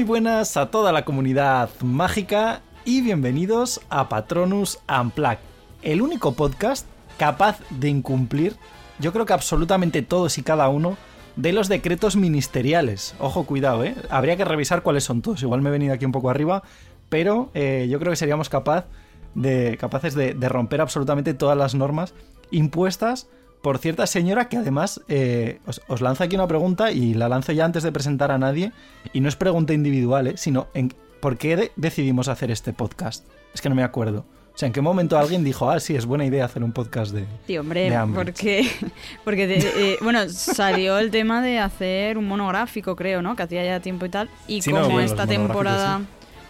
Muy buenas a toda la comunidad mágica y bienvenidos a Patronus Unplugged, el único podcast capaz de incumplir, yo creo que absolutamente todos y cada uno de los decretos ministeriales. Ojo, cuidado, ¿eh? Habría que revisar cuáles son todos. Igual me he venido aquí un poco arriba, pero eh, yo creo que seríamos capaz de, capaces de, de romper absolutamente todas las normas impuestas por cierta señora que además eh, os, os lanzo aquí una pregunta y la lanzo ya antes de presentar a nadie. Y no es pregunta individual, ¿eh? sino en, ¿por qué de- decidimos hacer este podcast? Es que no me acuerdo. O sea, ¿en qué momento alguien dijo, ah, sí, es buena idea hacer un podcast de... Sí, hombre, de porque, porque de- eh, bueno, salió el tema de hacer un monográfico, creo, ¿no? Que hacía ya tiempo y tal. Y Sí, no, como bueno, esta temporada,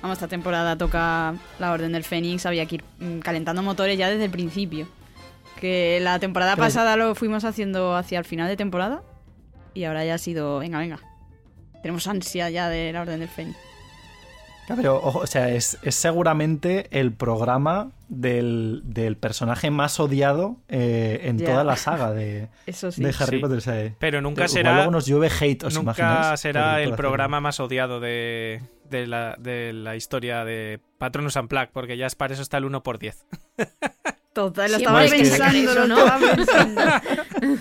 vamos, esta temporada toca la Orden del Fénix, había que ir mm, calentando motores ya desde el principio. Que la temporada pasada lo fuimos haciendo hacia el final de temporada y ahora ya ha sido, venga, venga. Tenemos ansia ya de la Orden del Fénix. Pero, ojo, o sea, es, es seguramente el programa del, del personaje más odiado eh, en toda la saga de, Eso sí. de Harry Sí. Potter. o sea, Pero nunca será, luego nos llueve hate, ¿os nunca imagináis? será el programa más odiado de, de la, de la historia de Patronus Unplugged, porque ya es para eso está el 1 por 10 Total, lo estaba pensando, eso, lo ¿no? estaba pensando.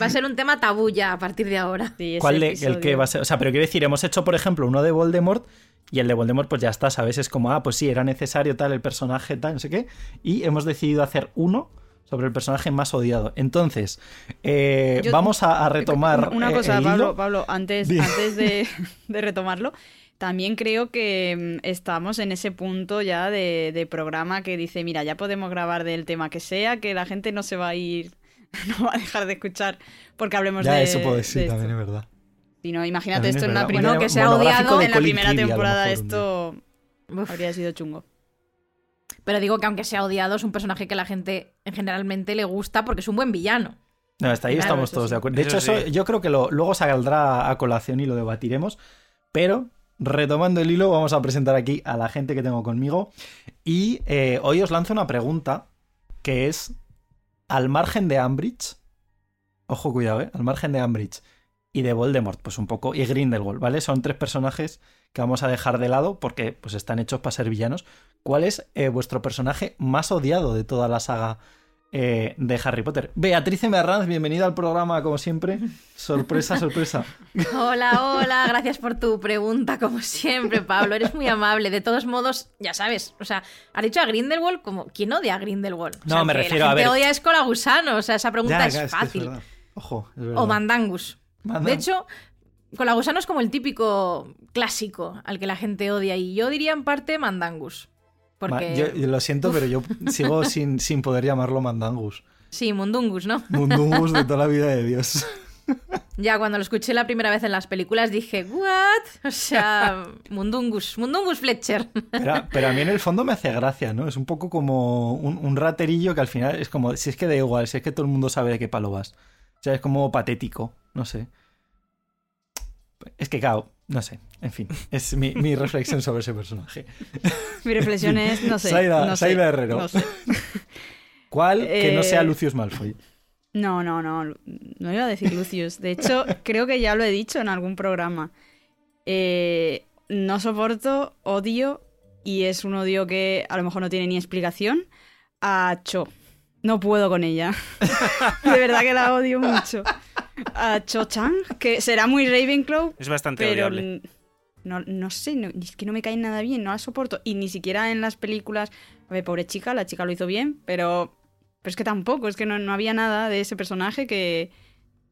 Va a ser un tema tabú ya a partir de ahora. Sí, ¿Cuál de, el que va a ser? O sea, pero quiero decir, hemos hecho, por ejemplo, uno de Voldemort y el de Voldemort, pues ya está, ¿sabes? Es como, ah, pues sí, era necesario tal, el personaje tal, no sé qué. Y hemos decidido hacer uno sobre el personaje más odiado. Entonces, eh, Yo- vamos a, a retomar. Una eh, cosa, el Pablo, hilo. Pablo, antes, antes de, de retomarlo, también creo que mm, estamos en ese punto ya de, de programa que dice, mira, ya podemos grabar del tema que sea, que la gente no se va a ir, no va a dejar de escuchar porque hablemos Ya, de eso puede ser, de también esto. es verdad. Si no, imagínate También esto es en la primera, Bueno, que sea odiado en la primera temporada esto Uf. habría sido chungo. Pero digo que aunque sea odiado, es un personaje que la gente en generalmente le gusta porque es un buen villano. No, hasta ahí Claro, estamos todos sí. de acuerdo. De hecho, Eso yo creo que lo, luego saldrá a colación y lo debatiremos. Pero, retomando el hilo, vamos a presentar aquí a la gente que tengo conmigo. Y eh, hoy os lanzo una pregunta que es: al margen de Ambridge, ojo, cuidado, ¿eh? Al margen de Ambridge y de Voldemort, pues un poco, y Grindelwald, ¿vale? Son tres personajes que vamos a dejar de lado porque pues están hechos para ser villanos. ¿Cuál es eh, vuestro personaje más odiado de toda la saga eh, de Harry Potter? Beatriz Merranz, bienvenida al programa, como siempre. Sorpresa, sorpresa. Hola, hola, gracias por tu pregunta, como siempre, Pablo. Eres muy amable. De todos modos, ya sabes, o sea, has dicho a Grindelwald como. ¿Quién odia a Grindelwald? O No, sea, me que refiero la a gente ver- odia es Colagusano, o sea, esa pregunta Ya, es fácil. Ojo, es o Mandangus. Manda- De hecho, Colagusano es como el típico clásico al que la gente odia. Y yo diría en parte Mandangus. Porque. yo, yo lo siento, pero yo sigo sin, sin poder llamarlo Mandangus. Sí, Mundungus, ¿no? Mundungus de toda la vida de Dios. Ya cuando lo escuché la primera vez en las películas dije, ¿what? O sea, Mundungus, Mundungus Fletcher. Pero, pero a mí en el fondo me hace gracia, ¿no? Es un poco como un, un raterillo que al final es como, si es que da igual, si es que todo el mundo sabe de qué palo vas. O sea, es como patético, no sé. Es que, claro, no sé. En fin, es mi, mi reflexión sobre ese personaje. Mi reflexión es, no sé. Saida- no sé, Saida Herrero. no sé. ¿Cuál que no sea Eh, Lucius Malfoy? No, no, no. No iba a decir Lucius. De hecho, creo que ya lo he dicho en algún programa. Eh, no soporto, odio, y es un odio que a lo mejor no tiene ni explicación, a Cho. No puedo con ella. De verdad que la odio mucho. A Cho Chang, que será muy Ravenclaw, Es bastante pero odiable. no, no sé, no- es que no me cae nada bien, no la soporto. Y ni siquiera en las películas. A ver, pobre chica, la chica lo hizo bien, pero. Pero es que tampoco, es que no, no había nada de ese personaje que.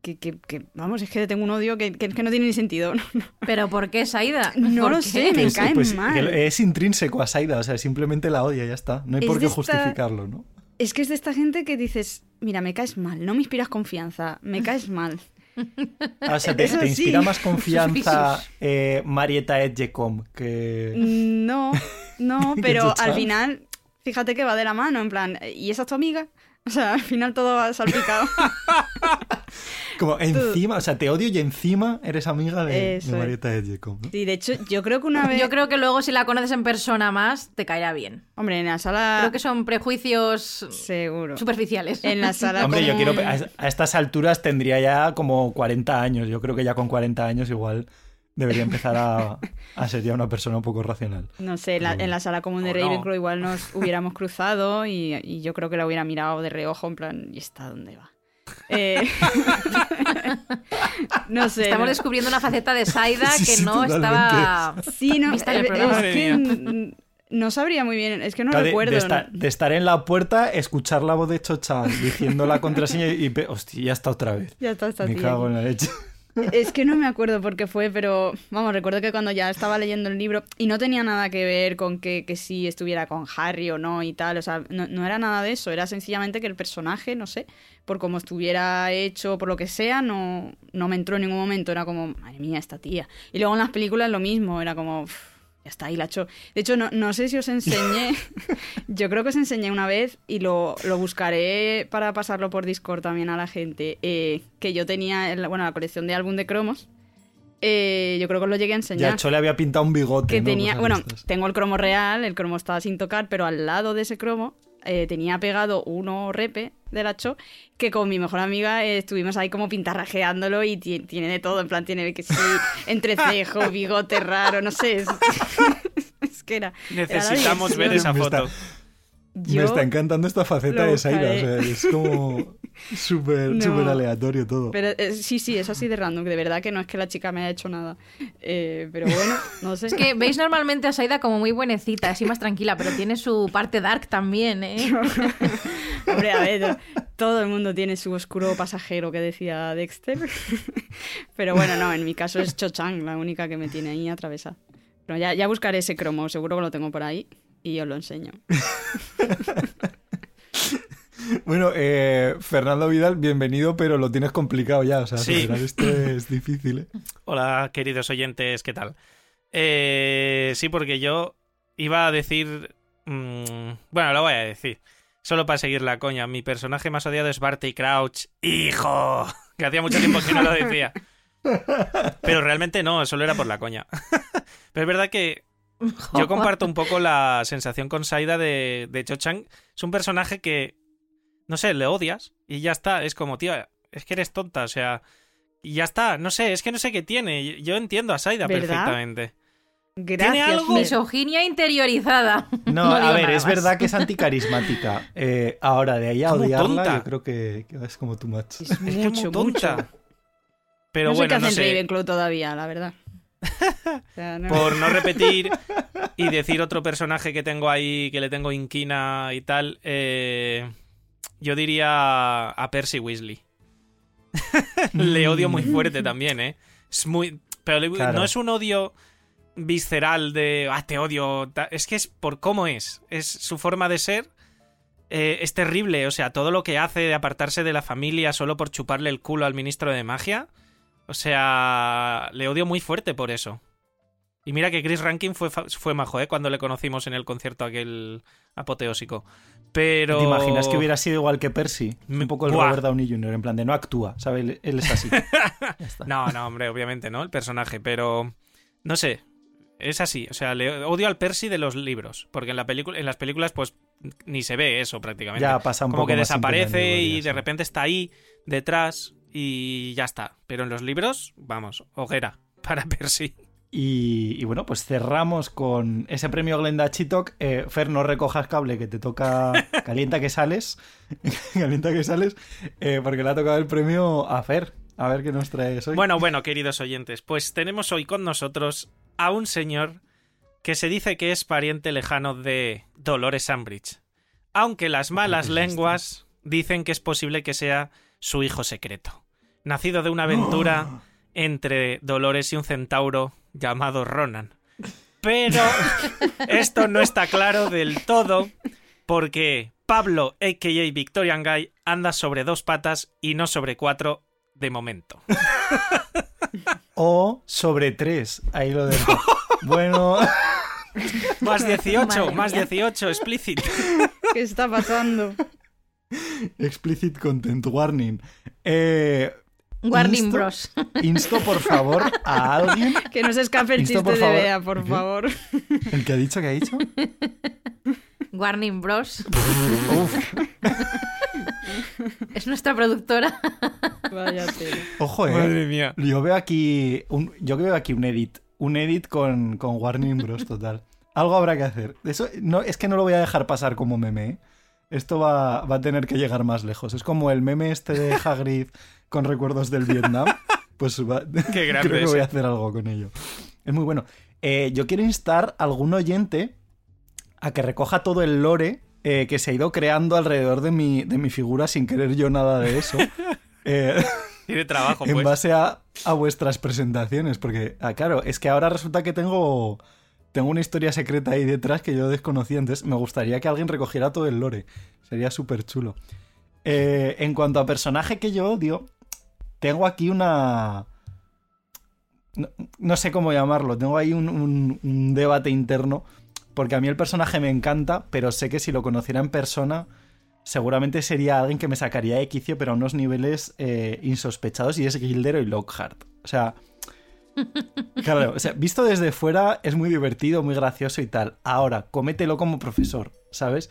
Que, que- que, vamos, es que tengo un odio que, que- que no tiene ni sentido. No, no. ¿Pero por qué, Saida? No ¿Por lo qué? sé, me Pues- cae pues, mal. que Es intrínseco a Saida, o sea, simplemente la odia, ya está. No hay Es por qué esta- justificarlo, ¿no? Es que es de esta gente que dices, mira, me caes mal, no me inspiras confianza, me caes mal. Ah, o sea, te, sí. inspira más confianza eh, Marieta Edgecombe que... No, no, pero al final, fíjate que va de la mano, en plan, ¿y esa es tu amiga? O sea, al final todo va salpicado. Como encima, o sea, te odio y encima eres amiga de, de. Marieta Edgecombe. ¿no? Y de hecho, yo creo que una vez. Yo creo que luego si la conoces en persona más, te caerá bien. Hombre, en la sala. Creo que son prejuicios Seguro. superficiales. En la sala. Hombre, yo quiero... A, a estas alturas tendría ya como 40 años. Yo creo que ya con 40 años igual debería empezar a, a ser ya una persona un poco racional. No sé, la- en la sala común de O no. Ravenclaw igual nos hubiéramos cruzado y, y yo creo que la hubiera mirado de reojo en plan, ¿y esta dónde va? Eh, no sé. Estamos no- descubriendo una faceta de Saida Sí, que sí, no totalmente. estaba. Sí, no, Vista en el eh, programa. es que no sabría muy bien, es que no Claro, recuerdo. de, estar, de estar en la puerta, escuchar la voz de Cho-Chan diciendo la contraseña y... pe- Hostia, ya está otra vez. Ya está, está Me tía cago en la leche. Es que no me acuerdo por qué fue, pero vamos, recuerdo que cuando ya estaba leyendo el libro y no tenía nada que ver con que, que si estuviera con Harry o no y tal, o sea, no, no era nada de eso, era sencillamente que el personaje, no sé, por cómo estuviera hecho, por lo que sea, no, no me entró en ningún momento, era como, madre mía, esta tía. Y luego en las películas lo mismo, era como, "Uf, ya está, ahí la echó. De hecho, no, no sé si os enseñé, yo creo que os enseñé una vez y lo, lo buscaré para pasarlo por Discord también a la gente, eh, que yo tenía, el- bueno, la colección de álbum de cromos. eh, yo creo que os lo llegué a enseñar. Ya Cho le había pintado un bigote. que ¿no? tenía, bueno, estas. tengo el cromo real, el cromo estaba sin tocar, pero al lado de ese cromo eh, tenía pegado uno repe de la Cho que con mi mejor amiga eh, estuvimos ahí como pintarrajeándolo y ti- tiene de todo, en plan tiene que sí, entrecejo, bigote raro, no sé. Es, es que era. Necesitamos ver esa foto. Yo- Me está encantando esta faceta de Saira. O sea, es como súper No. súper aleatorio todo. Pero eh, sí, sí, es así de random, de verdad que no es que la chica me haya hecho nada. Eh, pero bueno, no sé. Es que veis normalmente a Saida como muy buenecita, así más tranquila, pero tiene su parte dark también, ¿eh? Hombre, a ver, todo el mundo tiene su oscuro pasajero que decía Dexter. Pero bueno, no, en mi caso es Cho Chang, la única que me tiene ahí atravesada. Pero ya, ya buscaré ese cromo, seguro que lo tengo por ahí y os lo enseño. Bueno, eh, Fernando Vidal, bienvenido, pero lo tienes complicado ya. O sea, Sí. esto es difícil, ¿eh? Hola, queridos oyentes, ¿qué tal? Eh, sí, porque yo iba a decir... mm, bueno, lo voy a decir. Solo para seguir la coña. Mi personaje más odiado es Barty Crouch. ¡Hijo! Que hacía mucho tiempo que no lo decía. Pero realmente no, solo era por la coña. Pero es verdad que yo comparto un poco la sensación con Saida de, de Cho Chang. Es un personaje que, no sé, le odias y ya está. Es como, tío, es que eres tonta, o sea, y ya está. No sé, es que no sé qué tiene. Yo entiendo a Saida ¿Verdad? perfectamente. Gracias. algo? Fer. Misoginia interiorizada. No, No a ver, es más. verdad que es anticarismática. Eh, ahora, de ahí a Como odiarla, tonta. yo creo que, que es como too much. Es Es que es mucho, muy tonta. mucho. Pero no sé bueno, qué no hacen sé. Ravenclaw todavía, la verdad. O sea, no- Por no repetir y decir otro personaje que tengo ahí, que le tengo inquina y tal, eh, yo diría a Percy Weasley. le odio muy fuerte también, ¿eh? Es muy... Pero le- Claro. no es un odio visceral de, ah, te odio. Es que es por cómo es. Es su forma de ser. eh, es terrible. O sea, todo lo que hace de apartarse de la familia solo por chuparle el culo al ministro de magia. O sea, le odio muy fuerte por eso. Y mira que Chris Rankin fue, fue majo, ¿eh? Cuando le conocimos en el concierto aquel apoteósico. Pero... ¿Te imaginas que hubiera sido igual que Percy? Un poco el Buah. Robert Downey Jr., en plan de no actúa, ¿sabes? Él, él es así. Ya está. No, no, hombre, obviamente, ¿no? El personaje, pero... No sé. Es así. O sea, le odio al Percy de los libros. Porque en, la película, en las películas, pues, ni se ve eso prácticamente. Ya pasa un Como poco que desaparece y de repente está ahí, detrás, y ya está. Pero en los libros, vamos, hoguera para Percy. Y, y bueno, pues cerramos con ese premio Glenda Chitok. Eh, Fer, no recojas cable que te toca. Calienta que sales. Calienta que sales. eh, porque le ha tocado el premio a Fer. A ver qué nos traes hoy. Bueno, bueno, queridos oyentes, pues tenemos hoy con nosotros a un señor que se dice que es pariente lejano de Dolores Umbridge. Aunque las malas lenguas dicen que es posible que sea su hijo secreto. Nacido de una aventura entre Dolores y un centauro llamado Ronan. Pero esto no está claro del todo porque Pablo, a.k.a. Victorian Guy, anda sobre dos patas y no sobre cuatro de momento. O sobre tres. Ahí lo dejo. bueno. Más 18, Madre más mía. 18, explícito. ¿Qué está pasando? Explicit content warning. Eh, Warning Insto- Bros. insto, por favor, a alguien. Que no se escape el chiste por de. Bea, por ¿Qué? favor. ¿El que ha dicho? ¿Qué ha dicho? Warning Bros. Uf. Es nuestra productora. Vaya tela. Ojo, eh. Madre mía. Yo veo aquí un, yo veo aquí un edit. Un edit con, con Warner Bros. total. Algo habrá que hacer. Eso, no, es que no lo voy a dejar pasar como meme. ¿eh? Esto va, va a tener que llegar más lejos. Es como el meme este de Hagrid con recuerdos del Vietnam. Pues va- Qué grande creo que voy a hacer algo con ello. Es muy bueno. Eh, yo quiero instar a algún oyente a que recoja todo el lore eh, que se ha ido creando alrededor de mi, de mi figura sin querer yo nada de eso. Eh, Tiene trabajo, en pues. base a, a vuestras presentaciones, porque, ah, claro, es que ahora resulta que tengo, tengo una historia secreta ahí detrás que yo desconocía, entonces me gustaría que alguien recogiera todo el lore, sería súper chulo. Eh, en cuanto a personaje que yo odio, tengo aquí una... No, sé cómo llamarlo, tengo ahí un debate interno, porque a mí el personaje me encanta, pero sé que si lo conociera en persona seguramente sería alguien que me sacaría de quicio, pero a unos niveles eh, insospechados, y es Gildero y Lockhart. O sea, claro, o sea, visto desde fuera es muy divertido, muy gracioso y tal. Ahora, comételo como profesor, ¿sabes?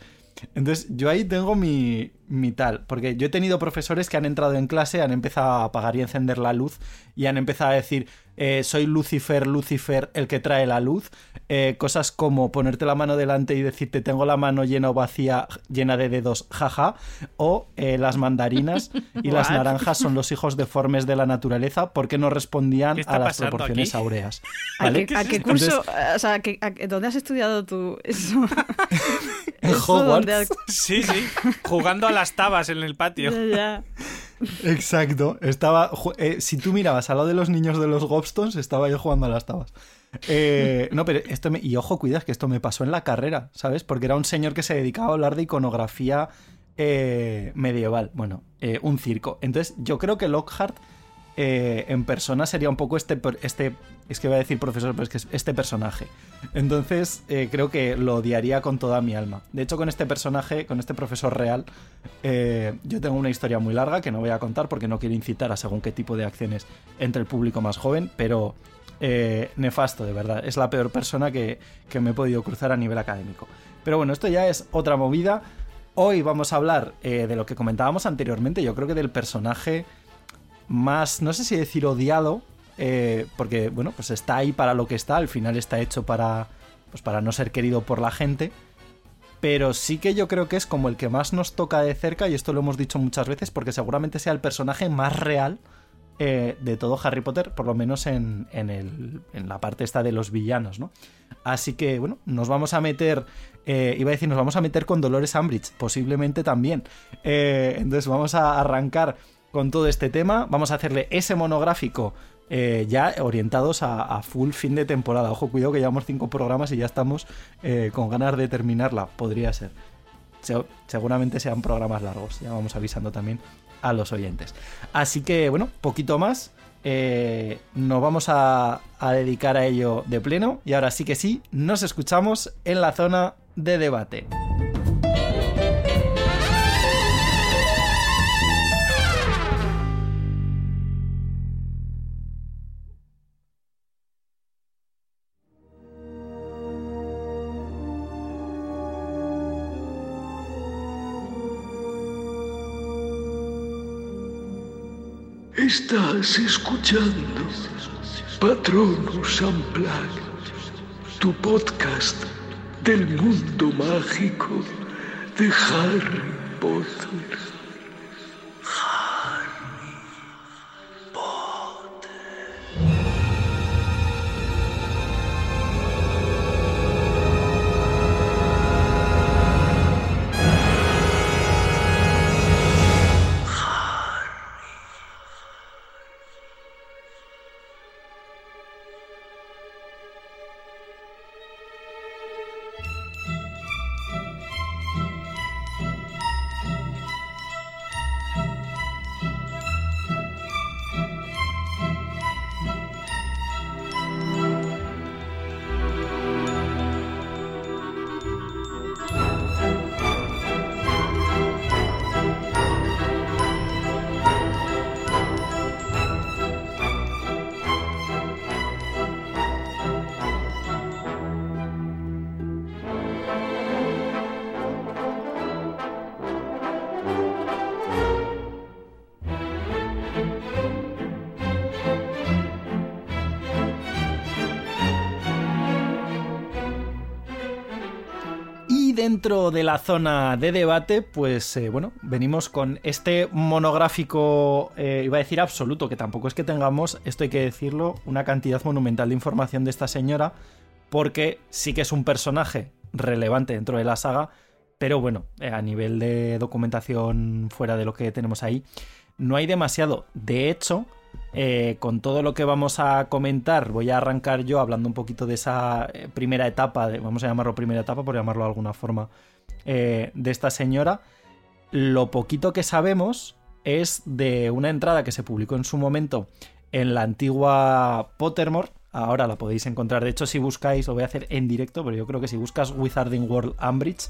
Entonces, yo ahí tengo mi, mi tal, porque yo he tenido profesores que han entrado en clase, han empezado a apagar y encender la luz y han empezado a decir, eh, soy Lucifer, Lucifer, el que trae la luz. Eh, cosas como ponerte la mano delante y decirte, tengo la mano llena o vacía, llena de dedos, jaja. O eh, las mandarinas y las naranjas son los hijos deformes de la naturaleza porque no respondían ¿Qué está a las proporciones aquí? áureas. ¿A ¿Vale? qué, a qué Entonces, curso? O sea, ¿a qué- a qué- ¿dónde has estudiado tú eso? En Hogwarts. ¿dónde has- Sí, sí. Jugando a las tabas en el patio. Ya, ya. Exacto. Estaba. eh, si tú mirabas al lado de los niños de los Gobstones, estaba yo jugando a las tabas. Eh, no, pero esto me. Y ojo, cuidas que esto me pasó en la carrera, ¿sabes? Porque era un señor que se dedicaba a hablar de iconografía eh, medieval. Bueno, un circo. Entonces, yo creo que Lockhart eh, en persona sería un poco este, este. Es que voy a decir profesor, pero es que es este personaje. Entonces, eh, creo que lo odiaría con toda mi alma. De hecho, con este personaje, con este profesor real, eh, yo tengo una historia muy larga que no voy a contar porque no quiero incitar a según qué tipo de acciones entre el público más joven, pero nefasto, de verdad. Es la peor persona que, que me he podido cruzar a nivel académico. Pero bueno, esto ya es otra movida. Hoy vamos a hablar de lo que comentábamos anteriormente, yo creo que del personaje más, no sé si decir odiado, eh, porque bueno, pues está ahí para lo que está, al final está hecho para, pues para no ser querido por la gente, pero sí que yo creo que es como el que más nos toca de cerca, y esto lo hemos dicho muchas veces, porque seguramente sea el personaje más real eh, de todo Harry Potter, por lo menos en, en, el- en la parte esta de los villanos, ¿no? Así que, bueno, nos vamos a meter, eh, iba a decir, nos vamos a meter con Dolores Umbridge, posiblemente también. Entonces vamos a arrancar con todo este tema, vamos a hacerle ese monográfico eh, ya orientados a, full fin de temporada. Ojo, cuidado que llevamos cinco programas y ya estamos eh, con ganas de terminarla, podría ser. Se- seguramente sean programas largos, ya vamos avisando también a los oyentes. Así que, bueno, poquito más. eh, nos vamos a, a dedicar a ello de pleno. Y ahora sí que sí, nos escuchamos en la zona de debate. Estás escuchando Patronus Unplugged, tu podcast del mundo mágico de Harry Potter. Dentro de la zona de debate, pues eh, bueno, venimos con este monográfico, eh, iba a decir absoluto, que tampoco es que tengamos, esto hay que decirlo, una cantidad monumental de información de esta señora, porque sí que es un personaje relevante dentro de la saga, pero bueno, eh, a nivel de documentación fuera de lo que tenemos ahí, no hay demasiado. De hecho, eh, con todo lo que vamos a comentar, voy a arrancar yo hablando un poquito de esa eh, primera etapa, vamos a llamarlo primera etapa por llamarlo de alguna forma, de esta señora. Lo poquito que sabemos es de una entrada que se publicó en su momento en la antigua Pottermore. Ahora la podéis encontrar. De hecho, si buscáis, lo voy a hacer en directo, pero yo creo que si buscas Wizarding World Ambridge,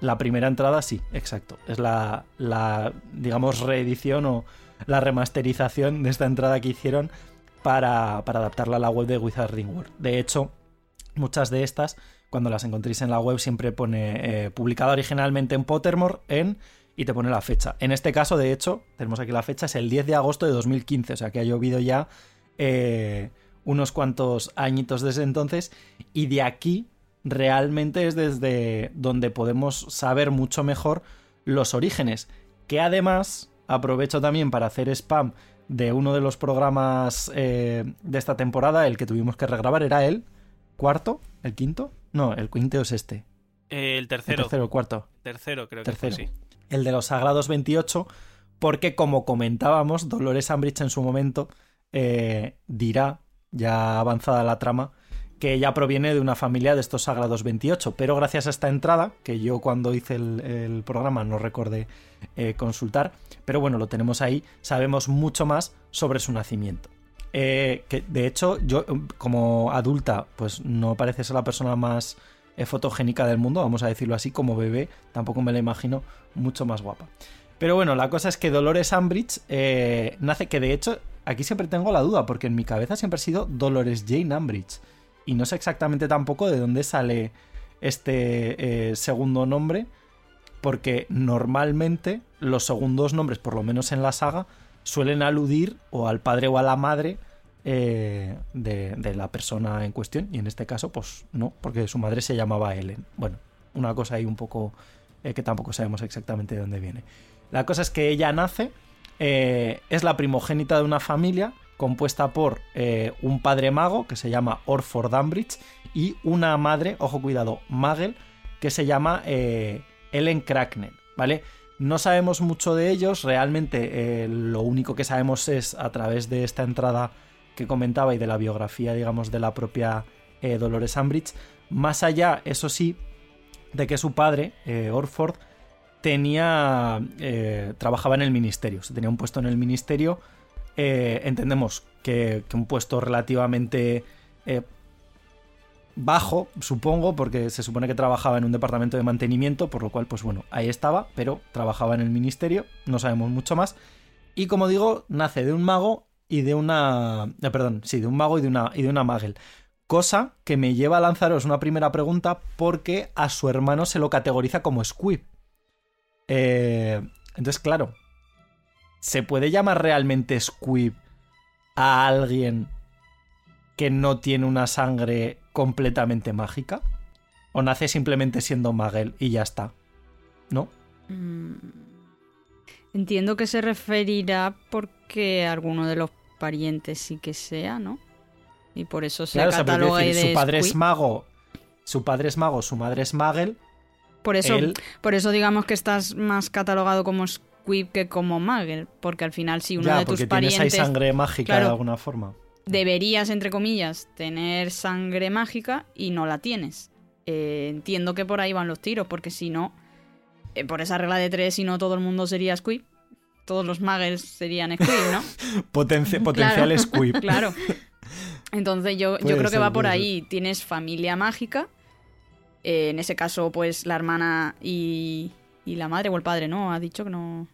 la primera entrada sí, exacto. Es la, digamos, reedición o la remasterización de esta entrada que hicieron para, para adaptarla a la web de Wizarding World. De hecho, muchas de estas, cuando las encontréis en la web, siempre pone eh, publicada originalmente en Pottermore en y te pone la fecha. En este caso, de hecho, tenemos aquí la fecha, es el 10 de agosto de 2015, o sea que ha llovido ya eh, unos cuantos añitos desde entonces y de aquí realmente es desde donde podemos saber mucho mejor los orígenes. Que además aprovecho también para hacer spam de uno de los programas eh, de esta temporada, el que tuvimos que regrabar, era el cuarto, el quinto. No, el quinto es este. el tercero. El tercero, el cuarto. Tercero, creo tercero. que sí. El de los Sagrados 28, porque como comentábamos, Dolores Ambridge en su momento eh, dirá, ya avanzada la trama, que ya proviene de una familia de estos Sagrados 28, pero gracias a esta entrada, que yo cuando hice el, programa no recordé eh, consultar, pero bueno, lo tenemos ahí, sabemos mucho más sobre su nacimiento. Eh, que de hecho, yo como adulta, pues no parece ser la persona más eh, fotogénica del mundo, vamos a decirlo así, como bebé, tampoco me la imagino mucho más guapa. Pero bueno, la cosa es que Dolores Ambridge nace, que de hecho, aquí siempre tengo la duda, porque en mi cabeza siempre ha sido Dolores Jane Ambridge y no sé exactamente tampoco de dónde sale este eh, segundo nombre, porque normalmente los segundos nombres, por lo menos en la saga, suelen aludir o al padre o a la madre eh, de, la persona en cuestión, y en este caso, pues no, porque su madre se llamaba Ellen. Bueno, una cosa ahí un poco eh, que tampoco sabemos exactamente de dónde viene. La cosa es que ella nace, es la primogénita de una familia compuesta por eh, un padre mago que se llama Orford Ambridge y una madre, ojo cuidado, Magel, que se llama eh, Ellen Cracknell, ¿vale? No sabemos mucho de ellos, realmente eh, lo único que sabemos es a través de esta entrada que comentaba y de la biografía, digamos, de la propia Dolores Ambridge. Más allá, eso sí, de que su padre, Orford, tenía. trabajaba en el ministerio. tenía un puesto en el ministerio eh, entendemos que, un puesto relativamente eh, bajo, supongo, porque se supone que trabajaba en un departamento de mantenimiento, por lo cual, pues bueno, ahí estaba, pero trabajaba en el ministerio, no sabemos mucho más. Y como digo, nace de un mago y de una. Eh, perdón, sí, de un mago y de una, y de una magel. Cosa que me lleva a lanzaros una primera pregunta porque a su hermano se lo categoriza como Squib. entonces, claro, ¿Se puede llamar realmente Squib a alguien que no tiene una sangre completamente mágica? ¿O nace simplemente siendo Magel y ya está? ¿No? Mm. Entiendo que se referirá porque alguno de los parientes sí que sea, ¿no? Y por eso se cataloga decir, Su padre es mago, su padre es mago, su madre es Magel. Por eso, por eso digamos que estás más catalogado como Squib que como Magel, porque al final si uno de tus parientes... Tienes ahí sangre mágica de alguna forma. Deberías, entre comillas, tener sangre mágica y no la tienes. Eh, entiendo que por ahí van los tiros, porque si no, eh, por esa regla de tres, si no todo el mundo sería Squib, todos los Magels serían Squib, ¿no? potencial Squib. claro. Entonces yo, yo creo que va por ahí. Tienes familia mágica. Eh, en ese caso, pues la hermana y, y la madre o el padre, ¿no? Ha dicho que no.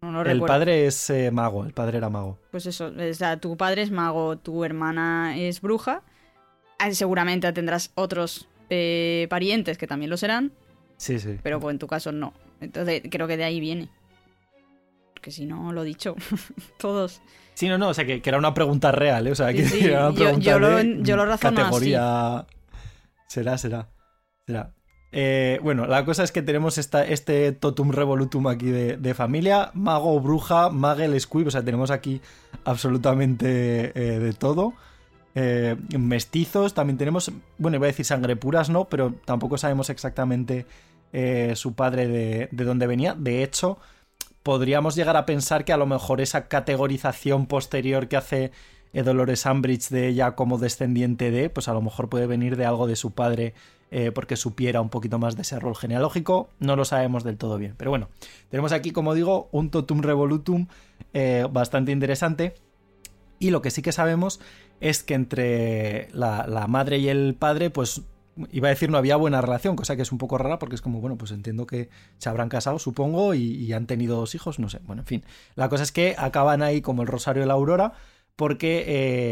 no, el padre es eh, mago, el padre era mago. Pues eso, o sea, tu padre es mago, tu hermana es bruja. Ah, seguramente tendrás otros eh, parientes que también lo serán. Sí, sí. Pero pues en tu caso no. Entonces creo que de ahí viene. Porque si no, lo dicho. Todos. Sí, no, no, o sea, que, era una pregunta real, ¿eh? O sea, que era una pregunta yo, yo, lo, yo lo razono categoría... Será, será. Será. Eh, bueno, la cosa es que tenemos esta, este totum revolutum aquí de, familia. Mago, bruja, magel, squib. O sea, tenemos aquí absolutamente eh, de todo. Eh, mestizos, también tenemos, bueno, iba a decir sangre puras, no, pero tampoco sabemos exactamente su padre de, de dónde venía. De hecho, podríamos llegar a pensar que a lo mejor esa categorización posterior que hace Dolores Umbridge de ella como descendiente de, pues a lo mejor puede venir de algo de su padre eh, porque supiera un poquito más de ese rol genealógico. No lo sabemos del todo bien. Pero bueno, tenemos aquí, como digo, un totum revolutum eh, bastante interesante. Y lo que sí que sabemos es que entre la, madre y el padre, pues iba a decir no había buena relación, cosa que es un poco rara porque es como, bueno, pues entiendo que se habrán casado, supongo, y, y, han tenido dos hijos, no sé. Bueno, en fin. La cosa es que acaban ahí como el Rosario de la Aurora, porque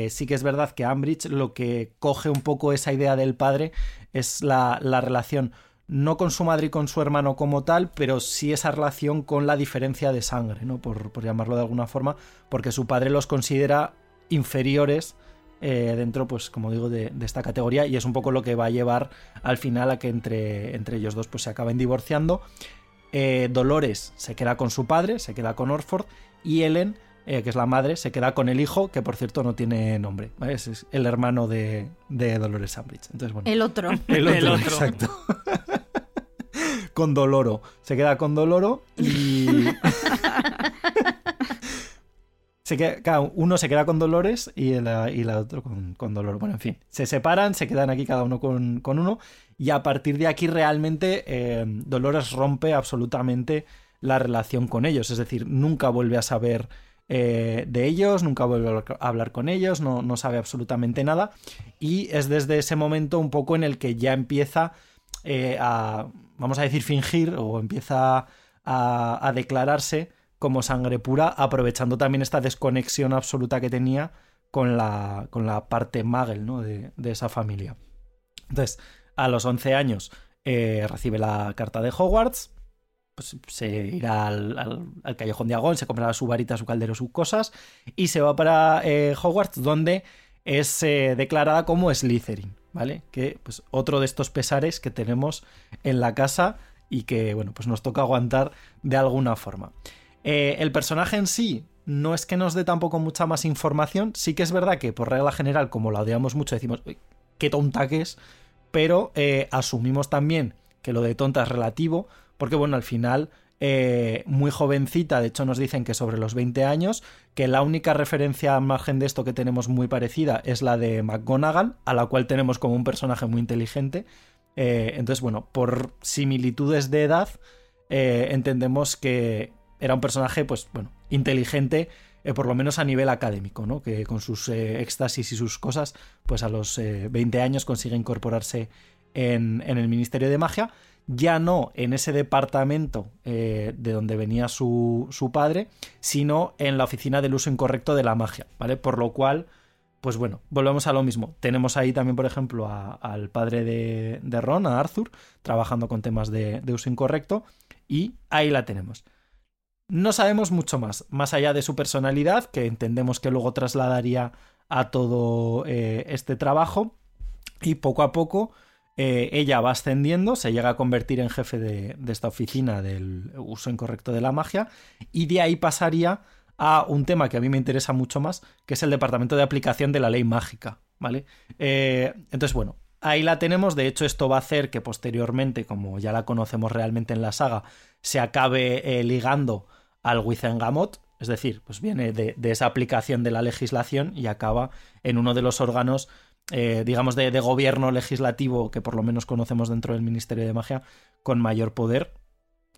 eh, sí que es verdad que Ambridge lo que coge un poco esa idea del padre es la, la relación no con su madre y con su hermano como tal, pero sí esa relación con la diferencia de sangre, ¿no? Por, por llamarlo de alguna forma, porque su padre los considera inferiores eh, dentro, pues como digo, de, esta categoría y es un poco lo que va a llevar al final a que entre, entre ellos dos pues se acaben divorciando. Eh, Dolores se queda con su padre, se queda con Orford y Ellen, eh, que es la madre, se queda con el hijo, que por cierto no tiene nombre, ¿vale? es, es, el hermano de, de Dolores Umbridge. Entonces, bueno, el otro. El otro, El otro. exacto. con Doloro. Se queda con Doloro y. se queda, claro, uno se queda con Dolores y el, y el otro con, con, Doloro. Bueno, en fin. Se separan, se quedan aquí cada uno con, con uno. Y a partir de aquí realmente eh, Dolores rompe absolutamente la relación con ellos. Es decir, nunca vuelve a saber eh, de ellos, nunca vuelve a hablar con ellos, no, no sabe absolutamente nada. Y es desde ese momento un poco en el que ya empieza eh, a, vamos a decir, fingir o empieza a, a, declararse como sangre pura, aprovechando también esta desconexión absoluta que tenía con la, con la parte Magel ¿no? de, de, esa familia. Entonces, a los 11 años eh, recibe la carta de Hogwarts, pues se irá al, al, al, callejón de Agón, se comprará su varita, su caldero, sus cosas, y se va para eh, Hogwarts, donde es eh, declarada como Slytherin, ¿vale? Que pues otro de estos pesares que tenemos en la casa y que, bueno, pues nos toca aguantar de alguna forma. Eh, el personaje en sí no es que nos dé tampoco mucha más información, sí que es verdad que por regla general, como la odiamos mucho, decimos, qué tonta que es, pero asumimos también que lo de tonta es relativo, porque bueno, al final eh, muy jovencita, de hecho nos dicen que sobre los 20 años, que la única referencia al margen de esto que tenemos muy parecida es la de McGonagall, a la cual tenemos como un personaje muy inteligente. Eh, entonces, bueno, por similitudes de edad, eh, entendemos que era un personaje, pues bueno, inteligente, por lo menos a nivel académico, ¿no? Que con sus éxtasis y sus cosas, pues a los 20 años consigue incorporarse en el Ministerio de Magia ya no en ese departamento eh, de donde venía su, su, padre, sino en la oficina del uso incorrecto de la magia, ¿vale? Por lo cual, pues bueno, volvemos a lo mismo. Tenemos ahí también, por ejemplo, a, al padre de, de, Ron, a Arthur, trabajando con temas de, de uso incorrecto, y ahí la tenemos. No sabemos mucho más, más allá de su personalidad, que entendemos que luego trasladaría a todo eh, este trabajo, y poco a poco eh, ella va ascendiendo, se llega a convertir en jefe de, esta oficina del uso incorrecto de la magia y de ahí pasaría a un tema que a mí me interesa mucho más, que es el departamento de aplicación de la ley mágica, ¿vale? Eh, entonces, bueno, ahí la tenemos, de hecho esto va a hacer que posteriormente, como ya la conocemos realmente en la saga, se acabe eh, ligando al Wizengamot, es decir, pues viene de esa aplicación de la legislación y acaba en uno de los órganos eh, digamos, de, de, gobierno legislativo que por lo menos conocemos dentro del Ministerio de Magia, con mayor poder,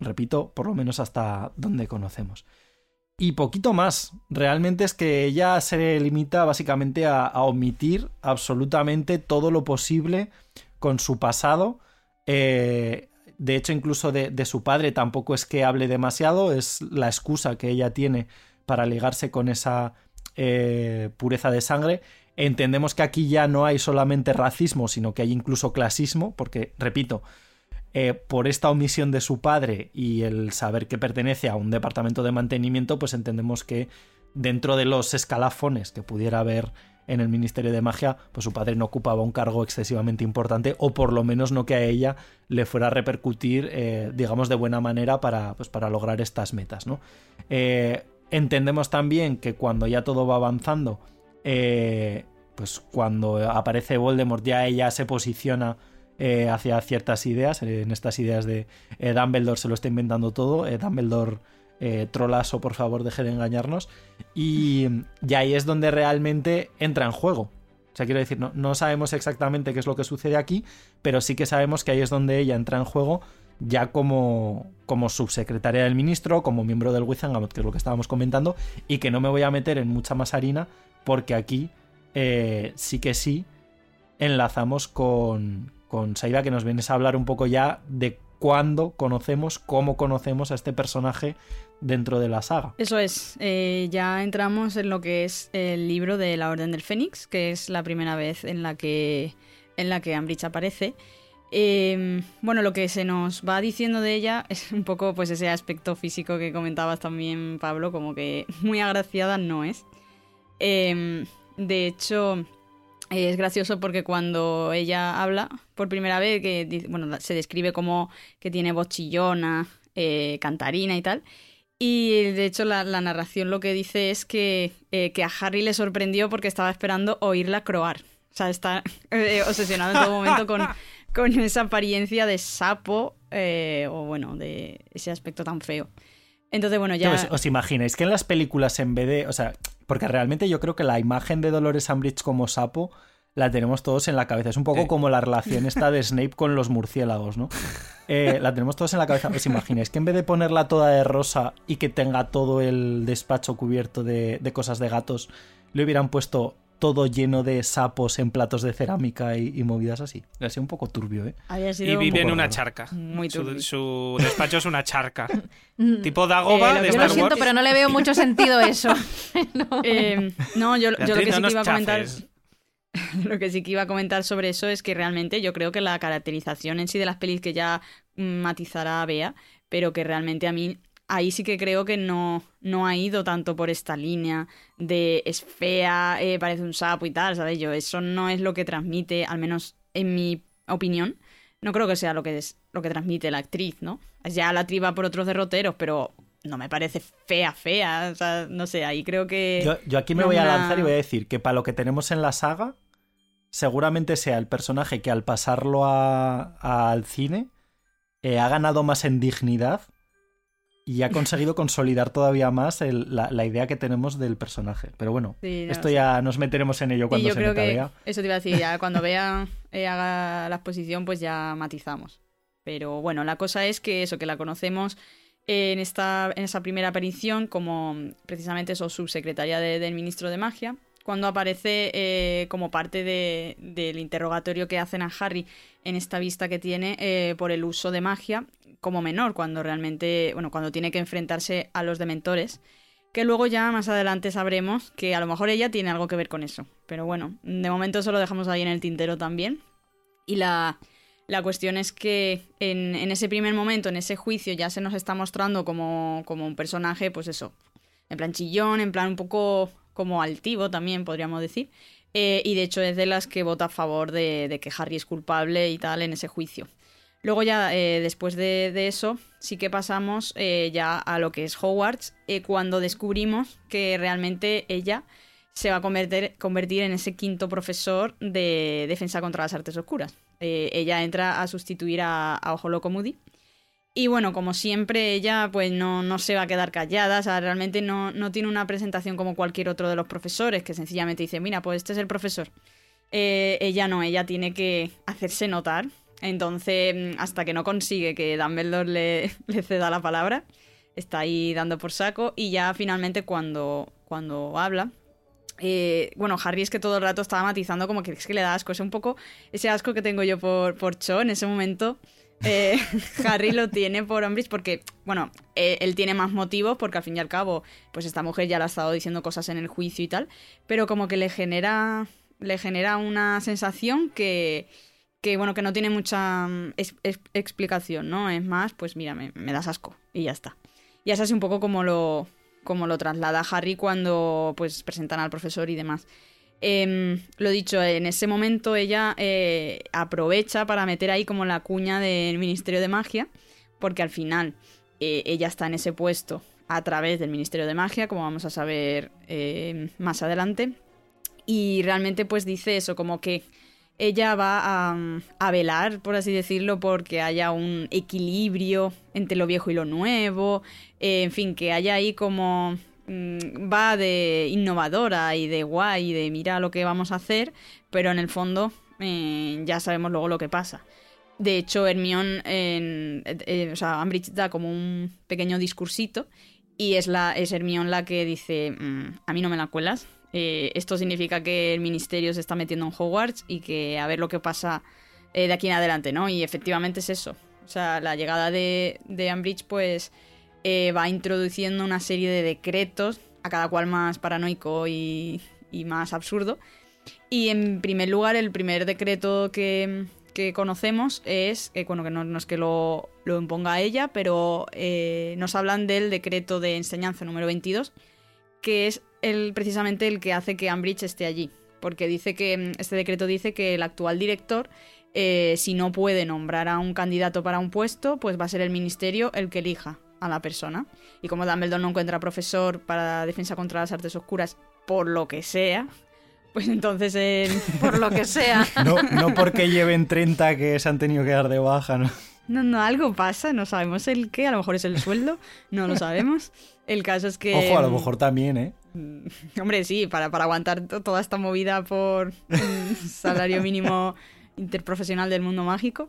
repito, por lo menos hasta donde conocemos. Y poquito más, realmente es que ella se limita básicamente a, omitir absolutamente todo lo posible con su pasado. Eh, de hecho, incluso de, de su padre tampoco es que hable demasiado, es la excusa que ella tiene para ligarse con esa eh, pureza de sangre entendemos que aquí ya no hay solamente racismo, sino que hay incluso clasismo, porque, repito, eh, por esta omisión de su padre y el saber que pertenece a un departamento de mantenimiento, pues entendemos que dentro de los escalafones que pudiera haber en el Ministerio de Magia, pues su padre no ocupaba un cargo excesivamente importante, o por lo menos no que a ella le fuera a repercutir, eh, digamos, de buena manera para, pues, para lograr estas metas, ¿no? Eh, entendemos también que cuando ya todo va avanzando, eh, pues cuando aparece Voldemort ya ella se posiciona hacia ciertas ideas, en estas ideas de Dumbledore se lo está inventando todo, Dumbledore eh, trolazo, por favor, deje de engañarnos. Y, ahí es donde realmente entra en juego. O sea, quiero decir, no, no, sabemos exactamente qué es lo que sucede aquí, pero sí que sabemos que ahí es donde ella entra en juego ya como, como subsecretaria del ministro, como miembro del Wizengamot, que es lo que estábamos comentando, y que no me voy a meter en mucha más harina, porque aquí eh, sí que sí enlazamos con, con Saida, que nos vienes a hablar un poco ya de cuándo conocemos, cómo conocemos a este personaje dentro de la saga. Eso es, eh, ya entramos en lo que es el libro de la Orden del Fénix, que es la primera vez en la que, en la que Ambridge aparece. Em, bueno, lo que se nos va diciendo de ella es un poco pues ese aspecto físico que comentabas también, Pablo, como que muy agraciada no es. Em, de hecho, es gracioso porque cuando ella habla por primera vez, que bueno, se describe como que tiene voz chillona, eh, cantarina y tal. Y de hecho la, narración lo que dice es que, eh, que, a Harry le sorprendió porque estaba esperando oírla croar. O sea, está eh, obsesionado en todo momento con, con esa apariencia de sapo o bueno, de ese aspecto tan feo. Entonces, bueno, ya... ¿Os, os imagináis que en las películas en vez de... O sea, porque realmente yo creo que la imagen de Dolores Umbridge como sapo la tenemos todos en la cabeza. Es un poco como la relación esta de Snape con los murciélagos, ¿no? Eh, la tenemos todos en la cabeza. ¿Os imagináis que en vez de ponerla toda de rosa y que tenga todo el despacho cubierto de, cosas de gatos, le hubieran puesto todo lleno de sapos en platos de cerámica y, movidas así. Ha sido un poco turbio, ¿eh? y vive en una charca. Muy turbio. Su, despacho es una charca. tipo Dagoba eh, Yo lo siento, pero no le veo mucho sentido eso. Eh, no. yo, yo lo que sí que iba a comentar... lo que sí que iba a comentar sobre eso es que realmente yo creo que la caracterización en sí de las pelis que ya matizará a Bea, pero que realmente a mí ahí sí que creo que no, no ha ido tanto por esta línea de es fea, eh, parece un sapo y tal, ¿sabes? Yo, eso no es lo que transmite, al menos en mi opinión, no creo que sea lo que, es, lo que transmite la actriz, ¿no? Ya la triba por otros derroteros, pero no me parece fea, fea. O sea, no sé, ahí creo que. Yo, aquí me voy a lanzar y voy a decir que para lo que tenemos en la saga, seguramente sea el personaje que al pasarlo al cine eh, ha ganado más en dignidad y ha conseguido consolidar todavía más la, idea que tenemos del personaje. Pero bueno, esto ya nos meteremos en ello cuando se creo que Eso te iba a decir, ya cuando vea, eh, haga la exposición, pues ya matizamos. Pero bueno, la cosa es que eso, que la conocemos en, esta, en esa primera aparición como precisamente eso, subsecretaria del ministro de magia, cuando aparece eh, como parte del interrogatorio que hacen a Harry en esta vista que tiene eh, por el uso de magia como menor, cuando realmente, bueno, cuando tiene que enfrentarse a los dementores, que luego ya más adelante sabremos que a lo mejor ella tiene algo que ver con eso. Pero bueno, de momento eso lo dejamos ahí en el tintero también. Y la, la cuestión es que en, en, ese primer momento, en ese juicio, ya se nos está mostrando como, como un personaje, pues eso, en plan chillón, en plan un poco como altivo también, podríamos decir. Eh, y de hecho es de las que vota a favor de, que Harry es culpable y tal en ese juicio. Luego ya, eh, después de, eso, sí que pasamos eh, ya a lo que es Hogwarts, cuando descubrimos que realmente ella se va a convertir, convertir en ese quinto profesor de defensa contra las artes oscuras. ella entra a sustituir a, a Ojo Loco Moody. Y bueno, como siempre, ella pues no, no se va a quedar callada, realmente no, no, tiene una presentación como cualquier otro de los profesores, que sencillamente dice, mira, pues este es el profesor. ella no, ella tiene que hacerse notar entonces, mm, hasta que no consigue que Dumbledore le, le ceda la palabra, está ahí dando por saco. Y ya finalmente cuando, cuando habla, eh, bueno, Harry es que todo el rato estaba matizando como que que le da asco. Es un poco ese asco que tengo yo por, por Cho en ese momento. Eh, Harry lo tiene por Umbridge porque, bueno, eh, él tiene más motivos porque al fin y al cabo, pues esta mujer ya le ha estado diciendo cosas en el juicio y tal, pero como que le genera, le genera una sensación que, que bueno, que no tiene mucha mm, explicación, ¿no? Es más, pues mira, me, das asco y ya está. Y es así un poco como lo, como lo traslada Harry cuando pues presentan al profesor y demás. Em, lo dicho, en ese momento ella eh, aprovecha para meter ahí como la cuña del Ministerio de Magia, porque al final eh, ella está en ese puesto a través del Ministerio de Magia, como vamos a saber eh, más adelante. Y realmente pues dice eso, como que ella va a, a, velar, por así decirlo, porque haya un equilibrio entre lo viejo y lo nuevo, eh, en fin, que haya ahí como mm, va de innovadora y de guay y de mira lo que vamos a hacer, pero en el fondo eh, ya sabemos luego lo que pasa. De hecho, Hermione, en, eh, o sea, Ambridge da como un pequeño discursito y es, la, es Hermione la que dice, mmm, a mí no me la cuelas, eh, esto significa que el ministerio se está metiendo en Hogwarts y que a ver lo que pasa eh, de aquí en adelante, ¿no? Y efectivamente es eso. O sea, la llegada de, de Ambridge, pues, eh, va introduciendo una serie de decretos, a cada cual más paranoico y, y más absurdo. Y en primer lugar, el primer decreto que, conocemos es, eh, bueno, que no, es que lo, lo imponga ella, pero eh, nos hablan del decreto de enseñanza número 22, que es el, precisamente el que hace que Ambridge esté allí. Porque dice que este decreto dice que el actual director, si no puede nombrar a un candidato para un puesto, pues va a ser el ministerio el que elija a la persona. Y como Dumbledore no encuentra profesor para defensa contra las artes oscuras, por lo que sea, pues entonces eh, por lo que sea. No, no porque lleven 30 que se han tenido que dar de baja, ¿no? No, no, algo pasa, no sabemos el qué, a lo mejor es el sueldo, no lo sabemos. El caso es que... Ojo, a lo mejor también, ¿eh? Hombre, sí, para, para aguantar toda esta movida por un salario mínimo interprofesional del mundo mágico,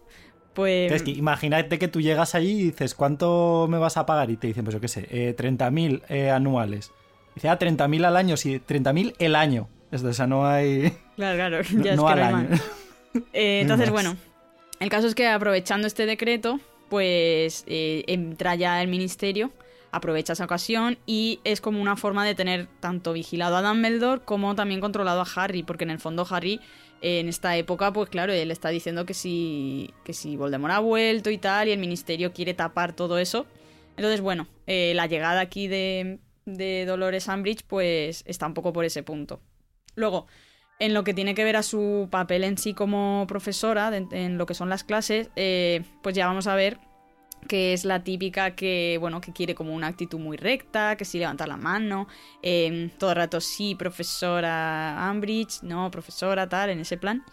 pues... Es que imagínate que tú llegas allí y dices, ¿cuánto me vas a pagar? Y te dicen, pues yo qué sé, eh, 30.000 eh, anuales. Dice, ah, 30.000 al año, sí, 30.000 el año. Es de, o sea, no hay... Claro, claro, ya no es que al no hay año. más. Eh, entonces, bueno, el caso es que aprovechando este decreto, pues eh, entra ya el ministerio, aprovecha esa ocasión y es como una forma de tener tanto vigilado a Dumbledore como también controlado a Harry, porque en el fondo Harry en esta época, pues claro, él está diciendo que si, que si Voldemort ha vuelto y tal, y el ministerio quiere tapar todo eso. Entonces, bueno, eh, la llegada aquí de, de Dolores Umbridge, pues está un poco por ese punto. Luego, en lo que tiene que ver a su papel en sí como profesora, en lo que son las clases, eh, pues ya vamos a ver que es la típica que, bueno, que quiere como una actitud muy recta, que sí levanta la mano, eh, todo el rato sí, profesora Umbridge, no, profesora tal, en ese plan.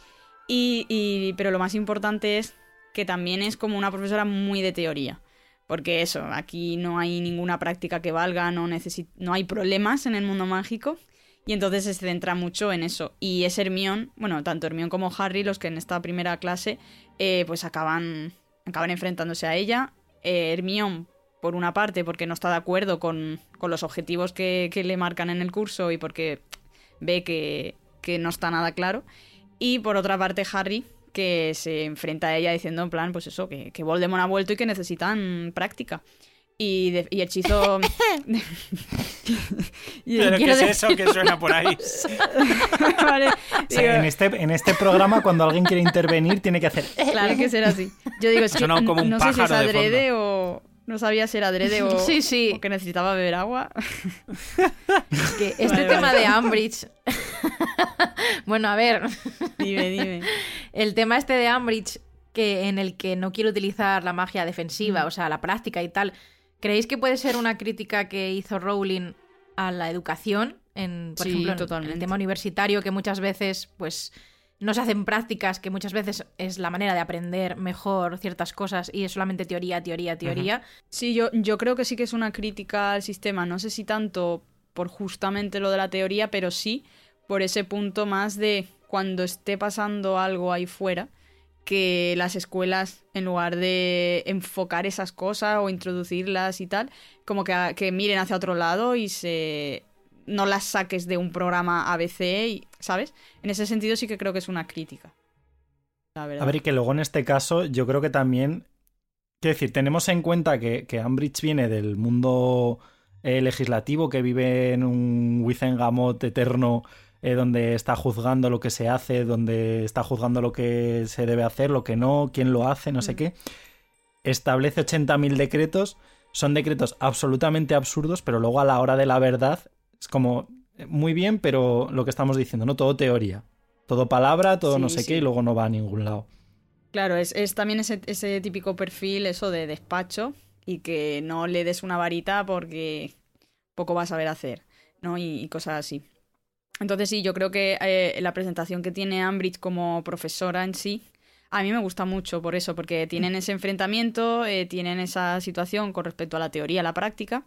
Y, y- pero lo más importante es que también es como una profesora muy de teoría. Porque eso, aquí no hay ninguna práctica que valga, no, no hay problemas en el mundo mágico. Y entonces se centra mucho en eso. Y es Hermione, bueno, tanto Hermione como Harry, los que en esta primera clase, eh, pues acaban, acaban enfrentándose a ella. Eh, Hermione, por una parte, porque no está de acuerdo con, con los objetivos que, que le marcan en el curso y porque ve que, que no está nada claro. Y por otra parte, Harry, que se enfrenta a ella diciendo en plan, pues eso, que, que Voldemort ha vuelto y que necesitan práctica. Y, de- y hechizo... y ¿Pero qué quiero es eso que suena por ahí? Vale, O sea, digo, en, este, en este programa, cuando alguien quiere intervenir, tiene que hacer. Claro que será así. Yo digo, es que Sonó como un no sé si es pájaro de adrede o... No sabía si era adrede o, Sí, sí. o que necesitaba beber agua. Que este Vale, tema vale. de Ambridge. bueno, a ver. Dime, dime. El tema este de Ambridge, que en el que no quiere utilizar la magia defensiva, Mm. o sea, la práctica y tal. ¿Creéis que puede ser una crítica que hizo Rowling a la educación? En, por Sí, ejemplo, en- el tema universitario, que muchas veces, pues. No se hacen prácticas, que muchas veces es la manera de aprender mejor ciertas cosas y es solamente teoría, teoría, teoría. Sí, yo, yo creo que sí que es una crítica al sistema. No sé si tanto por justamente lo de la teoría, pero sí por ese punto más de cuando esté pasando algo ahí fuera, que las escuelas, en lugar de enfocar esas cosas o introducirlas y tal, como que, que miren hacia otro lado y se no las saques de un programa ABC, y, ¿sabes? En ese sentido sí que creo que es una crítica. La verdad. A ver, y que luego en este caso, yo creo que también. Quiero decir, tenemos en cuenta que, que Ambridge viene del mundo eh, legislativo, que vive en un Wizengamot eterno, eh, donde está juzgando lo que se hace, donde está juzgando lo que se debe hacer, lo que no, quién lo hace, no sé Mm. qué. Establece 80.000 decretos. Son decretos absolutamente absurdos, pero luego a la hora de la verdad es como muy bien, pero lo que estamos diciendo, ¿no? Todo teoría. Todo palabra, todo no sé sí. qué, y luego no va a ningún lado. Claro, es, es también ese, ese típico perfil, eso de despacho, y que no le des una varita porque poco vas a saber hacer, ¿no? Y, y cosas así. Entonces sí, yo creo que eh, la presentación que tiene Ambridge como profesora en sí, a mí me gusta mucho por eso, porque tienen ese enfrentamiento, eh, tienen esa situación con respecto a la teoría, a la práctica,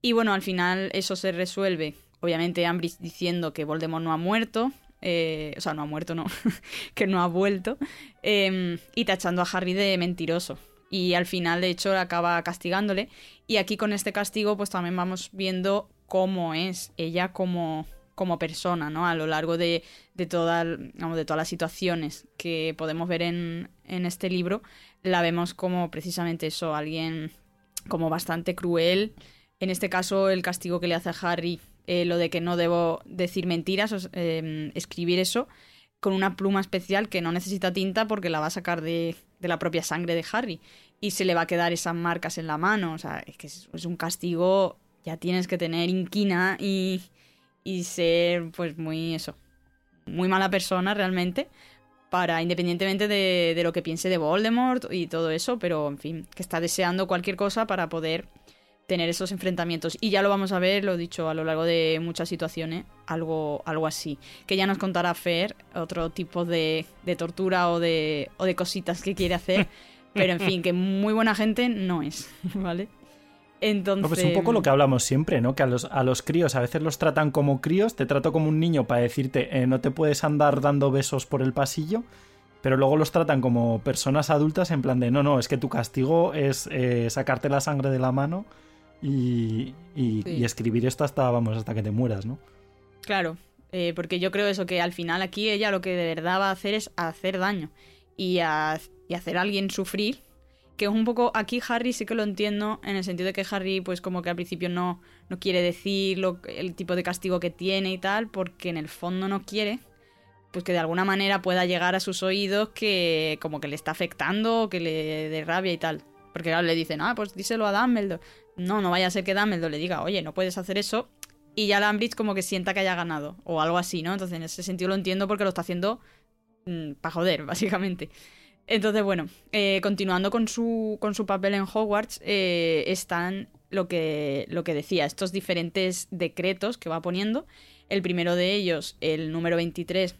y bueno, al final eso se resuelve, obviamente Ambridge diciendo que Voldemort no ha muerto, eh, o sea, no ha muerto, no, que no ha vuelto, eh, y tachando a Harry de mentiroso. Y al final, de hecho, acaba castigándole. Y aquí con este castigo, pues también vamos viendo cómo es ella como, como persona, ¿no? A lo largo de, de, toda, vamos, de todas las situaciones que podemos ver en, en este libro, la vemos como precisamente eso, alguien como bastante cruel. En este caso, el castigo que le hace a Harry, eh, lo de que no debo decir mentiras, eh, escribir eso, con una pluma especial que no necesita tinta porque la va a sacar de, de, la propia sangre de Harry y se le va a quedar esas marcas en la mano. O sea, es que es un castigo, ya tienes que tener inquina y, y, ser pues muy eso, muy mala persona realmente para independientemente de, de, lo que piense de Voldemort y todo eso, pero en fin, que está deseando cualquier cosa para poder tener esos enfrentamientos. Y ya lo vamos a ver, lo he dicho, a lo largo de muchas situaciones, algo, algo así. Que ya nos contará Fer otro tipo de, de tortura o de, o de cositas que quiere hacer. Pero en fin, que muy buena gente no es, ¿vale? Entonces... No, pues un poco lo que hablamos siempre, ¿no? Que a los, a los críos a veces los tratan como críos, te trato como un niño para decirte eh, no te puedes andar dando besos por el pasillo, pero luego los tratan como personas adultas en plan de no, no, es que tu castigo es eh, sacarte la sangre de la mano y, y, sí. y, escribir esto hasta, vamos, hasta que te mueras, ¿no? Claro, eh, porque yo creo eso, que al final aquí ella lo que de verdad va a hacer es hacer daño y, a, y hacer a alguien sufrir, que es un poco, aquí Harry sí que lo entiendo, en el sentido de que Harry pues como que al principio no, no quiere decir lo, el tipo de castigo que tiene y tal, porque en el fondo no quiere, pues que de alguna manera pueda llegar a sus oídos que como que le está afectando que le dé rabia y tal. Porque claro, le dicen, ah, pues díselo a Dumbledore. No, no vaya a ser que Dumbledore le diga, oye, no puedes hacer eso. Y ya Lambridge como que sienta que haya ganado. O algo así, ¿no? Entonces en ese sentido lo entiendo porque lo está haciendo mmm, para joder, básicamente. Entonces, bueno, eh, continuando con su, con su papel en Hogwarts, eh, están lo que, lo que decía, estos diferentes decretos que va poniendo. El primero de ellos, el número 23,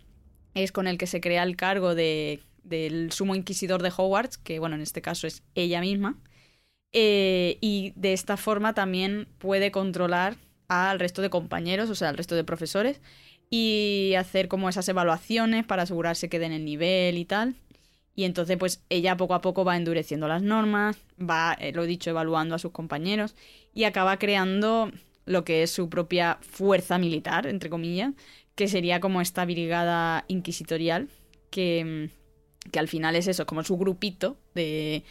es con el que se crea el cargo de, del sumo inquisidor de Hogwarts, que bueno, en este caso es ella misma. Eh, y de esta forma también puede controlar al resto de compañeros, o sea, al resto de profesores, y hacer como esas evaluaciones para asegurarse que den el nivel y tal. Y entonces, pues ella poco a poco va endureciendo las normas, va, eh, lo dicho, evaluando a sus compañeros y acaba creando lo que es su propia fuerza militar, entre comillas, que sería como esta brigada inquisitorial, que, que al final es eso, como su grupito de,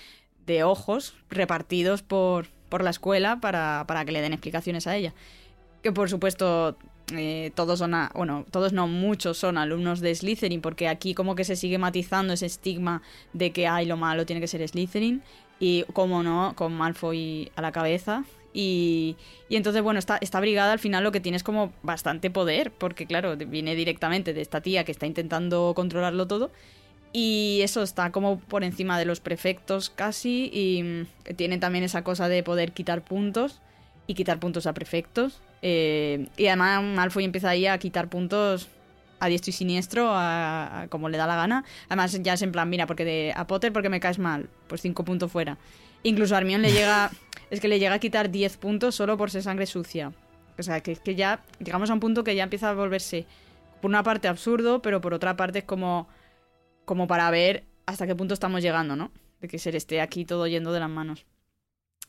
de ojos repartidos por, por la escuela para, para, que le den explicaciones a ella. Que por supuesto eh, todos son, a, bueno, todos no, muchos son alumnos de Slytherin, porque aquí como que se sigue matizando ese estigma de que, ay, lo malo tiene que ser Slytherin, y como no, con Malfoy a la cabeza. Y, y entonces, bueno, esta, esta brigada al final lo que tiene es como bastante poder, porque claro, viene directamente de esta tía que está intentando controlarlo todo. Y eso está como por encima de los prefectos casi. Y tiene también esa cosa de poder quitar puntos. Y quitar puntos a prefectos. Eh, y además Malfoy empieza ahí a quitar puntos a diestro y siniestro, a, a, como le da la gana. Además ya es en plan, mira, porque de, a Potter porque me caes mal, pues cinco puntos fuera. Incluso a Hermione le llega, es que le llega a quitar 10 puntos solo por ser sangre sucia. O sea, que, que ya llegamos a un punto que ya empieza a volverse, por una parte absurdo, pero por otra parte es como, como para ver hasta qué punto estamos llegando, ¿no? De que se le esté aquí todo yendo de las manos.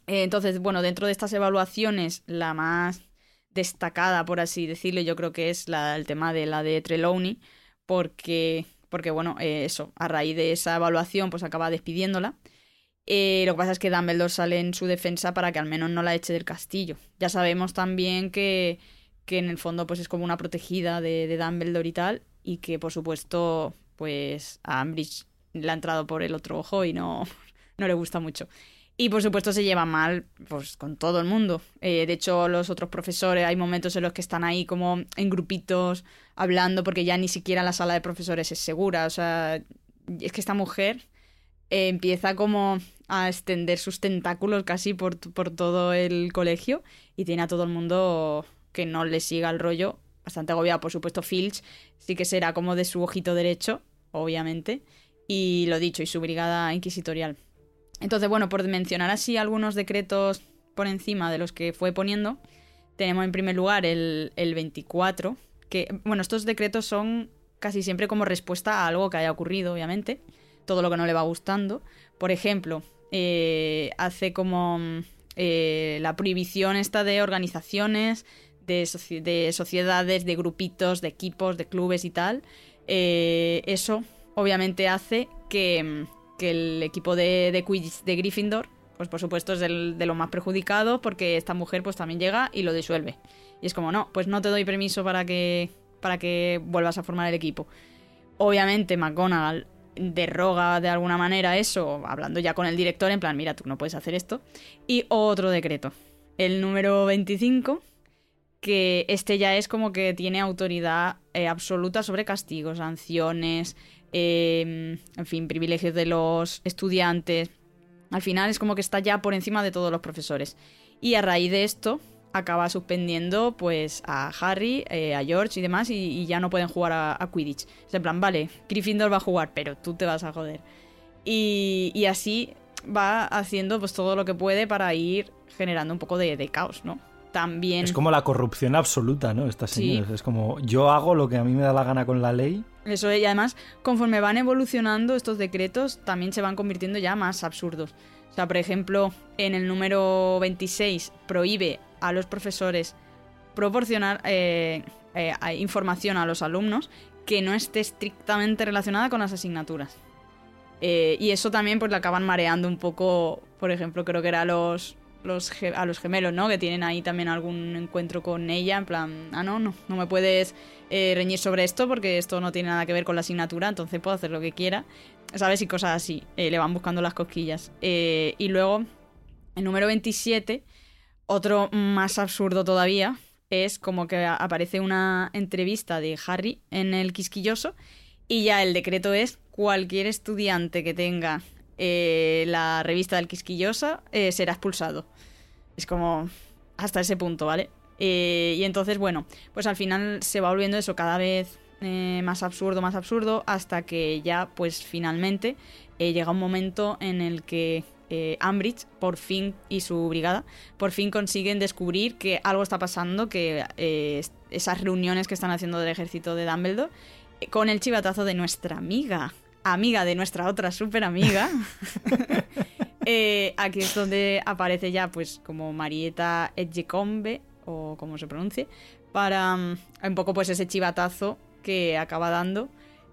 Eh, entonces, bueno, dentro de estas evaluaciones, la más destacada, por así decirlo, yo creo que es la, el tema de la de Trelawney, porque, porque bueno, eh, eso, a raíz de esa evaluación, pues acaba despidiéndola. Eh, lo que pasa es que Dumbledore sale en su defensa para que al menos no la eche del castillo. Ya sabemos también que, que en el fondo pues es como una protegida de, de Dumbledore y tal, y que por supuesto pues a Ambridge le ha entrado por el otro ojo y no, no le gusta mucho. Y por supuesto se lleva mal pues, con todo el mundo. Eh, de hecho, los otros profesores, hay momentos en los que están ahí como en grupitos hablando porque ya ni siquiera la sala de profesores es segura. O sea, es que esta mujer eh, empieza como a extender sus tentáculos casi por, por todo el colegio y tiene a todo el mundo que no le siga el rollo. Bastante agobiado, por supuesto, Filch sí que será como de su ojito derecho, obviamente. Y lo dicho, y su brigada inquisitorial. Entonces, bueno, por mencionar así algunos decretos por encima de los que fue poniendo, tenemos en primer lugar el, 24, que, bueno, estos decretos son casi siempre como respuesta a algo que haya ocurrido, obviamente, todo lo que no le va gustando. Por ejemplo, eh, hace como eh, la prohibición esta de organizaciones, de, sociedades, de grupitos, de equipos, de clubes y tal. Eh, eso obviamente hace que que el equipo de, de de Gryffindor, pues por supuesto es de lo más perjudicado porque esta mujer pues también llega y lo disuelve. Y es como, no, pues no te doy permiso para que, para que vuelvas a formar el equipo. Obviamente McGonagall derroga de alguna manera eso, hablando ya con el director, en plan, mira, tú no puedes hacer esto. Y otro decreto, el número 25, que este ya es como que tiene autoridad eh, absoluta sobre castigos, sanciones, Em, en fin, privilegios de los estudiantes. Al final es como que está ya por encima de todos los profesores. Y a raíz de esto acaba suspendiendo pues a Harry, eh, a George y demás y, ya no pueden jugar a, Quidditch. Es en plan, vale, Gryffindor va a jugar, pero tú te vas a joder. Y, así va haciendo pues todo lo que puede para ir generando un poco de caos, ¿no? También... Es como la corrupción absoluta, ¿no? Estas señores. Es como, yo hago lo que a mí me da la gana con la ley eso, y además, conforme van evolucionando estos decretos, también se van convirtiendo ya más absurdos. O sea, por ejemplo, en el número 26 prohíbe a los profesores proporcionar eh, eh, información a los alumnos que no esté estrictamente relacionada con las asignaturas. Eh, y eso también pues le acaban mareando un poco, por ejemplo, creo que era los, a los gemelos, ¿no? Que tienen ahí también algún encuentro con ella, en plan, ah, no, no, no me puedes eh, reñir sobre esto porque esto no tiene nada que ver con la asignatura, entonces puedo hacer lo que quiera, ¿sabes? Y cosas así, eh, le van buscando las cosquillas. Eh, y luego, el número 27, otro más absurdo todavía, es como que aparece una entrevista de Harry en el quisquilloso y ya el decreto es cualquier estudiante que tenga eh, la revista del Quisquillosa eh, será expulsado. Es como hasta ese punto, ¿vale? Eh, y entonces, bueno, pues al final se va volviendo eso cada vez más absurdo, más absurdo, hasta que ya, pues finalmente, llega un momento en el que Ambridge, por fin, y su brigada, por fin consiguen descubrir que algo está pasando, que esas reuniones que están haciendo del ejército de Dumbledore, con el chivatazo de nuestra amiga, amiga de nuestra otra súper amiga. Eh, aquí es donde aparece ya, pues, como Marieta Edgecombe, o como se pronuncie, para mm, un poco, pues, ese chivatazo que acaba dando.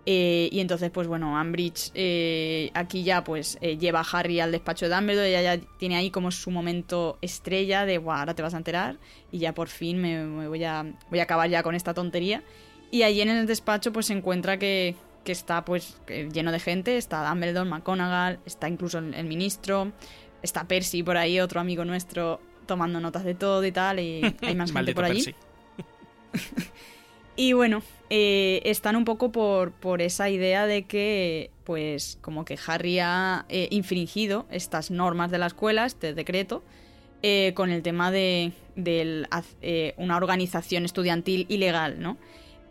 Eh, y entonces, pues bueno, Ambridge eh, aquí ya pues lleva a Harry al despacho de Dumbledore, ella ya tiene ahí como su momento estrella de, wow, ahora te vas a enterar y ya por fin me, me, voy, a, voy a acabar ya con esta tontería. Y allí en el despacho pues se encuentra que, que está pues lleno de gente, está Dumbledore, McGonagall, está incluso el, ministro, está Percy por ahí, otro amigo nuestro tomando notas de todo y tal, y hay más gente por allí. y bueno, eh, están un poco por, por esa idea de que, pues, como que Harry ha eh, infringido estas normas de la escuela, este decreto, eh, con el tema de, de una organización estudiantil ilegal, ¿no?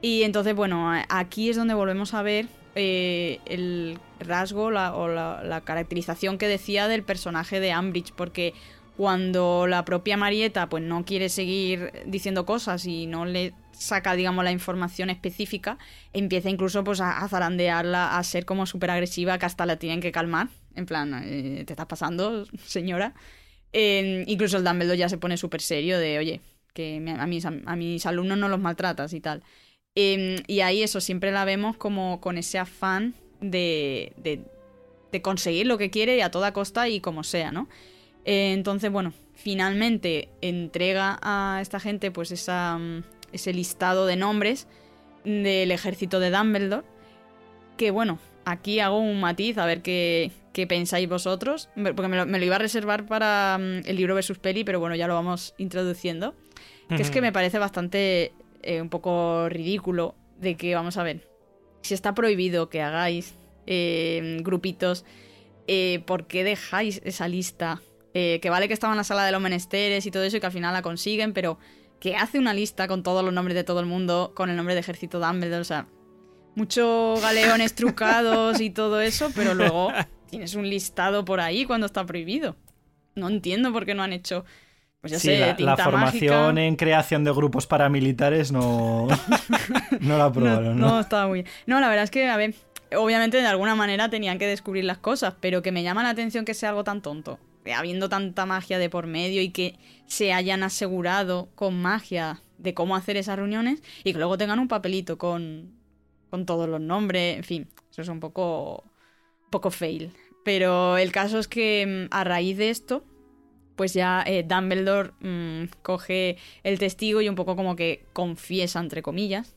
Y entonces, bueno, aquí es donde volvemos a ver eh, el rasgo o la, caracterización que decía del personaje de Ambridge, porque cuando la propia Marieta pues no quiere seguir diciendo cosas y no le saca, digamos, la información específica, empieza incluso pues a, zarandearla, a ser como súper agresiva, que hasta la tienen que calmar. En plan, eh, ¿te estás pasando, señora? incluso el Dumbledore ya se pone súper serio de, oye, que a mis, a mis alumnos no los maltratas y tal. Em, y ahí eso, siempre la vemos como con ese afán de, de, conseguir lo que quiere a toda costa y como sea, ¿no? Eh, entonces, bueno, finalmente entrega a esta gente pues esa, mm, ese listado de nombres del ejército de Dumbledore. Que bueno, aquí hago un matiz a ver qué, qué pensáis vosotros, porque me lo, me lo iba a reservar para mm, el libro versus peli, pero bueno, ya lo vamos introduciendo. Que es que me parece bastante eh, un poco ridículo de que, vamos a ver, si está prohibido que hagáis eh, grupitos, eh, ¿por qué dejáis esa lista? Eh, que vale que estaba en la sala de los menesteres y todo eso y que al final la consiguen, pero que hace una lista con todos los nombres de todo el mundo, con el nombre de ejército Dumbledore, o sea, muchos galeones trucados y todo eso, pero luego tienes un listado por ahí cuando está prohibido. No entiendo por qué no han hecho pues ya Sí, sé, la, formación mágica. en creación de grupos paramilitares no, no la aprobaron. No, ¿no? no, estaba muy bien. No, la verdad es que, a ver, obviamente de alguna manera tenían que descubrir las cosas, pero que me llama la atención que sea algo tan tonto. Habiendo tanta magia de por medio y que se hayan asegurado con magia de cómo hacer esas reuniones y que luego tengan un papelito con, con todos los nombres, en fin, eso es un poco, un poco fail. Pero el caso es que mm, a raíz de esto, pues ya eh, Dumbledore mm, coge el testigo y un poco como que confiesa, entre comillas,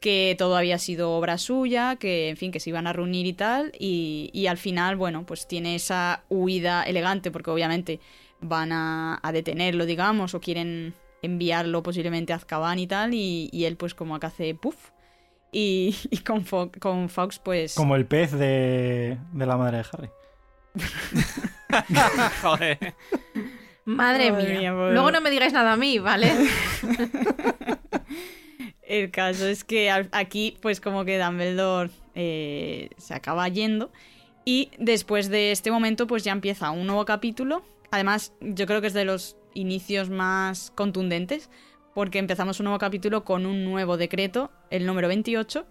que todo había sido obra suya, que en fin, que se iban a reunir y tal, y, y al final, bueno, pues tiene esa huida elegante, porque obviamente van a, a detenerlo, digamos, o quieren enviarlo posiblemente a Azkaban y tal, y, y él pues como que hace puff, y, y con, Fo- con Fox pues... Como el pez de, de la madre de Harry. Joder. Madre Madre mía. Luego no me digáis nada a mí, ¿vale? El caso es que aquí, pues como que Dumbledore eh, se acaba yendo. Y después de este momento, pues ya empieza un nuevo capítulo. Además, yo creo que es de los inicios más contundentes. Porque empezamos un nuevo capítulo con un nuevo decreto, el número 28,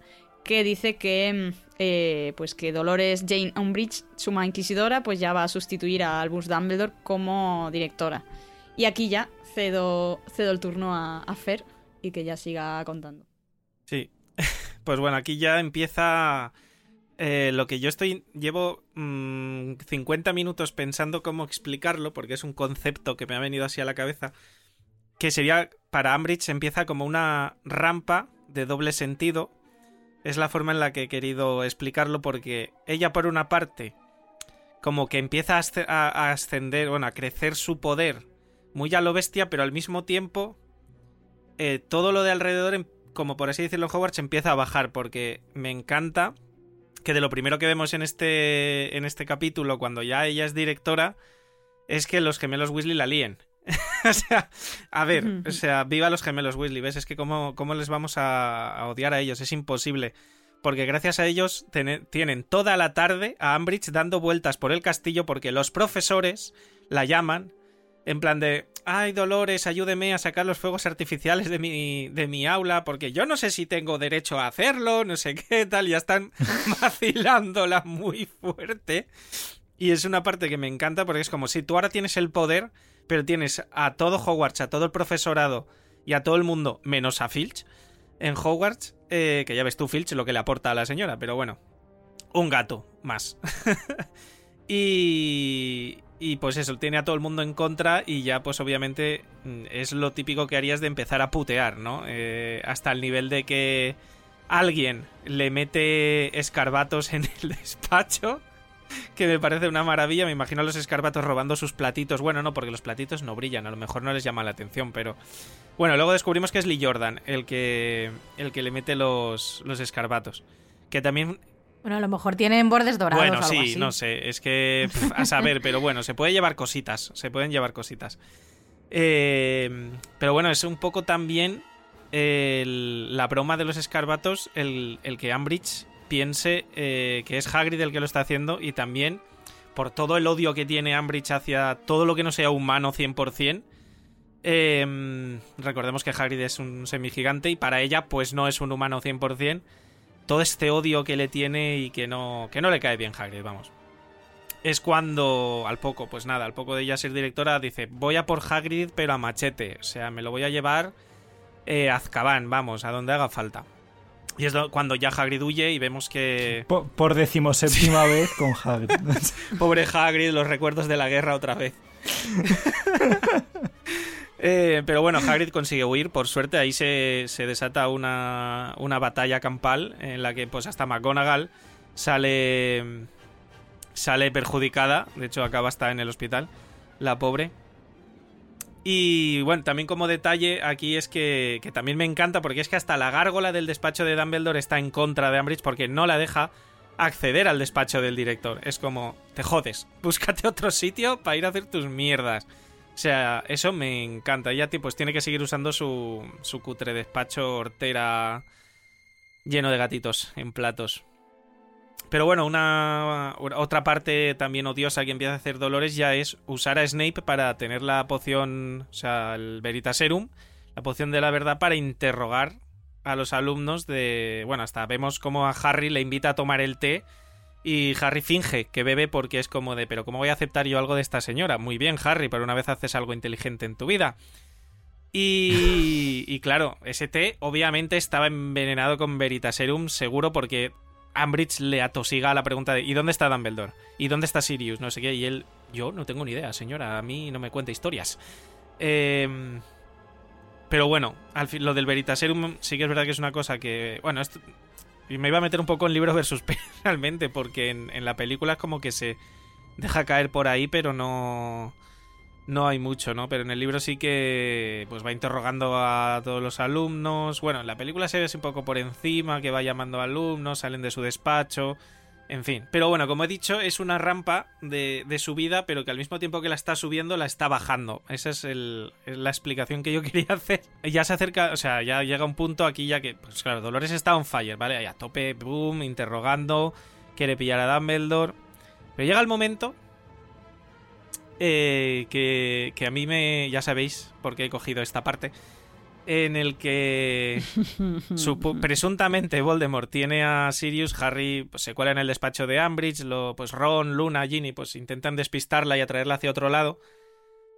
que dice que, mm, eh, pues que Dolores Jane Umbridge, suma inquisidora, pues ya va a sustituir a Albus Dumbledore como directora. Y aquí ya cedo, cedo el turno a, a Fer y que ya siga contando. Sí. Pues bueno, aquí ya empieza eh, lo que yo estoy. Llevo mm, 50 minutos pensando cómo explicarlo, porque es un concepto que me ha venido así a la cabeza. Que sería. Para Ambridge empieza como una rampa de doble sentido. Es la forma en la que he querido explicarlo, porque ella, por una parte, como que empieza a asce- a- a ascender, bueno, a crecer su poder muy a lo bestia, pero al mismo tiempo eh, todo lo de alrededor, em- como por así decirlo en Hogwarts, empieza a bajar, porque me encanta que de lo primero que vemos en este, en este capítulo, cuando ya ella es directora, es que los gemelos Weasley la líen. o sea, a ver, o sea, viva los gemelos Weasley, ¿ves? Es que cómo, cómo les vamos a, a odiar a ellos, es imposible. Porque gracias a ellos tienen toda la tarde a Ambridge dando vueltas por el castillo porque los profesores la llaman en plan de, ay Dolores, ayúdeme a sacar los fuegos artificiales de mi, de mi aula, porque yo no sé si tengo derecho a hacerlo, no sé qué tal, ya están vacilándola muy fuerte. Y es una parte que me encanta porque es como si tú ahora tienes el poder, pero tienes a todo Hogwarts, a todo el profesorado y a todo el mundo, menos a Filch, en Hogwarts, eh, que ya ves tú Filch lo que le aporta a la señora, pero bueno, un gato más. y, y pues eso, tiene a todo el mundo en contra y ya pues obviamente mm, es lo típico que harías de empezar a putear, ¿no? Eh, hasta el nivel de que alguien le mete escarbatos en el despacho, que me parece una maravilla, me imagino a los escarbatos robando sus platitos, bueno, no, porque los platitos no brillan, a lo mejor no les llama la atención, pero... Bueno, luego descubrimos que es Lee Jordan el que, el que le mete los, los escarbatos. Que también Bueno, a lo mejor tienen bordes dorados bueno, o algo sí, así. no sé, es que a saber, pero bueno, se puede llevar cositas, se pueden llevar cositas. Eh, pero bueno, es un poco también el- la broma de los escarbatos, el, el que Ambridge piense eh, que es Hagrid el que lo está haciendo y también por todo el odio que tiene Ambridge hacia todo lo que no sea humano 100%. eh, recordemos que Hagrid es un semigigante y para ella pues no es un humano 100% todo este odio que le tiene y que no, que no le cae bien Hagrid, vamos. Es cuando, al poco, pues nada, al poco de ella ser directora, dice, voy a por Hagrid pero a machete, o sea, me lo voy a llevar eh, a Azkaban, vamos, a donde haga falta. Y es do- cuando ya Hagrid huye y vemos que... Por, por decimoséptima vez con Hagrid. Pobre Hagrid, los recuerdos de la guerra otra vez. Eh, pero bueno, Hagrid consigue huir, por suerte ahí se, se desata una, una batalla campal en la que pues hasta McGonagall sale sale perjudicada, de hecho acaba hasta en el hospital, la pobre. Y bueno, también como detalle aquí es que, que también me encanta porque es que hasta la gárgola del despacho de Dumbledore está en contra de Ambridge porque no la deja acceder al despacho del director. Es como, te jodes, búscate otro sitio para ir a hacer tus mierdas. O sea, eso me encanta. Ya pues tiene que seguir usando su, su cutre despacho hortera lleno de gatitos en platos. Pero bueno, una otra parte también odiosa que empieza a hacer Dolores ya es usar a Snape para tener la poción, o sea, el Veritaserum, la poción de la verdad para interrogar a los alumnos de, bueno, hasta vemos como a Harry le invita a tomar el té y Harry finge que bebe porque es como de, pero ¿cómo voy a aceptar yo algo de esta señora? Muy bien, Harry, pero una vez haces algo inteligente en tu vida. Y, y claro, ese té obviamente estaba envenenado con Veritaserum, seguro porque Ambridge le atosiga a la pregunta de ¿y dónde está Dumbledore? ¿Y dónde está Sirius? No sé qué. Y él, yo no tengo ni idea, señora. A mí no me cuenta historias. Eh, pero bueno, al fin, lo del Veritaserum sí que es verdad que es una cosa que... Bueno, esto, me iba a meter un poco en libro versus realmente, porque en, en la película es como que se deja caer por ahí, pero no no hay mucho, ¿no? Pero en el libro sí que pues va interrogando a todos los alumnos. Bueno, en la película se ve un poco por encima, que va llamando a alumnos, salen de su despacho. En fin, pero bueno, como he dicho, es una rampa de, de subida, pero que al mismo tiempo que la está subiendo, la está bajando. Esa es la explicación que yo quería hacer. Ya se acerca, o sea, ya llega un punto aquí ya que, pues claro, Dolores está on fire, ¿vale? Ahí a tope, boom, interrogando, quiere pillar a Dumbledore. Pero llega el momento eh, que, que a mí me... ya sabéis por qué he cogido esta parte en el que presuntamente Voldemort tiene a Sirius, Harry pues, se cuela en el despacho de Ambridge, lo, pues Ron, Luna, Ginny pues intentan despistarla y atraerla hacia otro lado,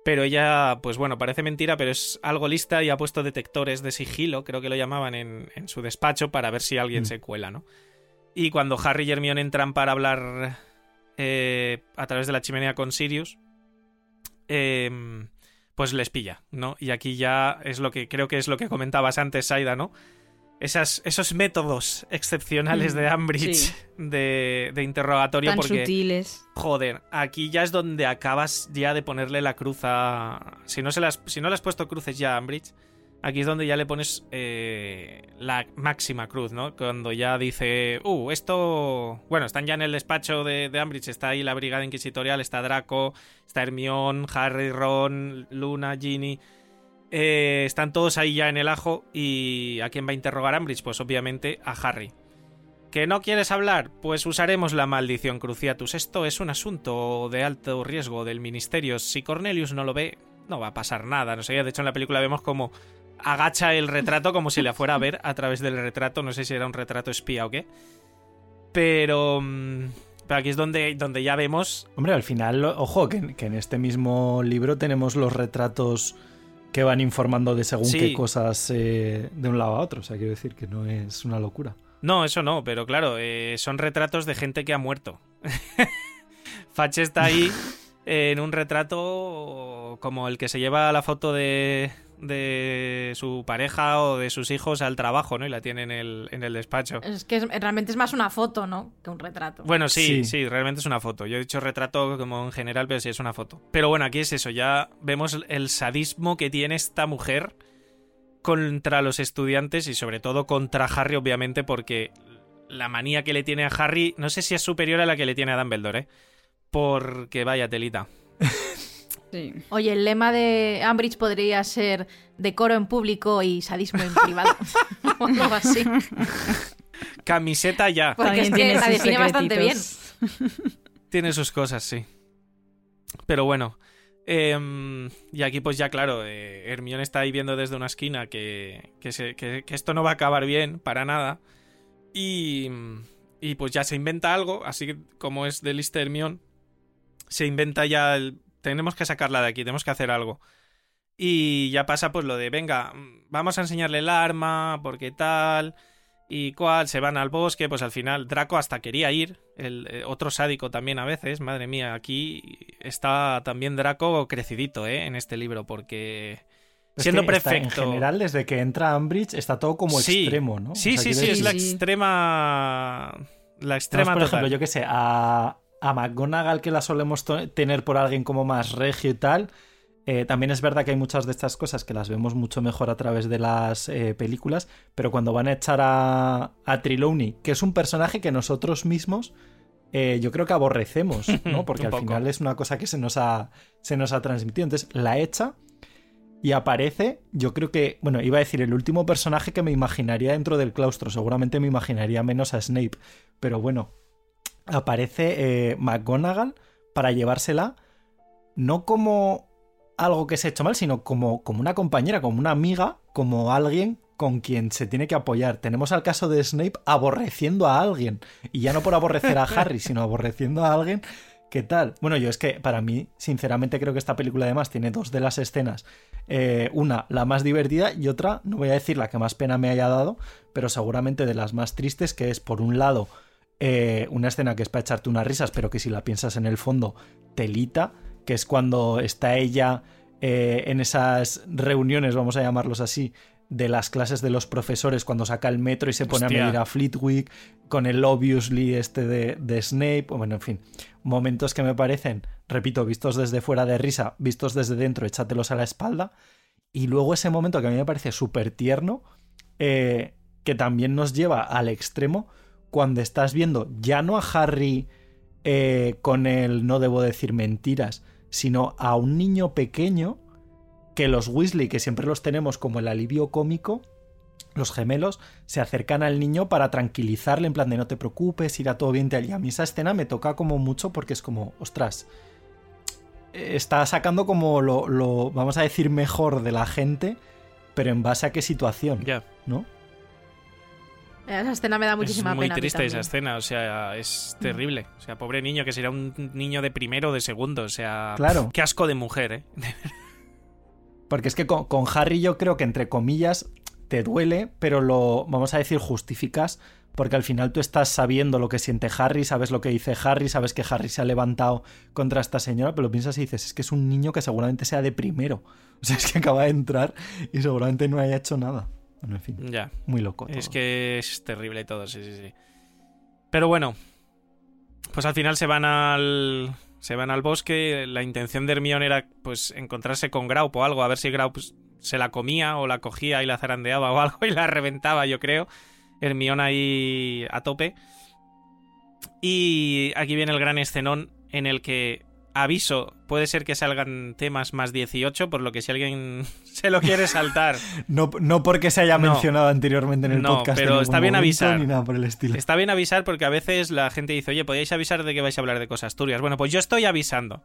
pero ella, pues bueno, parece mentira, pero es algo lista y ha puesto detectores de sigilo, creo que lo llamaban en, en su despacho, para ver si alguien Mm. se cuela, ¿no? Y cuando Harry y Hermione entran para hablar eh, a través de la chimenea con Sirius, eh, pues les pilla, ¿no? Y aquí ya es lo que creo que es lo que comentabas antes, Saida, ¿no? Esas, esos métodos excepcionales Mm, de Ambridge sí. de, de interrogatorio, Tan porque, sutiles. joder, aquí ya es donde acabas ya de ponerle la cruz a... Si no, se las, si no le has puesto cruces ya a Ambridge, aquí es donde ya le pones eh, la máxima cruz, ¿no? Cuando ya dice, uh, esto... Bueno, están ya en el despacho de, Ambridge, está ahí la brigada inquisitorial, está Draco, está Hermione, Harry, Ron, Luna, Ginny... Eh, están todos ahí ya en el ajo y ¿a quién va a interrogar Ambridge? Pues obviamente a Harry. ¿Que no quieres hablar? Pues usaremos la maldición Cruciatus. Esto es un asunto de alto riesgo del ministerio. Si Cornelius no lo ve, no va a pasar nada. No sé, de hecho en la película vemos como agacha el retrato como si le fuera a ver a través del retrato. No sé si era un retrato espía o qué. Pero... mm, pero aquí es donde, donde ya vemos... Hombre, al final, ojo, que, que en este mismo libro tenemos los retratos que van informando de según Sí. qué cosas eh, de un lado a otro. O sea, quiero decir que no es una locura. No, eso no, pero claro, eh, son retratos de gente que ha muerto. Fach está ahí en un retrato como el que se lleva la foto de, de su pareja o de sus hijos al trabajo, ¿no? Y la tiene en el, en el despacho. Es que es- realmente es más una foto, ¿no? Que un retrato. Bueno, sí, sí, Sí. realmente es una foto. Yo he dicho retrato como en general, pero sí es una foto. Pero bueno, aquí es eso, ya vemos el sadismo que tiene esta mujer contra los estudiantes y sobre todo contra Harry, obviamente, porque la manía que le tiene a Harry, no sé si es superior a la que le tiene a Dumbledore, ¿eh? Porque vaya telita. Sí. Oye, el lema de Ambridge podría ser decoro en público y sadismo en privado. o algo así. Camiseta ya. Porque es También que tiene la sus define bastante bien. Tiene sus cosas, sí. Pero bueno. em, y aquí, pues ya, claro, eh, Hermione está ahí viendo desde una esquina que, que, se- que- que esto no va a acabar bien, para nada. Y, y pues ya se inventa algo, así que como es de lista Hermione, se inventa ya el... Tenemos que sacarla de aquí, tenemos que hacer algo. Y ya pasa pues lo de, venga, vamos a enseñarle el arma, porque tal y cual, se van al bosque, pues al final Draco hasta quería ir, el eh, otro sádico también a veces, madre mía, aquí está también Draco crecidito, ¿eh? En este libro, porque Es siendo que está- prefecto... en general, desde que entra Ambridge, está todo como Sí. extremo, ¿no? O Sí, sea, sí, sí, es la extrema... La extrema por total. ejemplo, yo que sé, a, a McGonagall, que la solemos tener por alguien como más regio y tal, eh, también es verdad que hay muchas de estas cosas que las vemos mucho mejor a través de las eh, películas, pero cuando van a echar a, a Trelawney, que es un personaje que nosotros mismos eh, yo creo que aborrecemos, ¿no? Porque al poco. final es una cosa que se nos ha, se nos ha transmitido. Entonces la echa y aparece, yo creo que, bueno, iba a decir el último personaje que me imaginaría dentro del claustro, seguramente me imaginaría menos a Snape, pero bueno, aparece eh, McGonagall para llevársela no como algo que se ha hecho mal, sino como, como una compañera, como una amiga, como alguien con quien se tiene que apoyar. Tenemos al caso de Snape aborreciendo a alguien, y ya no por aborrecer a Harry, sino aborreciendo a alguien. ¿Qué tal? Bueno, yo es que para mí, sinceramente, creo que esta película además tiene dos de las escenas. Eh, una, la más divertida, y otra, no voy a decir la que más pena me haya dado, pero seguramente de las más tristes, que es, por un lado, eh, una escena que es para echarte unas risas, pero que si la piensas en el fondo, telita, que es cuando está ella eh, en esas reuniones, vamos a llamarlos así, de las clases de los profesores cuando saca el metro y se pone Hostia. a medir a Fleetwick con el obviously este de, de Snape, o bueno, en fin, momentos que me parecen, repito, vistos desde fuera de risa, vistos desde dentro, échatelos a la espalda, y luego ese momento que a mí me parece súper tierno, eh, que también nos lleva al extremo cuando estás viendo ya no a Harry eh, con el no debo decir mentiras, sino a un niño pequeño que los Weasley, que siempre los tenemos como el alivio cómico, los gemelos, se acercan al niño para tranquilizarle en plan de no te preocupes, irá todo bien. tal. Y a mí esa escena me toca como mucho porque es como, ostras, está sacando como lo, lo, vamos a decir, mejor de la gente, pero en base a qué situación. ¿no? Esa escena me da muchísima es muy pena. a mí triste esa escena, o sea, es terrible. O sea, pobre niño, que será un niño de primero o de segundo, o sea... Claro. Qué asco de mujer, ¿eh? Porque es que con, con Harry yo creo que entre comillas te duele, pero lo, vamos a decir, justificas, porque al final tú estás sabiendo lo que siente Harry, sabes lo que dice Harry, sabes que Harry se ha levantado contra esta señora, pero lo piensas y dices, es que es un niño que seguramente sea de primero. O sea, es que acaba de entrar y seguramente no haya hecho nada. Bueno, en fin, Ya. muy loco. Es que es terrible todo, sí, sí, sí. Pero bueno, pues al final se van al se van al bosque. La intención de Hermione era pues encontrarse con Graup o algo, a ver si Graup pues, se la comía o la cogía y la zarandeaba o algo y la reventaba, yo creo. Hermione ahí a tope. Y aquí viene el gran escenón en el que aviso, puede ser que salgan temas más 18, por lo que si alguien se lo quiere saltar, no, no porque se haya No. mencionado anteriormente en el No, podcast. pero está bien momento, avisar. Ni nada por el estilo. Está bien avisar porque a veces la gente dice, oye, podéis avisar de que vais a hablar de cosas turbias. Bueno, pues yo estoy avisando.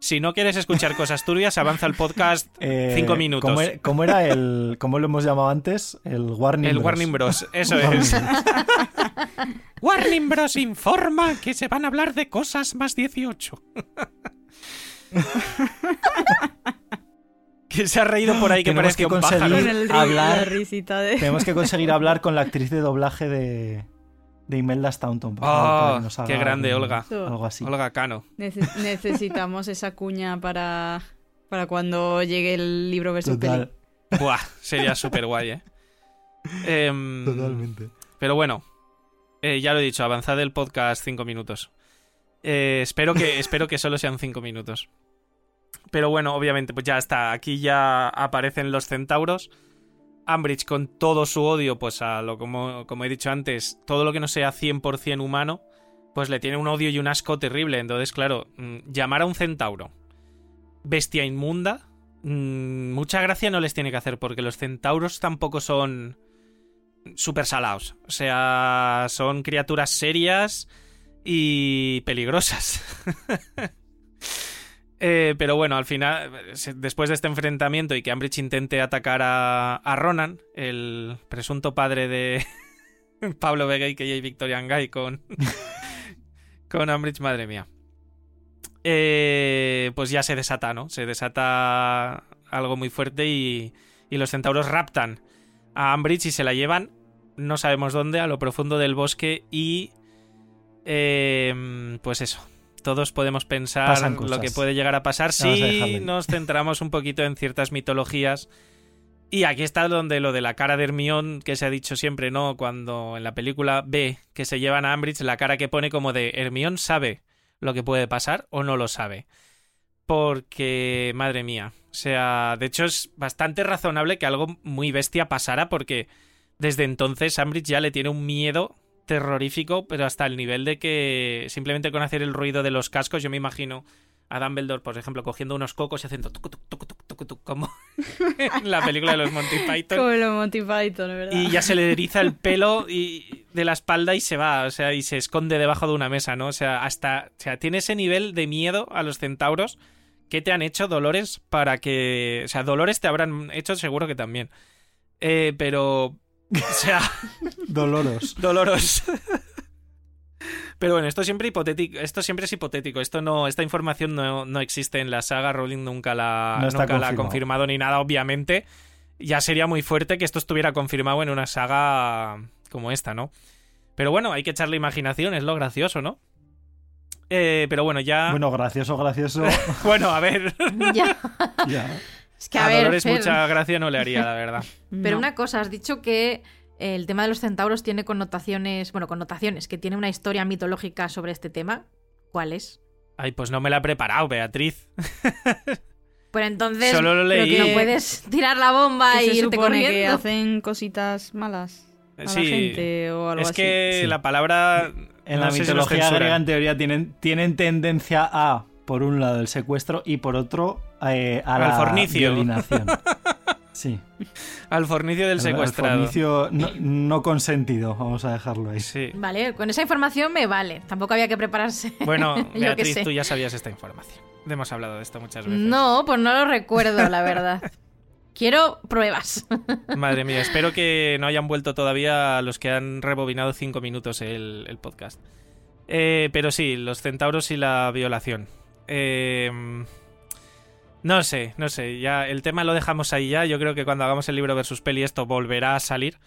Si no quieres escuchar cosas turbias, avanza el podcast Eh, cinco minutos. ¿cómo, era- cómo era el. ¿Cómo lo hemos llamado antes? El Warning el Bros. Warning Bros. Eso Warning es. Bros. Warning Bros. informa que se van a hablar de cosas más 18. que se ha reído por ahí que Tenemos parece que un conseguir- pájaro. Hablar- la risita de... Tenemos que conseguir hablar con la actriz de doblaje de, de Imelda Staunton. por Oh, favor, nos qué grande, Olga. Algo así. Olga Cano. Nece- necesitamos esa cuña para, para cuando llegue el libro versus peli. Total, Buah, sería súper guay, ¿eh? Em, totalmente. Pero bueno, eh, ya lo he dicho, avanzad el podcast cinco minutos. Eh, espero, que, espero que solo sean cinco minutos. Pero bueno, obviamente, pues ya está. Aquí ya aparecen los centauros. Ambridge con todo su odio, pues a lo como, como he dicho antes, todo lo que no sea 100% humano, pues le tiene un odio y un asco terrible. Entonces, claro, mm, llamar a un centauro bestia inmunda, mm, mucha gracia no les tiene que hacer, porque los centauros tampoco son super salados. O sea, son criaturas serias y peligrosas. Eh, pero bueno, al final, después de este enfrentamiento y que Ambridge intente atacar a, a Ronan, el presunto padre de Pablo Vega y que J. Victorian Guy con, con Ambridge, madre mía. Eh, pues ya se desata, ¿no? Se desata algo muy fuerte y, y los centauros raptan a Ambridge y se la llevan, no sabemos dónde, a lo profundo del bosque y... eh, pues eso, todos podemos pensar lo que puede llegar a pasar si nos centramos un poquito en ciertas mitologías. Y aquí está donde lo de la cara de Hermión, que se ha dicho siempre, ¿no? Cuando en la película ve que se llevan a Ambridge, la cara que pone como de Hermión sabe lo que puede pasar o no lo sabe. Porque, madre mía, o sea, de hecho es bastante razonable que algo muy bestia pasara porque desde entonces Ambridge ya le tiene un miedo terrorífico, pero hasta el nivel de que simplemente con hacer el ruido de los cascos, yo me imagino a Dumbledore, por ejemplo, cogiendo unos cocos y haciendo tuc, tuc, tuc, como en la película de los Monty Python. Como los Monty Python, ¿verdad? Y ya se le eriza el pelo y de la espalda y se va, o sea, y se esconde debajo de una mesa, ¿no? O sea, hasta, o sea, tiene ese nivel de miedo a los centauros que te han hecho Dolores para que, o sea, Dolores te habrán hecho seguro que también. Eh, pero, o sea, Doloros. Doloros. Pero bueno, esto siempre hipotético, esto siempre es hipotético. Esto no, esta información no, no existe en la saga. Rowling nunca la, No nunca la ha confirmado. ni nada, obviamente. Ya sería muy fuerte que esto estuviera confirmado en una saga como esta, ¿no? Pero bueno, hay que echarle imaginación, es lo gracioso, ¿no? Eh, pero bueno, ya. Bueno, Bueno, gracioso, gracioso. a ver. Ya. ya. Es que a, a, ver, Dolores Fer, mucha gracia no le haría, la verdad. Pero No. una cosa, has dicho que el tema de los centauros tiene connotaciones, bueno, connotaciones, que tiene una historia mitológica sobre este tema. ¿Cuál es? Ay, pues no me la he preparado, Beatriz. Pero entonces Solo lo pero leí. que no puedes tirar la bomba ¿Qué y se irte supone que corriendo. hacen cositas malas a Sí, la gente o algo Es así? que Sí. la palabra. En no la si mitología censuran. griega, en teoría, tienen, tienen tendencia a, por un lado, el secuestro y por otro, eh, a Al la fornicio. violinación. Sí. Al fornicio del Al- al secuestrado. fornicio no, no consentido, vamos a dejarlo ahí. Sí. Vale, con esa información me vale. Tampoco había que prepararse. Bueno, Beatriz, sé. tú ya sabías esta información. Hemos hablado de esto muchas veces. No, pues no lo recuerdo, la verdad. Quiero pruebas. Madre mía, espero que no hayan vuelto todavía los que han rebobinado cinco minutos el, el podcast. Eh, pero sí, los centauros y la violación. Eh, no sé, no sé. Ya el tema lo dejamos ahí ya. Yo creo que cuando hagamos el libro versus peli esto volverá a salir. Eh,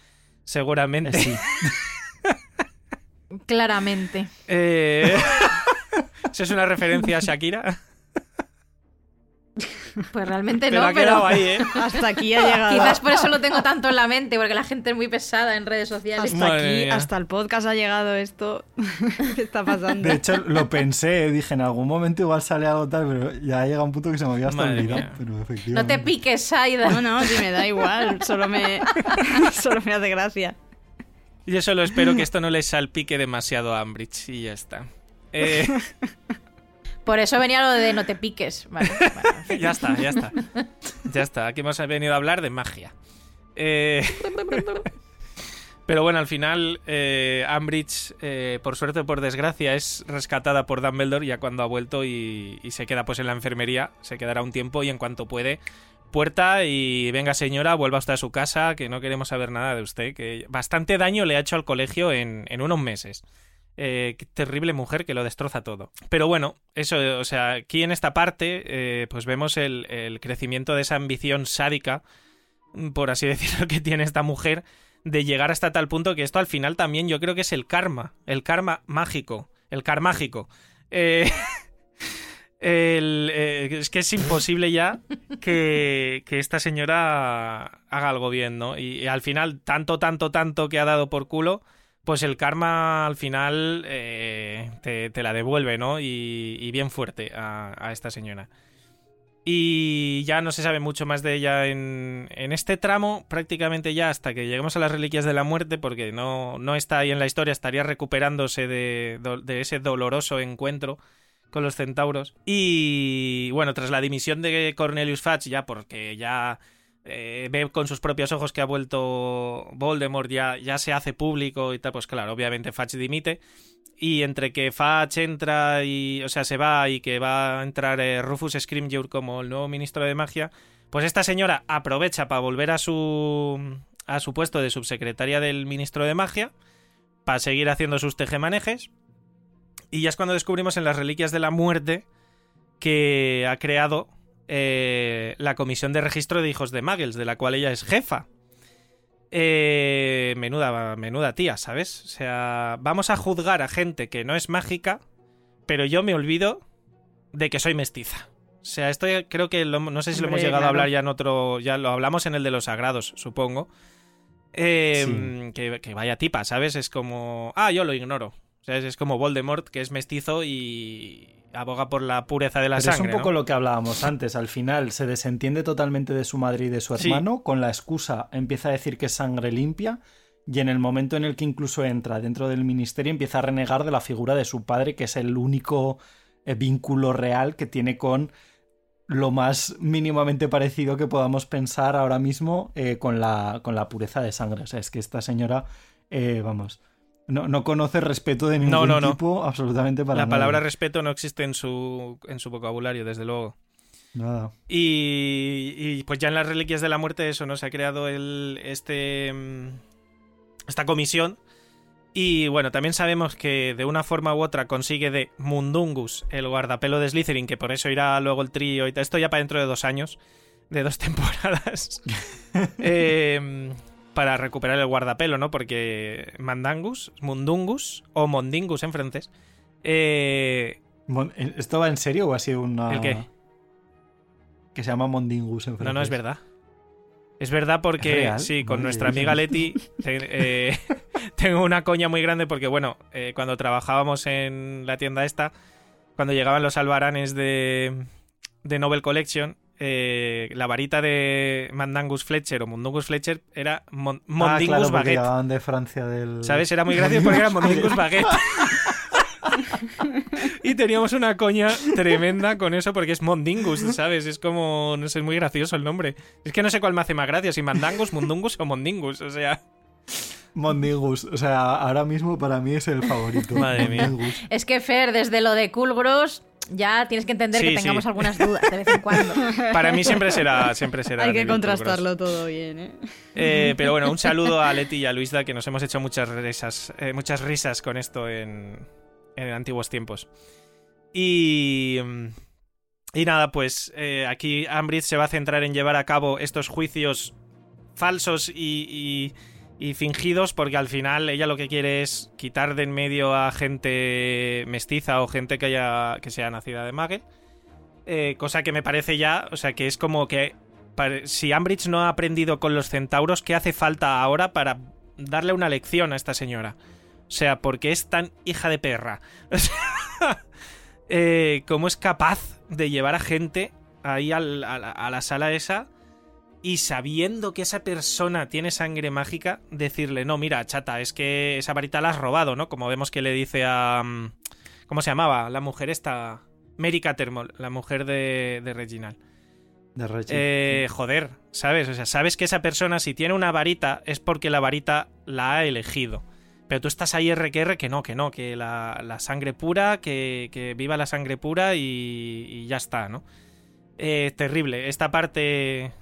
Seguramente. Sí. Claramente. Eh, ¿Eso es una referencia a Shakira? Pues realmente Pero no, ha quedado pero ahí, ¿eh? Hasta aquí ha llegado. quizás por eso lo tengo tanto en la mente, porque la gente es muy pesada en redes sociales. Hasta Madre aquí, mía. hasta el podcast ha llegado esto. ¿Qué está pasando? De hecho, lo pensé, dije, en algún momento igual sale algo tal, pero ya llega un punto que se me había hasta olvidado. Pero No te piques, Saida. No, no, sí me da igual. Solo me, solo me hace gracia. Yo solo espero que esto no le salpique demasiado a Ambridge y ya está. Eh, Por eso venía lo de no te piques. Vale, vale, ya está, ya está. Ya está, aquí hemos venido a hablar de magia. Eh, Pero bueno, al final eh, Ambridge, eh, por suerte o por desgracia, es rescatada por Dumbledore ya cuando ha vuelto y, y se queda pues en la enfermería, se quedará un tiempo y en cuanto puede, puerta y venga señora, vuelva usted a su casa, que no queremos saber nada de usted, que bastante daño le ha hecho al colegio en, en unos meses. Eh, qué terrible mujer que lo destroza todo. Pero bueno, eso, o sea, aquí en esta parte, eh, pues vemos el, crecimiento de esa ambición sádica, por así decirlo, que tiene esta mujer, de llegar hasta tal punto que esto al final también yo creo que es el karma, el karma mágico, el karmágico. Eh, el, eh, es que es imposible ya que, esta señora haga algo bien, ¿no? Y al final, tanto, tanto, tanto que ha dado por culo, pues el karma al final eh, te, la devuelve, ¿no? Y, y bien fuerte a, a esta señora. Y ya no se sabe mucho más de ella en, en este tramo, prácticamente ya hasta que lleguemos a las reliquias de la muerte, porque no, no está ahí en la historia, estaría recuperándose de, de ese doloroso encuentro con los centauros. Y bueno, tras la dimisión de Cornelius Fudge, ya porque ya eh, ve con sus propios ojos que ha vuelto Voldemort, ya, ya se hace público y tal, pues claro, obviamente Fudge dimite. Y entre que Fudge entra y, o sea, se va y que va a entrar eh, Rufus Scrimgeour como el nuevo ministro de magia, pues esta señora aprovecha para volver a su a su puesto de subsecretaria del ministro de magia para seguir haciendo sus tejemanejes. Y ya es cuando descubrimos en las reliquias de la muerte que ha creado eh, la comisión de registro de hijos de Muggles, de la cual ella es jefa. Eh, menuda, menuda tía, ¿sabes? O sea, vamos a juzgar a gente que no es mágica, pero yo me olvido de que soy mestiza. O sea, esto creo que lo- no sé si lo hemos llegado a hablar ya en otro. Ya lo hablamos en el de los sagrados, supongo. Eh, que, que vaya tipa, ¿sabes? Es como. Ah, yo lo ignoro. O sea, es como Voldemort, que es mestizo y aboga por la pureza de la Pero sangre. es un poco ¿no? lo que hablábamos antes. Al final se desentiende totalmente de su madre y de su Sí. hermano. Con la excusa empieza a decir que es sangre limpia. Y en el momento en el que incluso entra dentro del ministerio empieza a renegar de la figura de su padre, que es el único eh, vínculo real que tiene con lo más mínimamente parecido que podamos pensar ahora mismo eh, con, la, con la pureza de sangre. O sea, es que esta señora, eh, vamos, no, no conoce respeto de ningún No, no, tipo absolutamente para La palabra respeto no existe en su, en su vocabulario, desde luego. Nada. Y, y, pues ya en las Reliquias de la Muerte eso, ¿no? Se ha creado el, este, mm, esta comisión. Y bueno, también sabemos que de una forma u otra consigue de Mundungus, el guardapelo de Slytherin, que por eso irá luego el trío y tal. Esto ya para dentro de dos años, de dos temporadas. Eh, para recuperar el guardapelo, ¿no? Porque Mandangus, Mundungus, o Mondingus en francés, eh, Mon- ¿Esto va en serio o ha sido una. ¿El qué? Que se llama Mondingus en No, no, es francés? verdad. Es verdad porque, ¿Es real? sí, con nuestra amiga Leti te- eh, tengo una coña muy grande porque, bueno, eh, cuando trabajábamos en la tienda esta, cuando llegaban los albaranes de, de Nobel Collection, eh, la varita de Mandangus Fletcher o Mundungus Fletcher era Mon- Ah, Mondingus claro, porque Baguette. llegaban de Francia del. ¿Sabes? Era muy gracioso porque era Mondingus Baguette. y teníamos una coña tremenda con eso porque es Mondingus, ¿sabes? Es como, no sé, es muy gracioso el nombre. Es que no sé cuál me hace más gracia, si Mandangus, Mundungus o Mondingus, o sea... Mondingus. O sea, ahora mismo para mí es el favorito. Madre mía. Mondingus. Es que, Fer, desde lo de Cool Gross, ya tienes que entender Sí, que tengamos sí. algunas dudas de vez en cuando. Para mí siempre será, siempre será Hay que contrastarlo todo bien, ¿eh? Eh, pero bueno, un saludo a Leti y a Luisda que nos hemos hecho muchas risas, eh, muchas risas con esto en, en antiguos tiempos. Y, mm, y nada, pues eh, aquí Ambridge se va a centrar en llevar a cabo estos juicios falsos y, y- y fingidos porque al final ella lo que quiere es quitar de en medio a gente mestiza o gente que haya que sea nacida de Magel. Eh, cosa que me parece ya, o sea, que es como que si Ambridge no ha aprendido con los centauros, ¿qué hace falta ahora para darle una lección a esta señora? O sea, porque es tan hija de perra. Eh, ¿Cómo es capaz de llevar a gente ahí a, a la sala esa y sabiendo que esa persona tiene sangre mágica, decirle, no, mira, chata, es que esa varita la has robado, ¿no? Como vemos que le dice a... mm, ¿Cómo se llamaba? La mujer esta... Mary Cattermole, la mujer de, de Reginald. De Reggie. Eh, joder, ¿sabes? O sea, sabes que esa persona si tiene una varita es porque la varita la ha elegido. Pero tú estás ahí R que R que no, que no, que la, la sangre pura, que, que viva la sangre pura y, y ya está, ¿no? Eh, terrible. Esta parte,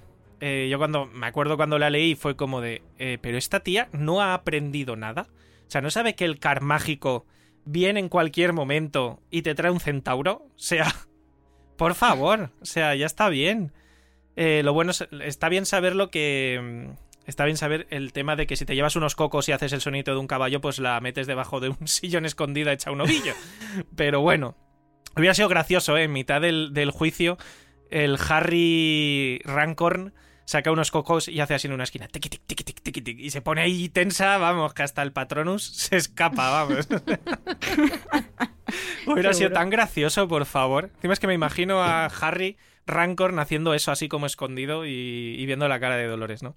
eh, yo cuando me acuerdo cuando la leí fue como de, eh, pero esta tía no ha aprendido nada. O sea, no sabe que el car mágico viene en cualquier momento y te trae un centauro. O sea, por favor, o sea, ya está bien. Eh, lo bueno es, está bien saber lo que... mm, Está bien saber el tema de que si te llevas unos cocos y haces el sonido de un caballo, pues la metes debajo de un sillón escondida hecha un ovillo. Pero bueno, hubiera sido gracioso, ¿eh? En mitad del, del juicio, el Harry Rancorn saca unos cocos y hace así en una esquina. Tiqui, tiqui, tiqui, tic, y se pone ahí tensa, vamos, que hasta el Patronus se escapa, vamos. Hubiera sido tan gracioso, por favor. Encima es que me imagino a Harry Rancorn haciendo eso así como escondido y, y viendo la cara de Dolores, ¿no?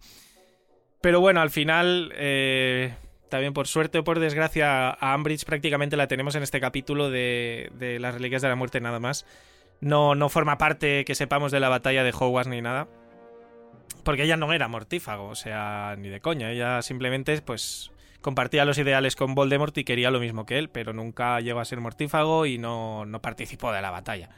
Pero bueno, al final, eh, también por suerte o por desgracia, a Ambridge prácticamente la tenemos en este capítulo de, de las Reliquias de la Muerte nada más. No, no forma parte que sepamos de la batalla de Hogwarts ni nada. Porque ella no era mortífago, o sea, ni de coña. Ella simplemente, pues, compartía los ideales con Voldemort y quería lo mismo que él, pero nunca llegó a ser mortífago y no, no participó de la batalla.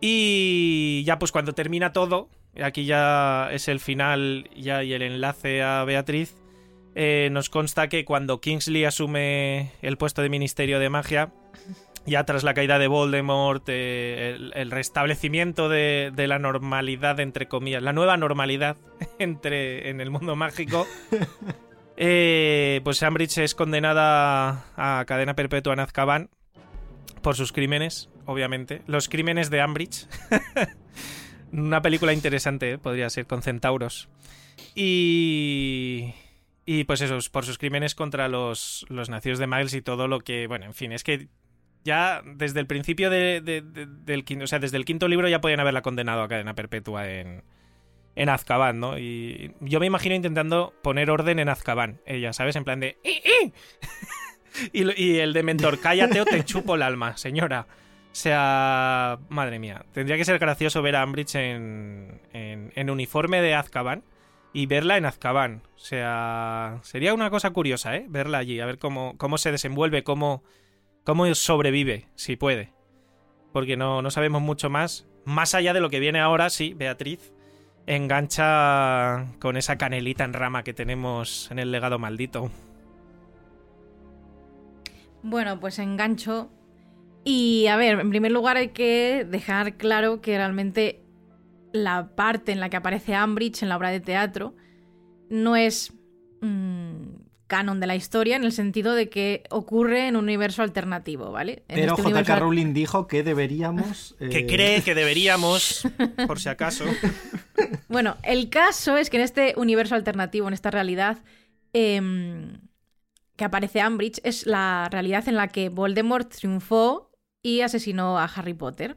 Y ya pues cuando termina todo, aquí ya es el final ya y el enlace a Beatriz, eh, nos consta que cuando Kingsley asume el puesto de Ministerio de Magia, ya tras la caída de Voldemort, eh, el, el restablecimiento de, de la normalidad, entre comillas, la nueva normalidad entre, en el mundo mágico, eh, pues Ambridge es condenada a cadena perpetua en Azkaban por sus crímenes, obviamente. Los crímenes de Ambridge. Una película interesante, ¿eh? podría ser, con centauros. Y... Y pues eso, por sus crímenes contra los, los nacidos de Miles y todo lo que. Bueno, en fin, es que ya desde el principio de- de- de- del quinto, o sea, desde el quinto libro ya podían haberla condenado a cadena perpetua en, en Azkaban, ¿no? Y yo me imagino intentando poner orden en Azkaban, ella, ¿sabes? En plan de... "¡Eh, eh!". y, y el de mentor, cállate o te chupo el alma, señora. O sea, madre mía, tendría que ser gracioso ver a Ambridge en, en, en uniforme de Azkaban y verla en Azkaban. O sea, sería una cosa curiosa, ¿eh? Verla allí, a ver cómo, cómo se desenvuelve, cómo, cómo sobrevive, si puede. Porque no, no sabemos mucho más. Más allá de lo que viene ahora, sí, Beatriz engancha con esa canelita en rama que tenemos en el legado maldito. Bueno, pues engancho. Y a ver, en primer lugar hay que dejar claro que realmente la parte en la que aparece Ambridge en la obra de teatro no es mm, canon de la historia en el sentido de que ocurre en un universo alternativo, ¿vale? En Pero este JK Rowling dijo que deberíamos. Que eh, cree que deberíamos, por si acaso. Bueno, el caso es que en este universo alternativo, en esta realidad em, que aparece Ambridge, es la realidad en la que Voldemort triunfó y asesinó a Harry Potter.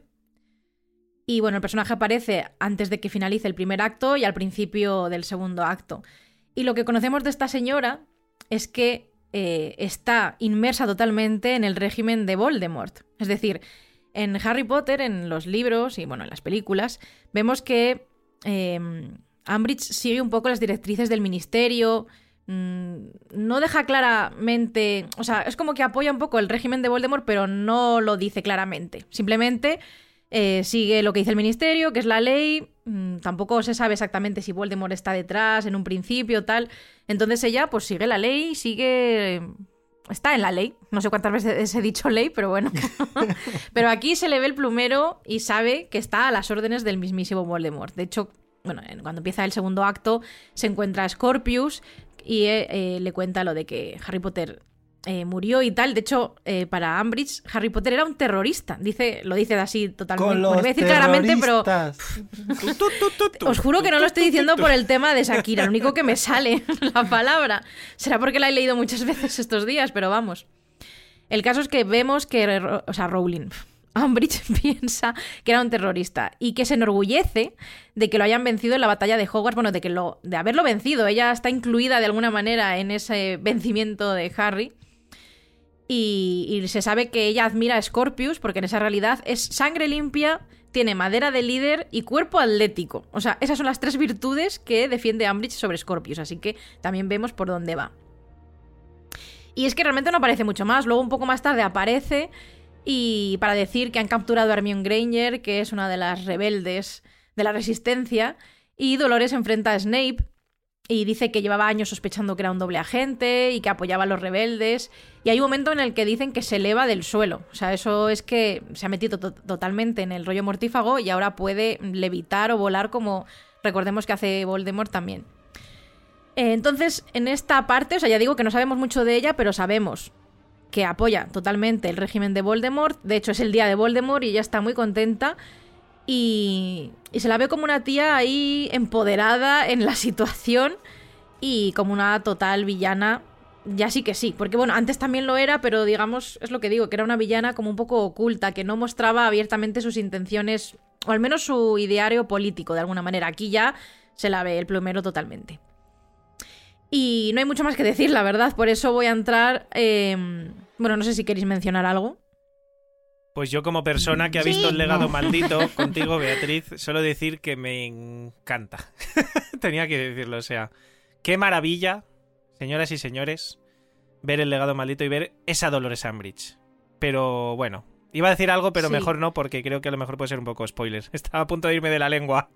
Y bueno, el personaje aparece antes de que finalice el primer acto y al principio del segundo acto. Y lo que conocemos de esta señora es que eh, está inmersa totalmente en el régimen de Voldemort. Es decir, en Harry Potter, en los libros y bueno, en las películas, vemos que eh, Ambridge sigue un poco las directrices del ministerio. mm, No deja claramente. O sea, es como que apoya un poco el régimen de Voldemort, pero no lo dice claramente. Simplemente eh, sigue lo que dice el ministerio, que es la ley. mm, Tampoco se sabe exactamente si Voldemort está detrás en un principio, tal. Entonces ella, pues sigue la ley, sigue. Está en la ley. No sé cuántas veces he dicho ley, pero bueno. pero aquí se le ve el plumero y sabe que está a las órdenes del mismísimo Voldemort. De hecho, bueno, en- cuando empieza el segundo acto, se encuentra a Scorpius y eh, eh, le cuenta lo de que Harry Potter eh, murió y tal. De hecho, eh, para Ambridge, Harry Potter era un terrorista. Dice, lo dice así totalmente. Con Bueno, los voy a decir claramente, pero os juro que no lo estoy diciendo por el tema de Shakira. Lo único que me sale la palabra. Será porque la he leído muchas veces estos días, pero vamos. El caso es que vemos que, o sea, Rowling, Ambridge piensa que era un terrorista y que se enorgullece de que lo hayan vencido en la batalla de Hogwarts, bueno, de que lo, de haberlo vencido. Ella está incluida de alguna manera en ese vencimiento de Harry. Y, se sabe que ella admira a Scorpius porque en esa realidad es sangre limpia, tiene madera de líder y cuerpo atlético. O sea, esas son las tres virtudes que defiende Ambridge sobre Scorpius, así que también vemos por dónde va. Y es que realmente no aparece mucho más. Luego un poco más tarde aparece y para decir que han capturado a Hermione Granger, que es una de las rebeldes de la resistencia, y Dolores enfrenta a Snape y dice que llevaba años sospechando que era un doble agente y que apoyaba a los rebeldes. Y hay un momento en el que dicen que se eleva del suelo. O sea, eso es que se ha metido to- totalmente en el rollo mortífago y ahora puede levitar o volar como recordemos que hace Voldemort también. Eh, Entonces, en esta parte, o sea, ya digo que no sabemos mucho de ella, pero sabemos que apoya totalmente el régimen de Voldemort. De hecho, es el día de Voldemort y ella está muy contenta. Y, y se la ve como una tía ahí empoderada en la situación y como una total villana. Ya sí que sí, porque bueno, antes también lo era, pero digamos, es lo que digo, que era una villana como un poco oculta, que no mostraba abiertamente sus intenciones, o al menos su ideario político, de alguna manera. Aquí ya se la ve el plumero totalmente. Y no hay mucho más que decir, la verdad, por eso voy a entrar... eh, Bueno, no sé si queréis mencionar algo. Pues yo como persona que ha Sí. visto el legado maldito contigo, Beatriz, solo decir que me encanta. Tenía que decirlo, o sea, qué maravilla, señoras y señores, ver el legado maldito y ver esa Dolores Umbridge. Pero bueno, iba a decir algo, pero Sí. mejor no, porque creo que a lo mejor puede ser un poco spoiler. Estaba a punto de irme de la lengua.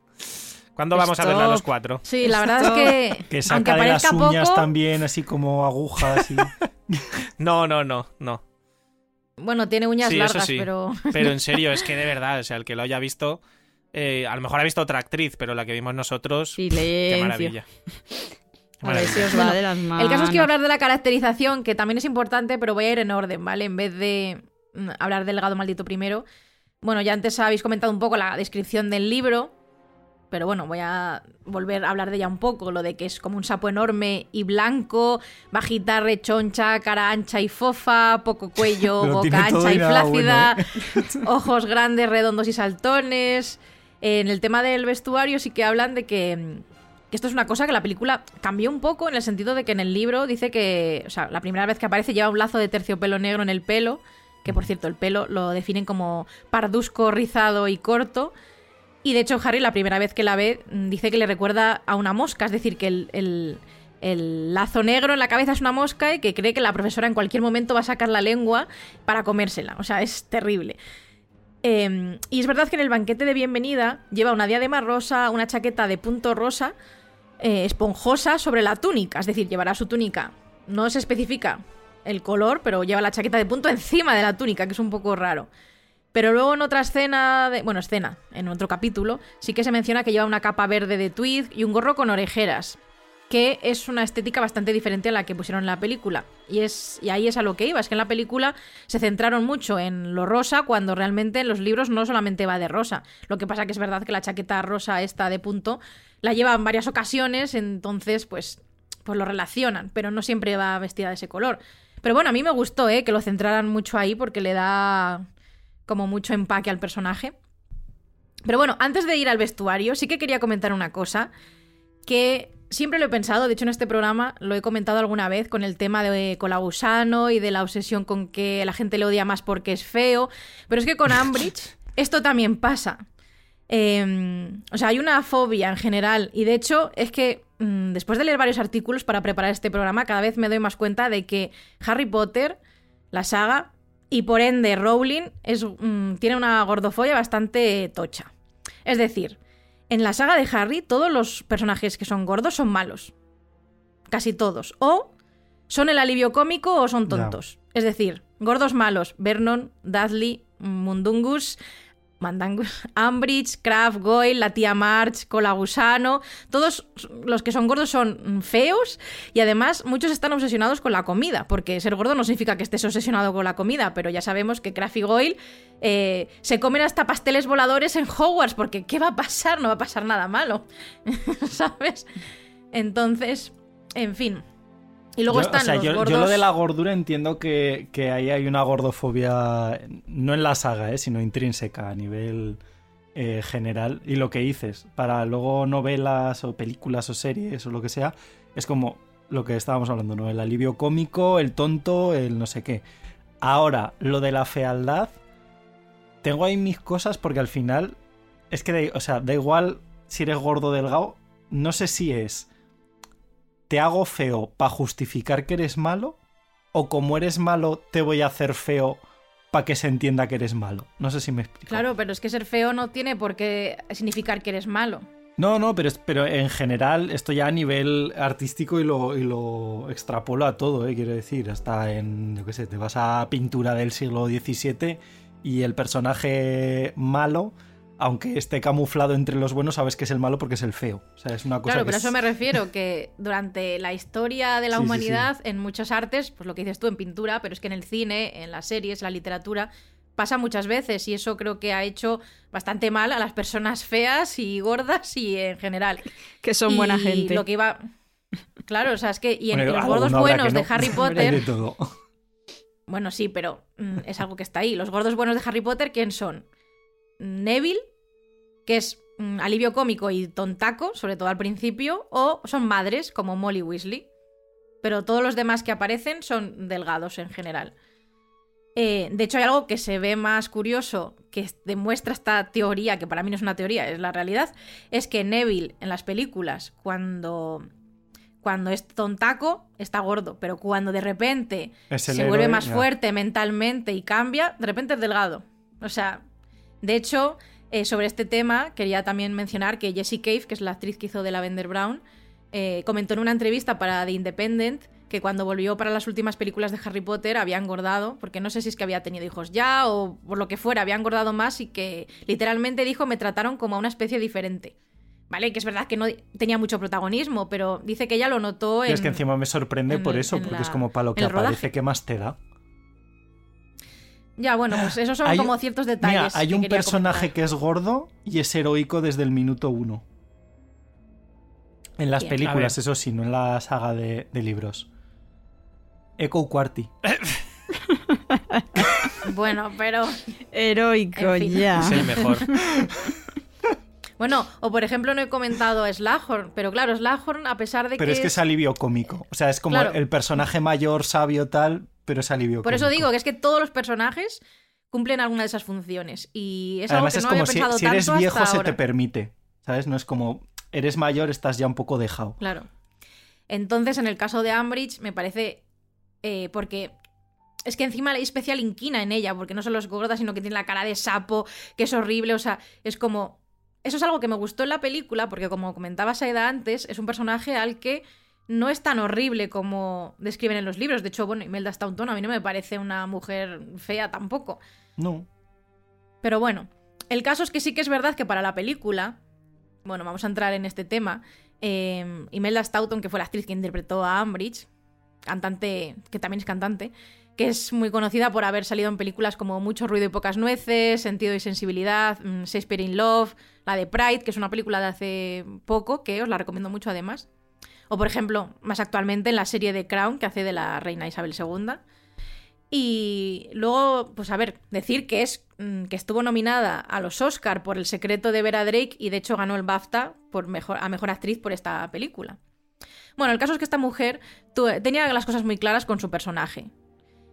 ¿Cuándo vamos a verla los cuatro? Sí, la verdad es que, Que aunque saca de las uñas poco, también, así como agujas. Y... No, no, no, no. Bueno, tiene uñas Sí, eso largas, sí. pero Pero en serio, es que de verdad, o sea, el que lo haya visto, eh, a lo mejor ha visto otra actriz, pero la que vimos nosotros, qué maravilla. Qué A ver si maravilla. os va de las manos. El caso es que voy a hablar de la caracterización, que también es importante, pero voy a ir en orden, ¿vale? En vez de mm, hablar del legado maldito primero. Bueno, ya antes habéis comentado un poco la descripción del libro. Pero bueno, voy a volver a hablar de ella un poco, lo de que es como un sapo enorme y blanco, bajita, rechoncha, cara ancha y fofa, poco cuello, boca ancha y flácida, ¿eh? ojos grandes, redondos y saltones. En el tema del vestuario sí que hablan de que, que esto es una cosa que la película cambió un poco en el sentido de que en el libro dice que, o sea, la primera vez que aparece lleva un lazo de terciopelo negro en el pelo, que por cierto el pelo lo definen como pardusco, rizado y corto. Y de hecho, Harry, la primera vez que la ve, mm, dice que le recuerda a una mosca, es decir, que el, lazo negro en la cabeza es una mosca y que cree que la profesora en cualquier momento va a sacar la lengua para comérsela. O sea, es terrible. Em, y es verdad que en el banquete de bienvenida lleva una diadema rosa, una chaqueta de punto rosa, eh, esponjosa sobre la túnica, es decir, llevará su túnica. No se especifica el color, pero lleva la chaqueta de punto encima de la túnica, que es un poco raro. Pero luego en otra escena, de, bueno, escena, en otro capítulo, sí que se menciona que lleva una capa verde de tweed y un gorro con orejeras, que es una estética bastante diferente a la que pusieron en la película. Y, es, y ahí es a lo que iba, es que en la película se centraron mucho en lo rosa, cuando realmente en los libros no solamente va de rosa. Lo que pasa que es verdad que la chaqueta rosa esta de punto la lleva en varias ocasiones, entonces pues, pues lo relacionan, pero no siempre va vestida de ese color. Pero bueno, a mí me gustó, ¿eh? Que lo centraran mucho ahí porque le da como mucho empaque al personaje. Pero bueno, antes de ir al vestuario, sí que quería comentar una cosa que siempre lo he pensado, de hecho en este programa lo he comentado alguna vez con el tema de Colagusano y de la obsesión con que la gente le odia más porque es feo, pero es que con Ambridge esto también pasa. Em, o sea, hay una fobia en general y de hecho es que mm, después de leer varios artículos para preparar este programa, cada vez me doy más cuenta de que Harry Potter, la saga, y por ende Rowling es, mm, tiene una gordofobia bastante tocha. Es decir, en la saga de Harry todos los personajes que son gordos son malos. Casi todos. O son el alivio cómico o son tontos. Es decir, gordos malos, Vernon, Dudley, Mundungus, Mandangus, Ambridge, Kraft, Goyle, la tía March, Colagusano, todos los que son gordos son feos y además muchos están obsesionados con la comida, porque ser gordo no significa que estés obsesionado con la comida, pero ya sabemos que Kraft y Goyle eh, se comen hasta pasteles voladores en Hogwarts, porque ¿qué va a pasar? No va a pasar nada malo, ¿sabes? Entonces, en fin. Y luego están los yo, gordos... yo, lo de la gordura entiendo que, ahí hay una gordofobia, no en la saga, eh, sino intrínseca a nivel eh, general. Y lo que dices, para luego novelas o películas o series o lo que sea, es como lo que estábamos hablando, ¿no? El alivio cómico, el tonto, el no sé qué. Ahora, lo de la fealdad, tengo ahí mis cosas porque al final es que, o sea, da igual si eres gordo o delgado, no sé si es ¿te hago feo para justificar que eres malo? ¿O como eres malo, te voy a hacer feo para que se entienda que eres malo? No sé si me explico. Claro, pero es que ser feo no tiene por qué significar que eres malo. No, no, pero, pero en general esto ya a nivel artístico y lo, y lo extrapolo a todo, ¿eh? quiero decir, hasta en, yo qué sé, te vas a pintura del siglo XVII y el personaje malo aunque esté camuflado entre los buenos, sabes que es el malo porque es el feo. O sea, es una cosa claro, pero a eso me refiero, que durante la historia de la humanidad, en muchas artes, pues lo que dices tú en pintura, pero es que en el cine, en las series, la literatura, pasa muchas veces y eso creo que ha hecho bastante mal a las personas feas y gordas y en general. Que son buena gente. Lo que iba... Claro, o sea, es que... Y en los gordos buenos de Harry Potter... Bueno, sí, pero mm, es algo que está ahí. Los gordos buenos de Harry Potter, ¿quién son? Neville, que es mm, alivio cómico y tontaco, sobre todo al principio, o son madres, como Molly Weasley. Pero todos los demás que aparecen son delgados en general. Eh, de hecho, hay algo que se ve más curioso, que demuestra esta teoría, que para mí no es una teoría, es la realidad, es que Neville en las películas, cuando, cuando es tontaco, está gordo, pero cuando de repente se vuelve más fuerte mentalmente y cambia, de repente es delgado. O sea, de hecho, eh, sobre este tema quería también mencionar que Jessie Cave, que es la actriz que hizo de Lavender Brown, eh, comentó en una entrevista para The Independent que cuando volvió para las últimas películas de Harry Potter había engordado, porque no sé si es que había tenido hijos ya o por lo que fuera, había engordado más y que literalmente dijo me trataron como a una especie diferente. ¿Vale? Que es verdad que no tenía mucho protagonismo, pero dice que ella lo notó en. es que encima me sorprende por eso, porque es como para lo que aparece, ¿qué más te da? Ya, bueno, pues esos son como ciertos detalles. Mira, hay un personaje que es gordo y es heroico desde el minuto uno. En las Bien. películas, eso sí, no en la saga de, de libros. Echo Quarty. Bueno, pero. Heroico, En fin. ya. Es el mejor. Bueno, o por ejemplo, no he comentado a Slughorn, pero claro, Slughorn, a pesar de Pero que. es que es alivio cómico. O sea, es como Claro. el personaje mayor, sabio, tal, pero es alivio Por cómico. eso digo que es que todos los personajes cumplen alguna de esas funciones. Y es Además, algo que es no como había si, pensado si eres viejo hasta se ahora. te permite. ¿Sabes? No es como eres mayor, estás ya un poco dejado. Claro. Entonces, en el caso de Ambridge, me parece. eh, porque. Es que encima hay especial inquina en ella, porque no solo es gorda, sino que tiene la cara de sapo, que es horrible. O sea, es como. Eso es algo que me gustó en la película, porque como comentaba Saida antes, es un personaje al que no es tan horrible como describen en los libros. De hecho, bueno, Imelda Staunton a mí no me parece una mujer fea tampoco. No. Pero bueno, el caso es que sí que es verdad que para la película, bueno, vamos a entrar en este tema, eh, Imelda Staunton, que fue la actriz que interpretó a Ambridge, cantante, que también es cantante, que es muy conocida por haber salido en películas como Mucho ruido y pocas nueces, Sentido y sensibilidad, mm, Shakespeare in Love, la de Pride, que es una película de hace poco, que os la recomiendo mucho además. O por ejemplo, más actualmente en la serie de Crown, que hace de la reina Isabel II. Y luego, pues a ver, decir que es mm, que estuvo nominada a los Oscar por El secreto de Vera Drake y de hecho ganó el BAFTA por mejor, a mejor actriz por esta película. Bueno, el caso es que esta mujer tenía las cosas muy claras con su personaje.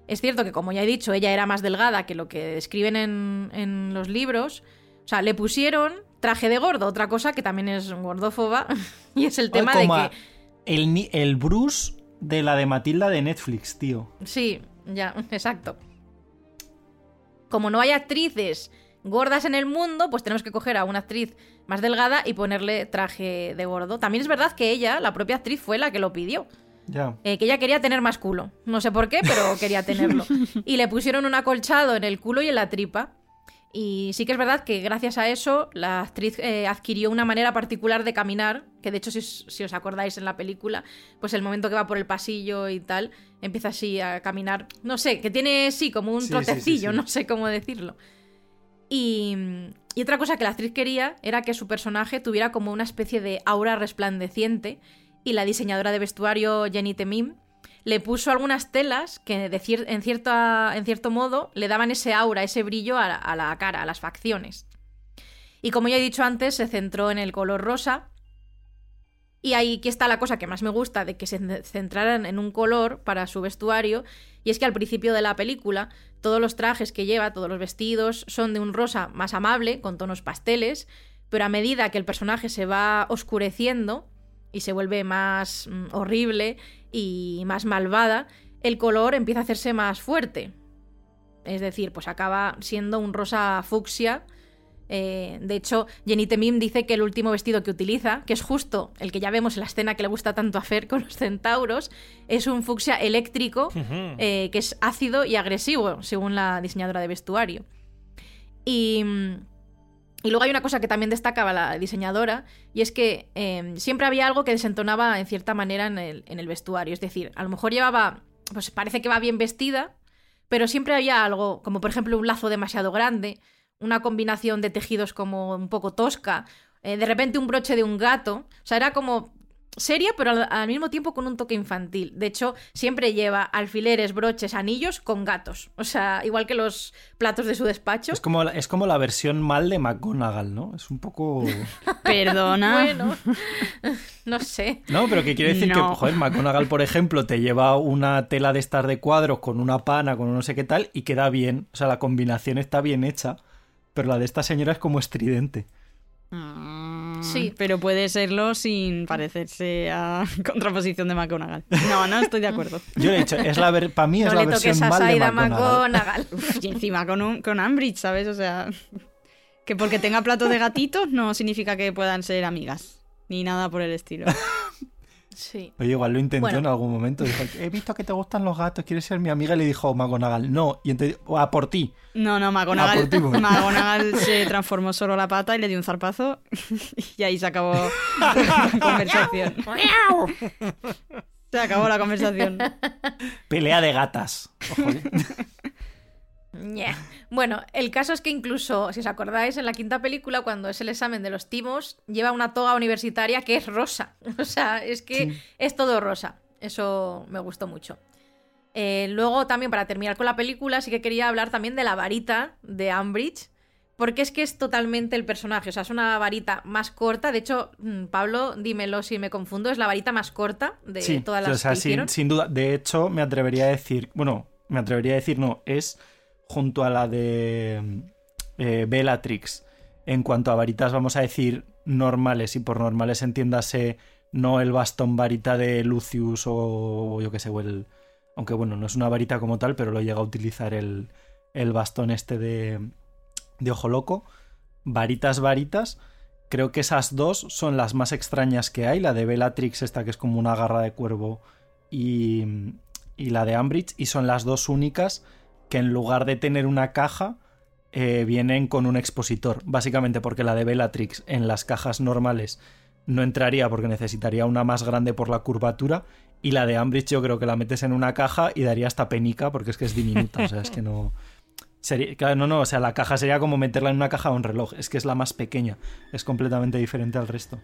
Es cierto que, como ya he dicho, ella era más delgada que lo que describen en, en los libros. O sea, le pusieron traje de gordo, otra cosa que también es gordófoba, y es el tema de que... el, el Bruce de la de Matilda de Netflix, tío. Sí, ya, exacto. Como no hay actrices gordas en el mundo, pues tenemos que coger a una actriz más delgada y ponerle traje de gordo. También es verdad que ella, la propia actriz, fue la que lo pidió. Ya. Eh, que ella quería tener más culo. No sé por qué, pero quería tenerlo. Y le pusieron un acolchado en el culo y en la tripa. Y sí que es verdad que gracias a eso la actriz eh, adquirió una manera particular de caminar, que de hecho si, os- si os acordáis en la película, pues el momento que va por el pasillo y tal, empieza así a caminar, no sé, que tiene sí como un Sí, trotecillo, sí. no sé cómo decirlo. Y, y otra cosa que la actriz quería era que su personaje tuviera como una especie de aura resplandeciente y la diseñadora de vestuario Jenny Temim le puso algunas telas que en, en cierto modo le daban ese aura, ese brillo a la, a la cara, a las facciones. Y como ya he dicho antes, se centró en el color rosa. Y ahí aquí está la cosa que más me gusta de que se centraran en un color para su vestuario. Y es que al principio de la película, todos los trajes que lleva, todos los vestidos, son de un rosa más amable, con tonos pasteles. Pero a medida que el personaje se va oscureciendo y se vuelve más mm, horrible y más malvada, el color empieza a hacerse más fuerte. Es decir, pues acaba siendo un rosa fucsia. Eh, de hecho, Jenny Temim dice que el último vestido que utiliza, que es justo el que ya vemos en la escena que le gusta tanto a Fer con los centauros, es un fucsia eléctrico eh, que es ácido y agresivo, según la diseñadora de vestuario. Y, mm, y luego hay una cosa que también destacaba la diseñadora, y es que eh, siempre había algo que desentonaba en cierta manera en el, en el vestuario. Es decir, a lo mejor llevaba, pues parece que va bien vestida, pero siempre había algo, como por ejemplo un lazo demasiado grande, una combinación de tejidos como un poco tosca, eh, de repente un broche de un gato. O sea, era como seria, pero al, al mismo tiempo con un toque infantil. De hecho, siempre lleva alfileres, broches, anillos con gatos. O sea, igual que los platos de su despacho. Es como, la- es como la versión mal de McGonagall, ¿no? Es un poco... Perdona. Bueno, no sé. No, pero que quiere decir No. que, joder, McGonagall, por ejemplo, te lleva una tela de estas de cuadros con una pana, con un no sé qué tal, y queda bien. O sea, la combinación está bien hecha, pero la de esta señora es como estridente. Mm, Sí. Pero puede serlo sin parecerse a contraposición de McGonagall. No, no estoy de acuerdo. Yo le he dicho, es la ver... para mí es No la versión mal de. McGonagall. Uf, y encima con, un, con Ambridge, ¿sabes? O sea, que porque tenga plato de gatitos no significa que puedan ser amigas. Ni nada por el estilo. Sí. Oye, igual lo intentó Bueno. en algún momento. Dijo, he visto que te gustan los gatos, ¿quieres ser mi amiga? Y le dijo McGonagall, no. Y entonces, a por ti. No, no, McGonagall, por ti, por- McGonagall se transformó solo la pata y le dio un zarpazo y ahí se acabó la conversación. Se acabó la conversación. Pelea de gatas. Ojo, ¿eh? Bueno, el caso es que incluso, si os acordáis, en la quinta película, cuando es el examen de los timos, lleva una toga universitaria que es rosa. O sea, es que es todo rosa. Eso me gustó mucho. Eh, luego, también, para terminar con la película, sí que quería hablar también de la varita de Ambridge. Porque es que es totalmente el personaje. O sea, es una varita más corta. De hecho, mm, Pablo, dímelo si me confundo, es la varita más corta de todas las o sea, que sin, sin duda. De hecho, me atrevería a decir. Bueno, me atrevería a decir, no, es junto a la de eh, Bellatrix. En cuanto a varitas, vamos a decir normales, y por normales entiéndase no el bastón varita de Lucius o, yo que sé, o el. Aunque bueno, no es una varita como tal, pero lo llega a utilizar el, el bastón este de, de ojo loco. Varitas, varitas. Creo que esas dos son las más extrañas que hay. La de Bellatrix, esta que es como una garra de cuervo, y, y la de Ambridge. Y son las dos únicas que en lugar de tener una caja, eh, vienen con un expositor. Básicamente porque la de Bellatrix en las cajas normales no entraría porque necesitaría una más grande por la curvatura. Y la de Ambridge yo creo que la metes en una caja y daría hasta penica porque es que es diminuta. O sea, es que no... Sería, no, no, o sea, la caja sería como meterla en una caja o un reloj. Es que es la más pequeña. Es completamente diferente al resto.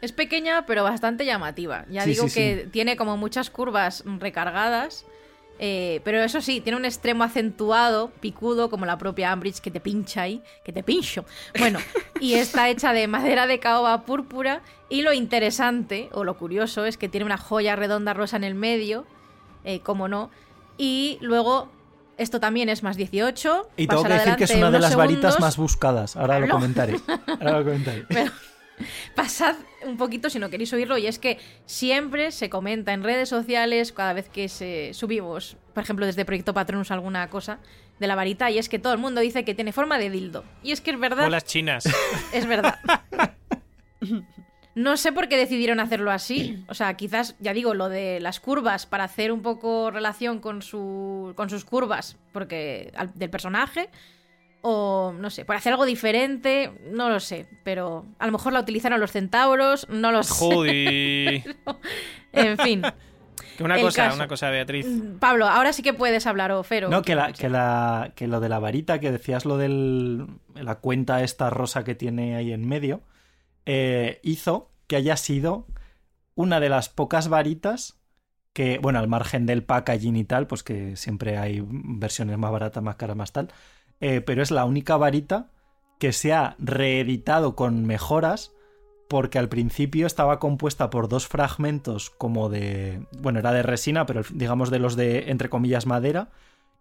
Es pequeña, pero bastante llamativa. Ya digo que tiene como muchas curvas recargadas eh, pero eso sí, tiene un extremo acentuado, picudo, como la propia Ambridge, que te pincha ahí, que te pincho. Bueno, y está hecha de madera de caoba púrpura. Y lo interesante, o lo curioso, es que tiene una joya redonda rosa en el medio, eh, como no. Y luego, esto también es más 18. Y tengo que decir que es una de las varitas más buscadas. Ahora lo comentaré. Ahora lo comentaré. pasad un poquito si no queréis oírlo y es que siempre se comenta en redes sociales cada vez que se subimos, por ejemplo desde Proyecto Patronus alguna cosa de la varita y es que todo el mundo dice que tiene forma de dildo. Y es que es verdad. O las chinas. Es verdad. No sé por qué decidieron hacerlo así. O sea, quizás, ya digo, lo de las curvas para hacer un poco relación con, su, con sus curvas porque del personaje o no sé, por hacer algo diferente, no lo sé, pero a lo mejor la utilizaron los centauros, no lo sé. En fin. una cosa, una cosa, Beatriz. Mm, Pablo, ahora sí que puedes hablar, Ofero. No, que, la, que, la, que lo de la varita, que decías lo de la cuenta esta rosa que tiene ahí en medio, eh, hizo que haya sido una de las pocas varitas que, bueno, al margen del packaging y tal, pues que siempre hay versiones más baratas, más caras, más tal, eh, pero es la única varita que se ha reeditado con mejoras porque al principio estaba compuesta por dos fragmentos como de, bueno, era de resina, pero digamos de los de, entre comillas, madera,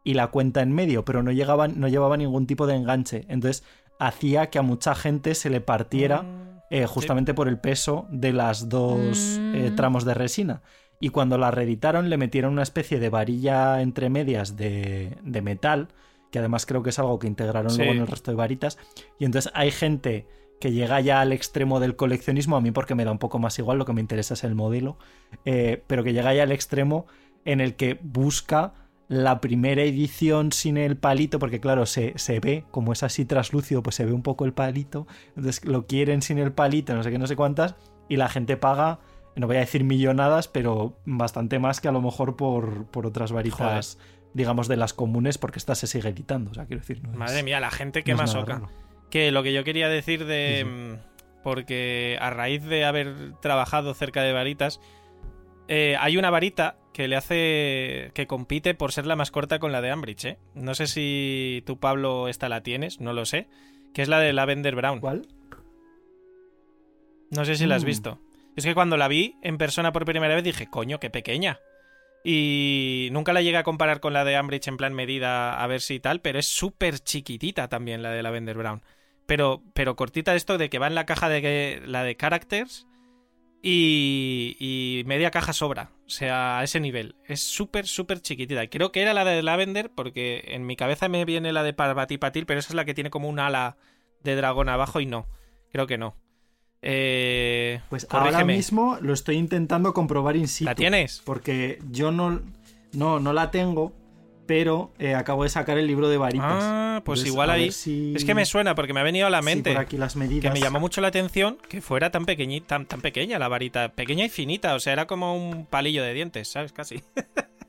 y la cuenta en medio, pero no, no llevaba ningún tipo de enganche. Entonces hacía que a mucha gente se le partiera mm, eh, justamente por el peso de las dos eh, mm. tramos de resina. Y cuando la reeditaron le metieron una especie de varilla entre medias de, de metal, que además creo que es algo que integraron luego en el resto de varitas. Y entonces hay gente que llega ya al extremo del coleccionismo, a mí porque me da un poco más igual, lo que me interesa es el modelo, eh, pero que llega ya al extremo en el que busca la primera edición sin el palito, porque claro, se, se, ve, como es así traslúcido, pues se ve un poco el palito, entonces lo quieren sin el palito, no sé qué, no sé cuántas, y la gente paga, no voy a decir millonadas, pero bastante más que a lo mejor por, por otras varitas digamos, de las comunes, porque esta se sigue editando. O sea, quiero decir. Madre mía, la gente que más oca. Que lo que yo quería decir de. Mm, porque a raíz de haber trabajado cerca de varitas, eh, hay una varita que le hace. que compite por ser la más corta con la de Ambridge, ¿eh? No sé si tú, Pablo, esta la tienes, no lo sé. Que es la de Lavender Brown. ¿Cuál? No sé si la has mm. visto. Es que cuando la vi en persona por primera vez dije, coño, qué pequeña. Y nunca la llegué a comparar con la de Ambridge en plan medida a ver si tal, pero es súper chiquitita también la de Lavender Brown. Pero, pero cortita esto de que va en la caja de la de characters y, y media caja sobra. O sea, a ese nivel. Es súper, súper chiquitita. Creo que era la de Lavender porque en mi cabeza me viene la de Parvati Patil, pero esa es la que tiene como un ala de dragón abajo y no. Creo que no. Eh, pues ahora mismo lo estoy intentando comprobar in situ. ¿La tienes? Porque yo no, no, no la tengo, pero eh, acabo de sacar el libro de varitas. Ah, pues igual ahí. Es que me suena porque me ha venido a la mente. aquí las medidas. Que me llamó mucho la atención que fuera tan pequeñita, tan, tan pequeña la varita. Pequeña y finita, o sea, era como un palillo de dientes, ¿sabes? Casi.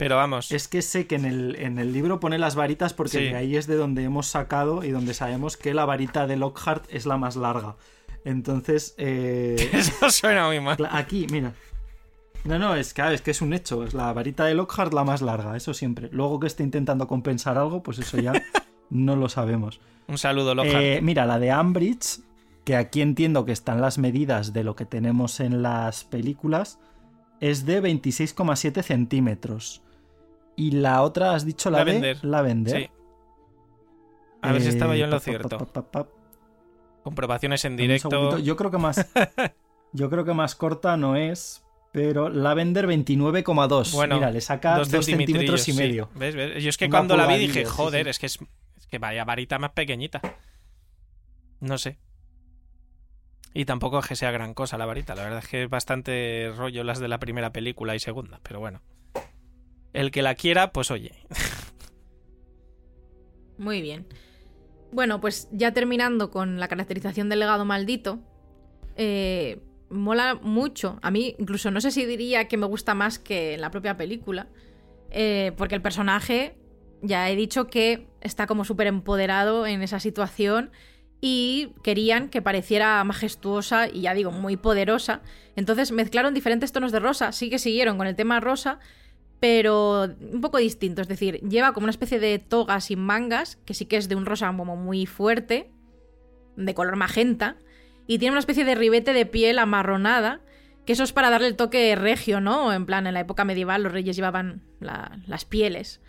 Pero vamos. Es que sé que en el, en el libro pone las varitas porque Sí. de ahí es de donde hemos sacado y donde sabemos que la varita de Lockhart es la más larga. Entonces, eh, Eso suena muy mal. aquí, mira. No, no, es, claro, es que es un hecho. Es la varita de Lockhart la más larga, eso siempre. Luego que esté intentando compensar algo, pues eso ya no lo sabemos. Un saludo, Lockhart. Eh, mira, la de Ambridge, que aquí entiendo que están las medidas de lo que tenemos en las películas, es de 26,7 centímetros. Y la otra, has dicho la Lavender. de Lavender. Sí. A ver si estaba yo en lo pa, cierto. pa, pa, pa, pa. Comprobaciones en directo. Yo creo que más. Yo creo que más corta no es. Pero Lavender 29,2. Bueno, Mira, le saca 2 centímetros y sí. medio. ¿Ves? ¿Ves? Yo es que Una cuando la vi dije, sí, joder, sí. es que es, es que vaya varita más pequeñita. No sé. Y tampoco es que sea gran cosa la varita. La verdad es que es bastante rollo las de la primera película y segunda. Pero bueno. El que la quiera, pues oye. Muy bien. Bueno, pues ya terminando con la caracterización del legado maldito, eh, mola mucho. A mí incluso no sé si diría que me gusta más que en la propia película, eh, porque el personaje, ya he dicho que está como súper empoderado en esa situación y querían que pareciera majestuosa y ya digo, muy poderosa. Entonces mezclaron diferentes tonos de rosa, sí que siguieron con el tema rosa, pero un poco distinto. Es decir, lleva como una especie de toga sin mangas, que sí que es de un rosa como muy fuerte, de color magenta, y tiene una especie de ribete de piel amarronada, que eso es para darle el toque regio, ¿no? En plan, en la época medieval los reyes llevaban la- las pieles.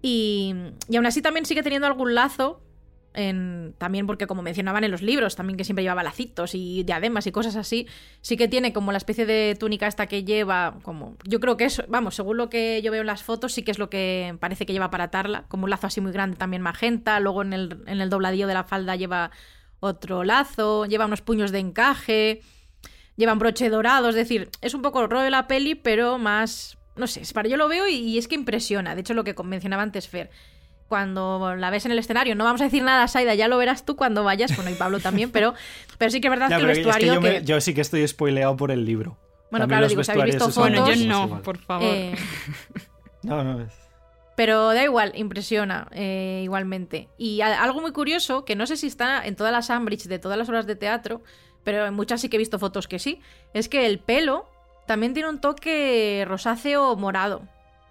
Y, y aún así también sigue teniendo algún lazo, también porque como mencionaban en los libros, también que siempre llevaba lacitos y diademas y cosas así, sí que tiene como la especie de túnica esta que lleva, como yo creo que eso, vamos, según lo que yo veo en las fotos, sí que es lo que parece que lleva para atarla, como un lazo así muy grande también magenta, luego en el, en el dobladillo de la falda lleva otro lazo, lleva unos puños de encaje, lleva un broche dorado, es decir, es un poco el rollo de la peli, pero más, no sé, es para yo lo veo y, y es que impresiona, de hecho lo que mencionaba antes Fer, cuando la ves en el escenario, no vamos a decir nada, Saida, ya lo verás tú cuando vayas, bueno, y Pablo también, pero, pero sí que es verdad Ya, que el pero es que vestuario yo, que... me- yo sí que estoy spoileado por el libro. Bueno, También claro, los digo, si habéis visto vestuarios Bueno, fotos, yo no, por favor. eh, No, no, es- Pero da igual, impresiona eh, igualmente. Y a- algo muy curioso, que no sé si está en todas las Ambridge de todas las obras de teatro, pero en muchas sí que he visto fotos que sí, es que el pelo también tiene un toque rosáceo morado.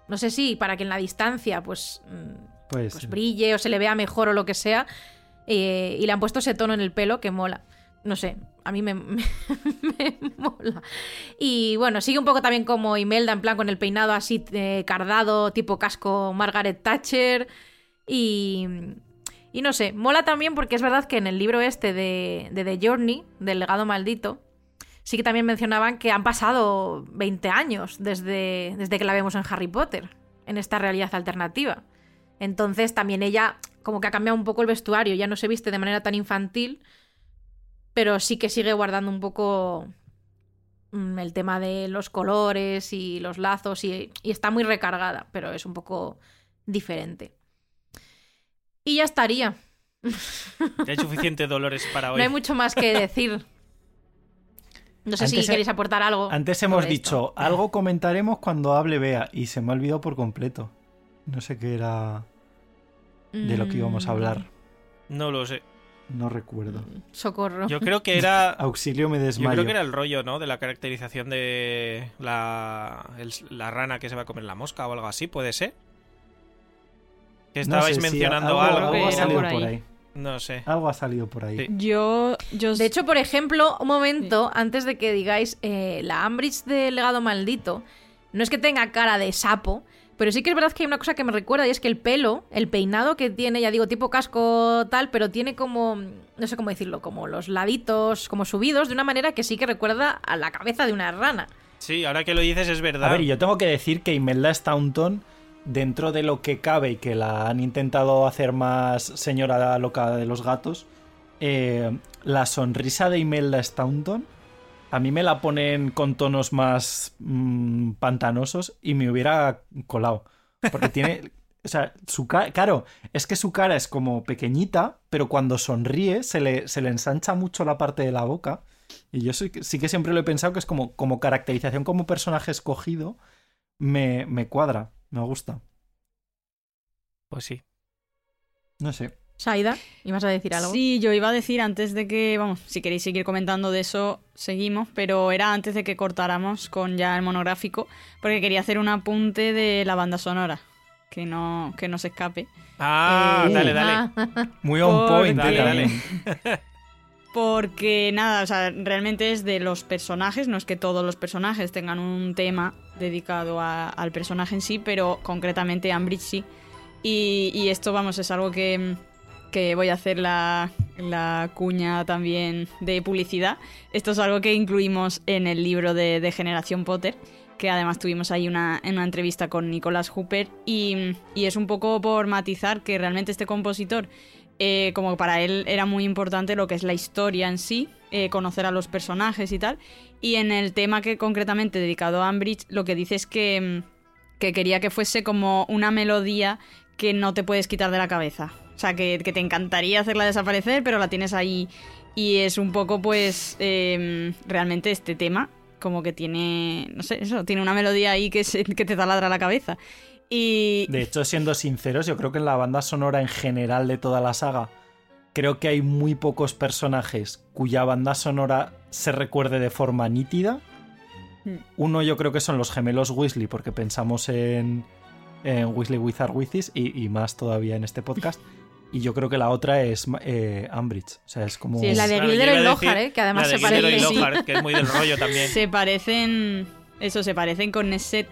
No sé si para que en la distancia pues, mm, Pues, pues brille o se le vea mejor o lo que sea, eh, y le han puesto ese tono en el pelo que mola. No sé, a mí me, me- me mola. Y bueno, sigue un poco también como Imelda, en plan con el peinado así eh, cardado, tipo casco Margaret Thatcher. Y, y no sé, mola también porque es verdad que en el libro este de, de The Journey, del legado maldito, sí que también mencionaban que han pasado 20 años desde, desde que la vemos en Harry Potter, en esta realidad alternativa. Entonces también ella como que ha cambiado un poco el vestuario, ya no se viste de manera tan infantil, pero sí que sigue guardando un poco mm, el tema de los colores y los lazos y, y está muy recargada, pero es un poco diferente. Y ya estaría. Ya hay suficiente dolores para hoy. No hay mucho más que decir. No sé si Antes queréis aportar algo. Antes hemos esto. dicho, algo comentaremos cuando hable Bea, y se me ha olvidado por completo. No sé qué era de lo que íbamos a hablar. No lo sé. No recuerdo. Mm, Socorro. Yo creo que era. Auxilio me Yo desmayo. creo que era el rollo, ¿no? De la caracterización de la, el- la rana que se va a comer la mosca o algo así, ¿puede ser? Que No estabais sí, mencionando algo, algo. algo ha salido por por ahí. No sé. Algo ha salido por ahí. Sí. Yo, yo De hecho, por ejemplo, un momento antes de que digáis eh, la Ambridge del legado maldito, no es que tenga cara de sapo, pero sí que es verdad que hay una cosa que me recuerda y es que el pelo, el peinado que tiene, ya digo, tipo casco tal, pero tiene como, no sé cómo decirlo, como los laditos, como subidos, de una manera que sí que recuerda a la cabeza de una rana. Sí, ahora que lo dices es verdad. A ver, y yo tengo que decir que Imelda Staunton, dentro de lo que cabe y que la han intentado hacer más señora loca de los gatos, eh, la sonrisa de Imelda Staunton, a mí me la ponen con tonos más mm, pantanosos y me hubiera colado. Porque tiene. O sea, su cara. Claro, es que su cara es como pequeñita, pero cuando sonríe se le, se le ensancha mucho la parte de la boca. Y yo sí, que- sí que siempre lo he pensado que es como, como caracterización como personaje escogido, me, me cuadra. Me gusta. Pues sí. No sé. Saida, ¿ibas a decir algo? Sí, yo iba a decir antes de que, vamos, si queréis seguir comentando de eso, seguimos, pero era antes de que cortáramos con ya el monográfico, porque quería hacer un apunte de la banda sonora, que no, que no se escape. Ah, Eh, dale, dale. Ah, Muy on point. Porque- Dale, también. Porque nada, o sea, realmente es de los personajes, no es que todos los personajes tengan un tema dedicado a- al personaje en sí, pero concretamente Ambridge sí. Y, y esto, vamos, es algo que, que voy a hacer la, la cuña también de publicidad. Esto es algo que incluimos en el libro de, de Generación Potter, que además tuvimos ahí una, en una entrevista con Nicolas Hooper, y, y es un poco por matizar que realmente este compositor eh, como para él era muy importante lo que es la historia en sí, eh, conocer a los personajes y tal. Y en el tema que concretamente dedicado a Ambridge, lo que dice es que, mm, que quería que fuese como una melodía que no te puedes quitar de la cabeza. O sea, que, que te encantaría hacerla desaparecer, pero la tienes ahí. Y es un poco, pues, eh, realmente este tema, como que tiene, no sé, eso, tiene una melodía ahí que, se- que te taladra la cabeza. Y, De hecho, siendo sinceros, yo creo que en la banda sonora en general de toda la saga, creo que hay muy pocos personajes cuya banda sonora se recuerde de forma nítida. Hmm. Uno yo creo que son los gemelos Weasley, porque pensamos en, en Weasley Wizard Wizards y, y más todavía en este podcast. Y yo creo que la otra es eh, Ambridge. O sea, es como... Sí, la de Claro, Gilderoy Lockhart, decir ¿eh? que además la se de Gilderoy parece. sí. Que es muy del rollo también. se parecen. Eso, se parecen con ese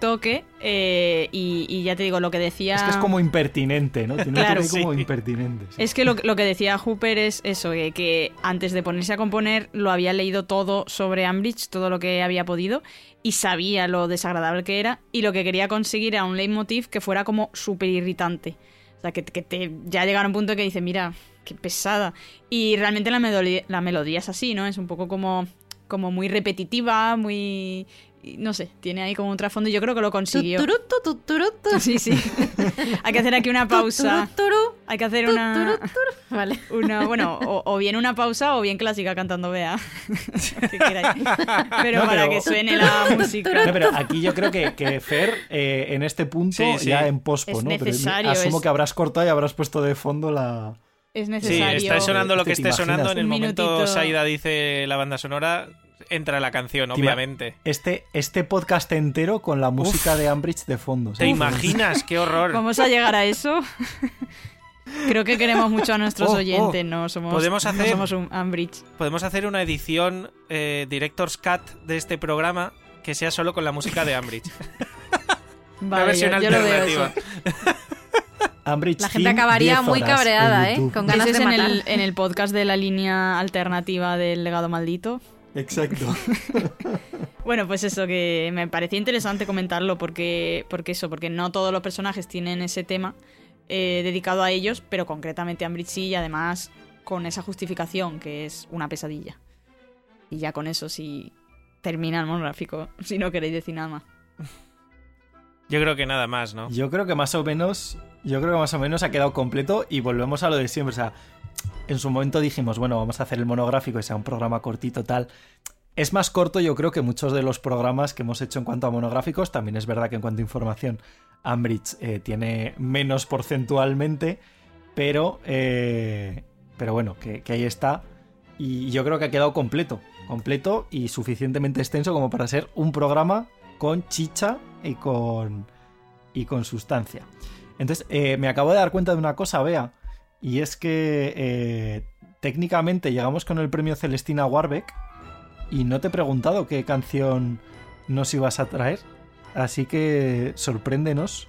toque. eh, y, y ya te digo, lo que decía. Es que es como impertinente, ¿no? Tiene un Claro, toque como sí. impertinente. sí. Es que lo, lo que decía Hooper es eso, que, que antes de ponerse a componer lo había leído todo sobre Ambridge, todo lo que había podido, y sabía lo desagradable que era, y lo que quería conseguir era un leitmotiv que fuera como súper irritante. O sea, que, que te, ya llegar a un punto que dice, mira, qué pesada. Y realmente la melodía, la melodía es así, ¿no? Es un poco como, como muy repetitiva, muy... No sé, tiene ahí como un trasfondo y yo creo que lo consiguió. Tuturutu, tuturutu, Sí, sí. Hay que hacer aquí una pausa. Hay que hacer una... tuturuturu. Vale. Una, bueno, o, o bien una pausa o bien siga cantando Bea. Lo que queráis. Pero No, para pero- que suene la música. No, pero aquí yo creo que, que Fer, eh, en este punto, Sí, sí. ya en pospo, Es ¿no? Pero necesario, asumo es- que habrás cortado y habrás puesto de fondo la. Es Sí, necesario. está sonando lo ¿Te que esté sonando. En el momento. Saida dice la banda sonora, entra la canción, obviamente. Este, este podcast entero con la música de Ambridge de fondo. ¿Te imaginas? ¡Qué horror! Vamos a llegar a eso. Creo que queremos mucho a nuestros Oh, oh. oyentes, no somos, Podemos no hacer- somos un Ambridge. Podemos hacer una edición eh, Director's Cut de este programa que sea solo con la música de Ambridge. una Vale, versión yo, yo lo veo alternativa. eso. Ambridge La gente acabaría 10 muy cabreada, ¿eh? Con ganas Ese de es en el, en el podcast de la línea alternativa del legado maldito. Exacto. Bueno, pues eso, que me parecía interesante comentarlo porque, porque eso, porque no todos los personajes tienen ese tema eh, dedicado a ellos, pero concretamente a Ambridge sí, y además con esa justificación que es una pesadilla. Y ya con eso sí termina el monográfico, si no queréis decir nada más. Yo creo que nada más, ¿no? Yo creo que más o menos. Yo creo que más o menos ha quedado completo y volvemos a lo de siempre. O sea, en su momento dijimos, bueno, vamos a hacer el monográfico y sea un programa cortito, tal. Es más corto, yo creo, que muchos de los programas que hemos hecho en cuanto a monográficos. También es verdad que en cuanto a información, Ambridge eh, tiene menos porcentualmente, pero. eh, pero bueno, que, ahí está. Y yo creo que ha quedado completo. Completo y suficientemente extenso como para ser un programa con chicha y con. y con sustancia. Entonces, eh, me acabo de dar cuenta de una cosa, Bea. Y es que eh, técnicamente llegamos con el premio Celestina Warbeck. Y no te he preguntado qué canción nos ibas a traer. Así que sorpréndenos.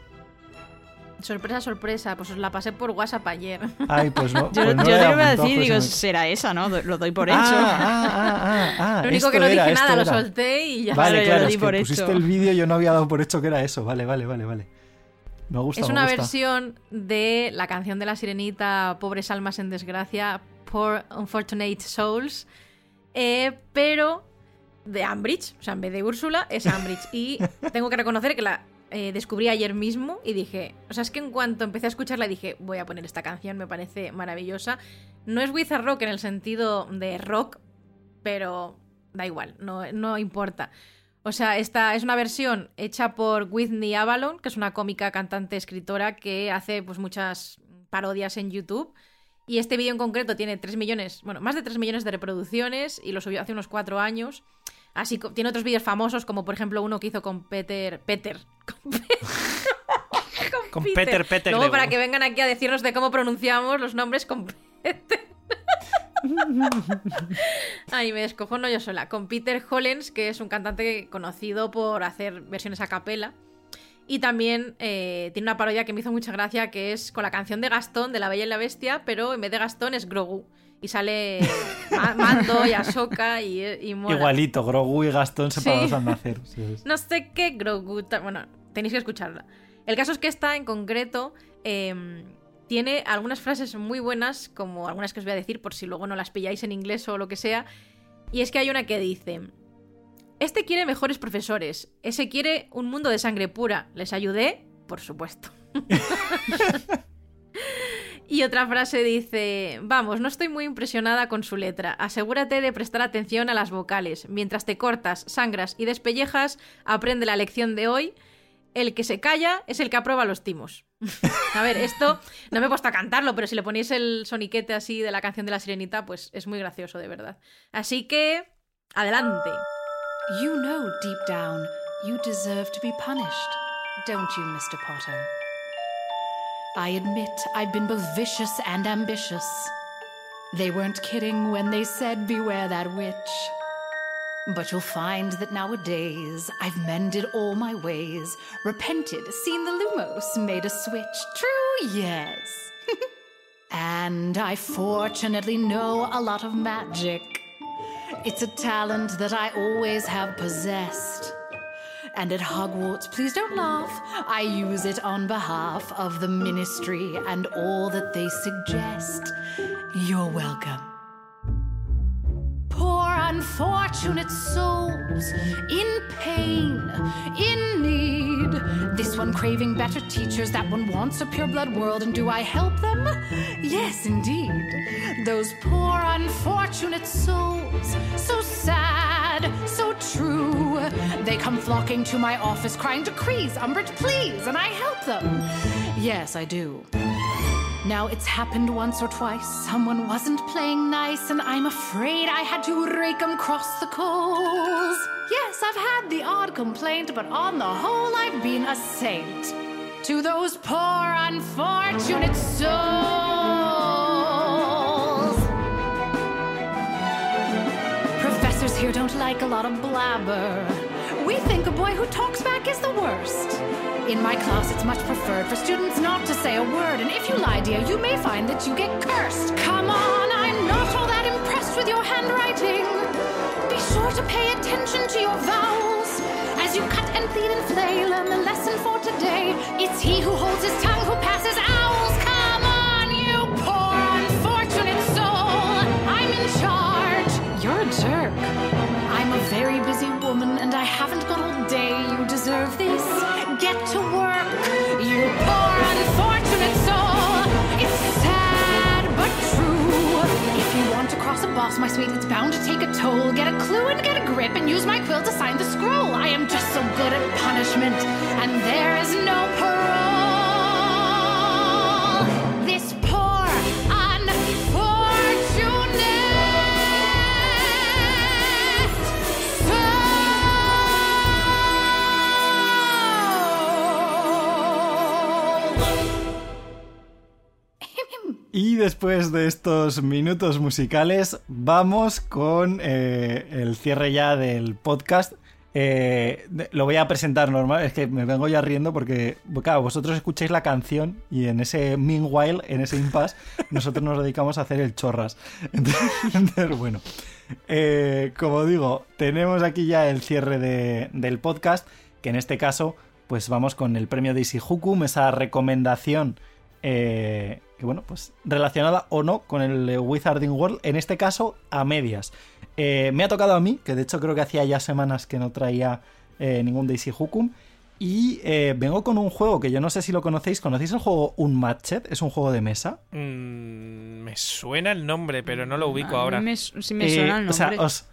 Sorpresa, sorpresa. Pues os la pasé por WhatsApp ayer. Ay, pues no. Yo, pues no yo te lo iba a decir, digo, será esa, ¿no? Lo doy por hecho. Ah, ah, ah, ah, Lo único que no era, dije nada, lo solté y ya. Vale, Claro, yo claro, lo es di que por pusiste hecho. el vídeo y yo no había dado por hecho que era eso. Vale, vale, vale, vale. Me gusta, Es me una gusta. versión de la canción de la sirenita Pobres almas en desgracia, Poor Unfortunate Souls, eh, pero de Ambridge, o sea, en vez de Úrsula, es Ambridge. Y tengo que reconocer que la eh, descubrí ayer mismo y dije, o sea, es que en cuanto empecé a escucharla dije, voy a poner esta canción, me parece maravillosa. No es Wizard Rock en el sentido de rock, pero da igual, no, no importa. O sea, esta es una versión hecha por Whitney Avalon, que es una cómica, cantante, escritora que hace pues muchas parodias en YouTube. Y este vídeo en concreto tiene 3 millones, bueno, más de 3 millones de reproducciones y lo subió hace unos 4 años. Así que tiene otros vídeos famosos, como por ejemplo uno que hizo con Peter. Peter. Con, Peter, Peter. Luego, para que vengan aquí a decirnos de cómo pronunciamos los nombres con Peter. Ay, me descojono yo sola. Con Peter Hollens, que es un cantante conocido por hacer versiones a capela. Y también eh, tiene una parodia que me hizo mucha gracia, que es con la canción de Gastón, de La Bella y la Bestia, pero en vez de Gastón es Grogu. Y sale Mando y Ahsoka y, y Igualito, Grogu y Gastón separados al nacer. No sé qué Grogu... Bueno, tenéis que escucharla. El caso es que esta en concreto em, tiene algunas frases muy buenas, como algunas que os voy a decir por si luego no las pilláis en inglés o lo que sea. Y es que hay una que dice, este quiere mejores profesores, ese quiere un mundo de sangre pura. ¿Les ayudé? Por supuesto. y otra frase dice, vamos, no estoy muy impresionada con su letra. Asegúrate de prestar atención a las vocales. Mientras te cortas, sangras y despellejas, aprende la lección de hoy el que se calla es el que aprueba los timos. a ver, esto no me he puesto a cantarlo, pero si le ponéis el soniquete así de la canción de la sirenita, pues es muy gracioso, de verdad. Así que, adelante. You know deep down you deserve to be punished, don't you, Mr. Potter? I admit I've been both vicious and ambitious. They weren't kidding when they said beware that witch. But you'll find that nowadays I've mended all my ways, repented, seen the Lumos, made a switch. True, yes. and I fortunately know a lot of magic. It's a talent that I always have possessed. And at Hogwarts, please don't laugh, I use it on behalf of the ministry and all that they suggest. You're welcome unfortunate souls in pain, in need. This one craving better teachers, that one wants a pure blood world, and do I help them? Yes, indeed. Those poor unfortunate souls, so sad, so true. They come flocking to my office crying decrees, Umbridge, please, and I help them. Yes, I do. Now, it's happened once or twice. Someone wasn't playing nice, and I'm afraid I had to rake 'em across the coals. Yes, I've had the odd complaint, but on the whole, I've been a saint. To those poor, unfortunate souls. Professors here don't like a lot of blabber. We think a boy who talks back is the worst. In my class, it's much preferred for students not to say a word, and if you lie, dear, you may find that you get cursed. Come on, I'm not all that impressed with your handwriting. Be sure to pay attention to your vowels. As you cut and plead and flail, learn the lesson for today. It's he who holds his tongue who passes owls. Come on, you poor unfortunate soul. I'm in charge. You're a jerk. I'm a very busy woman, and I haven't got all day. You deserve this boss, my sweet, it's bound to take a toll. Get a clue and get a grip and use my quill to sign the scroll. I am just so good at punishment, and there is no parole. Y después de estos minutos musicales, vamos con eh, el cierre ya del podcast. Eh, lo voy a presentar normal, es que me vengo ya riendo porque, claro, vosotros escucháis la canción y en ese meanwhile, en ese impasse, nosotros nos dedicamos a hacer el chorras. Entonces, bueno, eh, como digo, tenemos aquí ya el cierre del podcast, que en este caso, pues vamos con el premio Daisy Hukum, esa recomendación que bueno, pues relacionada o no con el Wizarding World, en este caso a medias. Eh, me ha tocado a mí, que de hecho creo que hacía ya semanas que no traía eh, ningún Daisy Hukum. Y eh, vengo con un juego que yo no sé si lo conocéis. ¿Conocéis el juego Unmatched? Es un juego de mesa. Mm, me suena el nombre, pero no lo ubico ahora. sí me suena el nombre. O sea, os,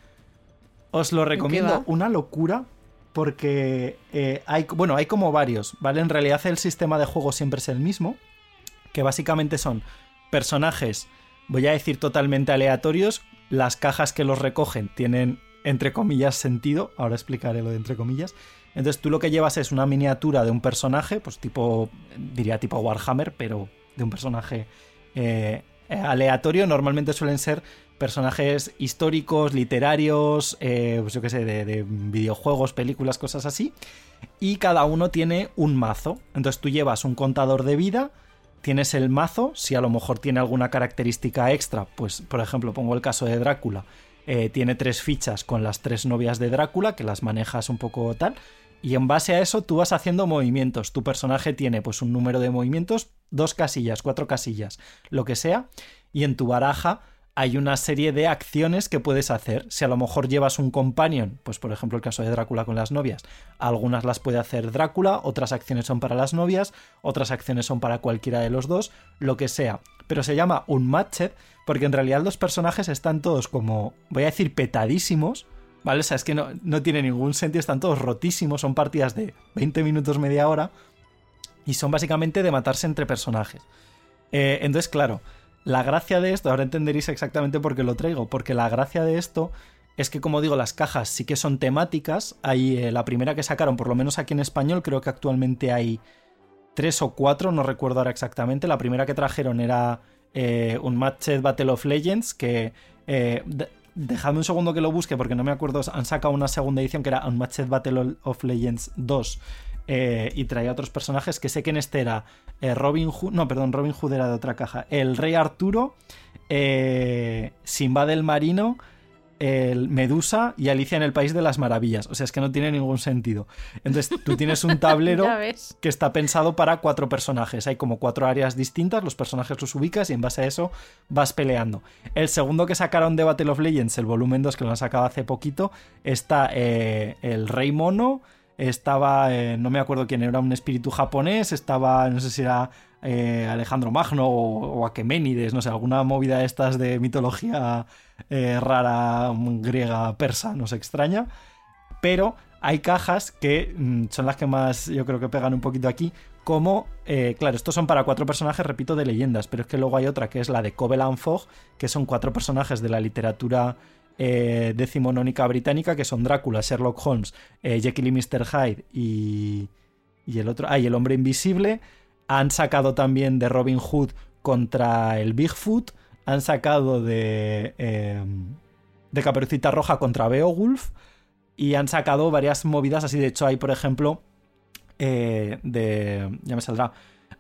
os lo recomiendo. Una locura porque eh, hay, bueno, hay como varios, ¿vale? En realidad el sistema de juego siempre es el mismo, que básicamente son personajes, voy a decir totalmente aleatorios, las cajas que los recogen tienen entre comillas sentido, ahora explicaré lo de entre comillas. Entonces tú lo que llevas es una miniatura de un personaje, pues tipo, diría tipo Warhammer, pero de un personaje eh, aleatorio. Normalmente suelen ser personajes históricos, literarios, eh, pues yo qué sé, de, videojuegos, películas, cosas así. Y cada uno tiene un mazo. Entonces tú llevas un contador de vida, tienes el mazo, si a lo mejor tiene alguna característica extra, pues por ejemplo pongo el caso de Drácula, eh, tiene tres fichas con las tres novias de Drácula, que las manejas un poco tal. Y en base a eso tú vas haciendo movimientos. Tu personaje tiene pues un número de movimientos, dos casillas, cuatro casillas, lo que sea. Y en tu baraja hay una serie de acciones que puedes hacer. Si a lo mejor llevas un companion, pues por ejemplo el caso de Drácula con las novias, algunas las puede hacer Drácula, otras acciones son para las novias, otras acciones son para cualquiera de los dos, lo que sea. Pero se llama un matched porque en realidad los personajes están todos como, voy a decir, petadísimos. ¿Vale? O sea, es que no, no tiene ningún sentido, están todos rotísimos, son partidas de 20 minutos, media hora, y son básicamente de matarse entre personajes. Eh, entonces, claro, la gracia de esto, ahora entenderéis exactamente por qué lo traigo, porque la gracia de esto es que, como digo, las cajas sí que son temáticas. Hay eh, la primera que sacaron, por lo menos aquí en español, creo que actualmente hay tres o cuatro, no recuerdo ahora exactamente. La primera que trajeron era eh, un Matched Battle of Legends, que eh, dejadme un segundo que lo busque porque no me acuerdo, han sacado una segunda edición que era un Matched Battle of Legends 2 eh, y traía otros personajes que sé que en este era eh, Robin Hood, no, perdón, Robin Hood era de otra caja, el Rey Arturo, eh, Simba del Marino, el Medusa y Alicia en el País de las Maravillas. O sea, es que no tiene ningún sentido. Entonces, tú tienes un tablero que está pensado para cuatro personajes. Hay como cuatro áreas distintas, los personajes los ubicas y en base a eso vas peleando. El segundo que sacaron de Battle of Legends, el volumen 2 que lo han sacado hace poquito, está el Rey Mono estaba, eh, no me acuerdo quién era, un espíritu japonés, estaba, no sé si era eh, Alejandro Magno o, Aqueménides, no sé, alguna movida de estas de mitología eh, rara, griega, persa, no sé, extraña. Pero hay cajas que mm, son las que más yo creo que pegan un poquito aquí, como, claro, estos son para cuatro personajes, repito, de leyendas, pero es que luego hay otra que es la de Coveland Fogg, que son cuatro personajes de la literatura eh, decimonónica británica, que son Drácula, Sherlock Holmes, eh, Jekyll y Mr. Hyde y, y el otro, ah, el hombre invisible. Han sacado también de Robin Hood contra el Bigfoot. Han sacado de, eh, de Caperucita Roja contra Beowulf. Y han sacado varias movidas así. De hecho, hay, por ejemplo, de. Ya me saldrá.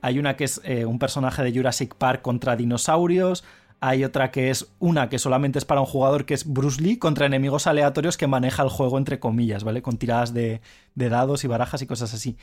Hay una que es un personaje de Jurassic Park contra dinosaurios. Hay otra que es una que solamente es para un jugador, que es Bruce Lee, contra enemigos aleatorios que maneja el juego entre comillas, ¿vale? Con tiradas de, dados y barajas y cosas así.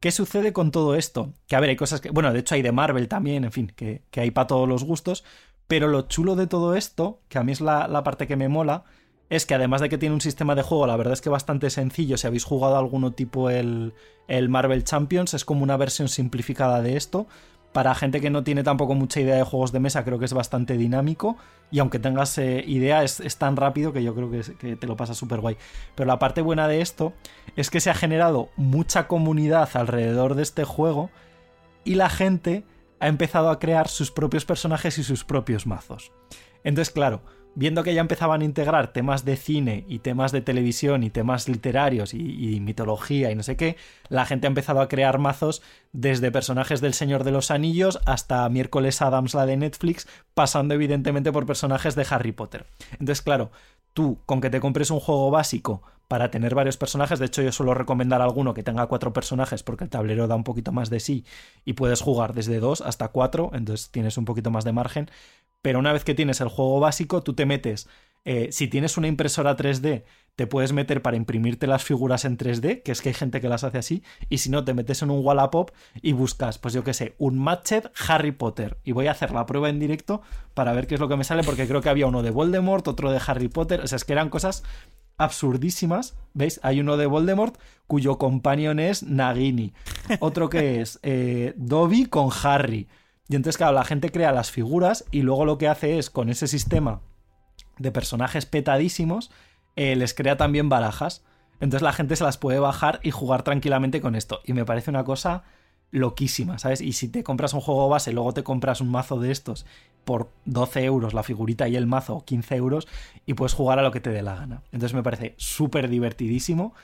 ¿Qué sucede con todo esto? Que a ver, hay cosas que. Bueno, de hecho hay de Marvel también, en fin, que, hay para todos los gustos. Pero lo chulo de todo esto, que a mí es la, parte que me mola, es que además de que tiene un sistema de juego, la verdad es que bastante sencillo. Si habéis jugado alguno tipo el, el Marvel Champions, es como una versión simplificada de esto para gente que no tiene tampoco mucha idea de juegos de mesa, creo que es bastante dinámico. Y aunque tengas eh, idea, es, tan rápido que yo creo que, te lo pasa súper guay. Pero la parte buena de esto es que se ha generado mucha comunidad alrededor de este juego. Y la gente ha empezado a crear sus propios personajes y sus propios mazos. Entonces, claro, viendo que ya empezaban a integrar temas de cine y temas de televisión y temas literarios y, mitología y no sé qué, la gente ha empezado a crear mazos desde personajes del Señor de los Anillos hasta miércoles Adams la de Netflix, pasando evidentemente por personajes de Harry Potter. Entonces, claro, tú con que te compres un juego básico para tener varios personajes, de hecho yo suelo recomendar alguno que tenga cuatro personajes porque el tablero da un poquito más de sí y puedes jugar desde dos hasta cuatro, entonces tienes un poquito más de margen, pero una vez que tienes el juego básico, tú te metes. Eh, si tienes una impresora 3D, te puedes meter para imprimirte las figuras en 3D, que es que hay gente que las hace así, y si no, te metes en un Wallapop y buscas, pues yo qué sé, un Matched Harry Potter. Y voy a hacer la prueba en directo para ver qué es lo que me sale, porque creo que había uno de Voldemort, otro de Harry Potter, o sea, es que eran cosas absurdísimas. ¿Veis? Hay uno de Voldemort cuyo companion es Nagini. Otro que es eh, Dobby con Harry. Y entonces, claro, la gente crea las figuras y luego lo que hace es, con ese sistema de personajes petadísimos, eh, les crea también barajas. Entonces la gente se las puede bajar y jugar tranquilamente con esto. Y me parece una cosa loquísima, ¿sabes? Y si te compras un juego base, luego te compras un mazo de estos por 12 euros la figurita y el mazo, o 15 euros, y puedes jugar a lo que te dé la gana. Entonces me parece súper divertidísimo.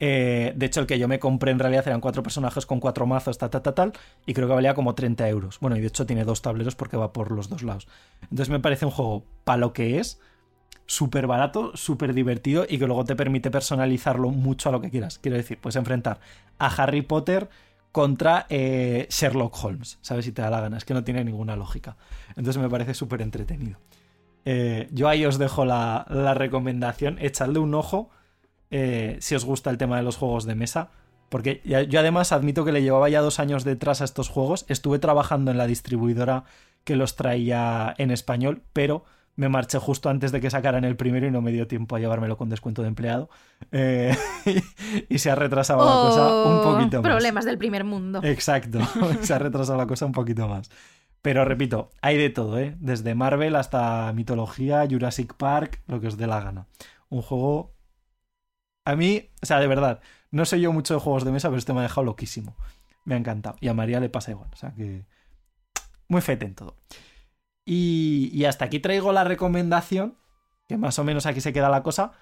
Eh, de hecho, el que yo me compré en realidad eran cuatro personajes con cuatro mazos, tal, tal, tal, tal, y creo que valía como 30 euros. Bueno, y de hecho tiene dos tableros porque va por los dos lados. Entonces me parece un juego para lo que es, súper barato, súper divertido y que luego te permite personalizarlo mucho a lo que quieras. Quiero decir, puedes enfrentar a Harry Potter contra eh, Sherlock Holmes, ¿sabes? Si te da la gana, es que no tiene ninguna lógica. Entonces me parece súper entretenido. Eh, yo ahí os dejo la, recomendación, echadle un ojo eh, si os gusta el tema de los juegos de mesa. Porque yo además admito que le llevaba ya dos años detrás a estos juegos. Estuve trabajando en la distribuidora que los traía en español, pero me marché justo antes de que sacaran el primero y no me dio tiempo a llevármelo con descuento de empleado. Eh, y se ha retrasado la cosa un oh, poquito más. Problemas del primer mundo. Exacto, se ha retrasado la cosa un poquito más. Pero repito, hay de todo, ¿eh? Desde Marvel hasta mitología, Jurassic Park, lo que os dé la gana. Un juego... A mí, o sea, de verdad, no sé yo mucho de juegos de mesa, pero este me ha dejado loquísimo. Me ha encantado. Y a María le pasa igual. O sea que... Muy fete en todo. Y, hasta aquí traigo la recomendación, que más o menos aquí se queda la cosa,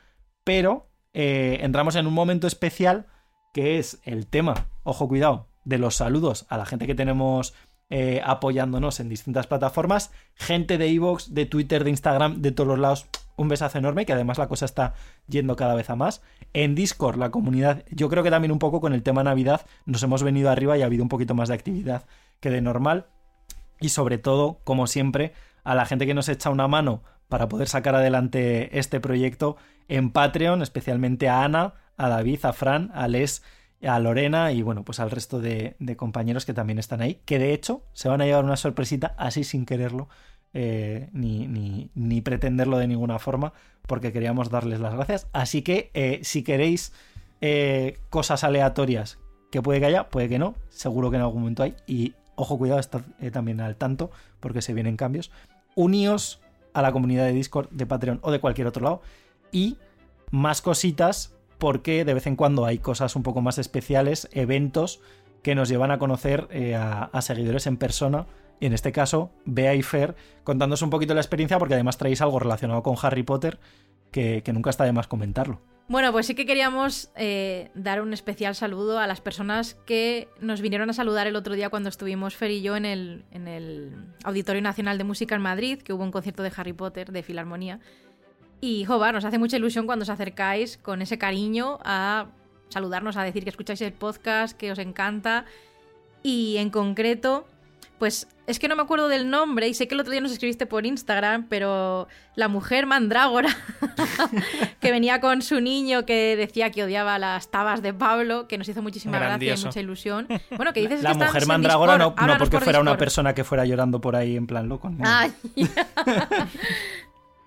pero eh, entramos en un momento especial que es el tema, ojo cuidado, de los saludos a la gente que tenemos eh, apoyándonos en distintas plataformas, gente de Evox, de Twitter, de Instagram, de todos los lados. Un besazo enorme, que además la cosa está yendo cada vez a más. En Discord, la comunidad, yo creo que también un poco con el tema Navidad nos hemos venido arriba y ha habido un poquito más de actividad que de normal y sobre todo, como siempre, a la gente que nos echa una mano para poder sacar adelante este proyecto en Patreon, especialmente a Ana, a David, a Fran, a Les, a Lorena y bueno, pues al resto de, compañeros que también están ahí, que de hecho se van a llevar una sorpresita así sin quererlo, eh, ni, pretenderlo de ninguna forma, porque queríamos darles las gracias. Así que eh, si queréis eh, cosas aleatorias, que puede que haya, puede que no, seguro que en algún momento hay, y ojo, cuidado, estad también al tanto porque se vienen cambios. Uníos a la comunidad de Discord, de Patreon o de cualquier otro lado. Y más cositas porque de vez en cuando hay cosas un poco más especiales, eventos que nos llevan a conocer a, seguidores en persona. Y en este caso, Bea y Fer, contándonos un poquito la experiencia porque además traéis algo relacionado con Harry Potter que nunca está de más comentarlo. Bueno, pues sí que queríamos eh, dar un especial saludo a las personas que nos vinieron a saludar el otro día cuando estuvimos Fer y yo en el, en el Auditorio Nacional de Música en Madrid, que hubo un concierto de Harry Potter, de Filarmonía. Y, joder, nos hace mucha ilusión cuando os acercáis con ese cariño a saludarnos, a decir que escucháis el podcast, que os encanta. Y en concreto, pues es que no me acuerdo del nombre y sé que el otro día nos escribiste por Instagram, pero la mujer mandrágora que venía con su niño que decía que odiaba las tabas de Pablo, que nos hizo muchísima gracia y mucha ilusión. Bueno, que dices la, que mujer mandrágora no, no porque fuera una persona que fuera llorando por ahí en plan loco.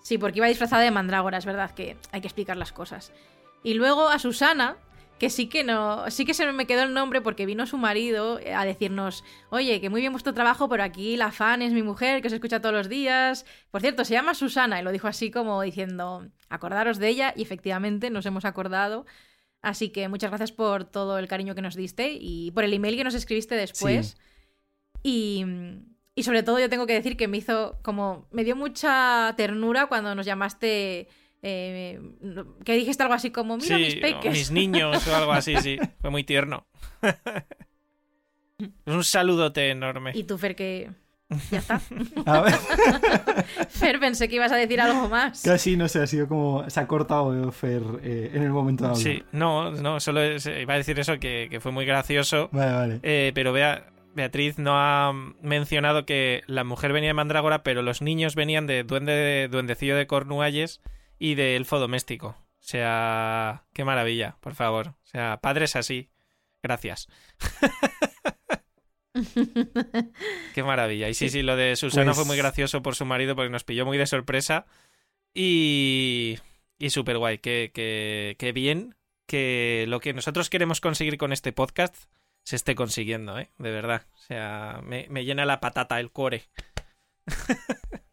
sí, porque iba disfrazada de mandrágora, es verdad que hay que explicar las cosas. Y luego a Susana, que sí que no, sí que se me quedó el nombre porque vino su marido eh, a decirnos, oye, que muy bien vuestro trabajo, pero aquí la fan es mi mujer, que os escucha todos los días. Por cierto, se llama Susana y lo dijo así como diciendo, acordaros de ella y efectivamente nos hemos acordado. Así que muchas gracias por todo el cariño que nos diste y por el email que nos escribiste después. Y, y sobre todo yo tengo que decir que me hizo como, me dio mucha ternura cuando nos llamaste eh, que dijiste algo así como, mira mis peques. mis niños o algo así, sí. Fue muy tierno. un saludote enorme. Y tú, Fer, que... Ya está. Fer, pensé que ibas a decir algo más. Casi, no sé, ha sido como... Se ha cortado Fer eh, en el momento de hablar. Sí, no, no, solo iba a decir eso, que, fue muy gracioso. Vale, vale. Eh, pero vea, Beatriz no ha mencionado que la mujer venía de Mandrágora, pero los niños venían de Duende, Duendecillo de Cornualles y de elfo doméstico. O sea, qué maravilla, por favor. O sea, padres así. Gracias. qué maravilla. Y sí, sí, lo de Susana fue muy pues gracioso por su marido porque nos pilló muy de sorpresa. Y. Y súper guay. Qué, qué, bien que lo que nosotros queremos conseguir con este podcast se esté consiguiendo, ¿eh? De verdad. O sea, me, me llena la patata, el core.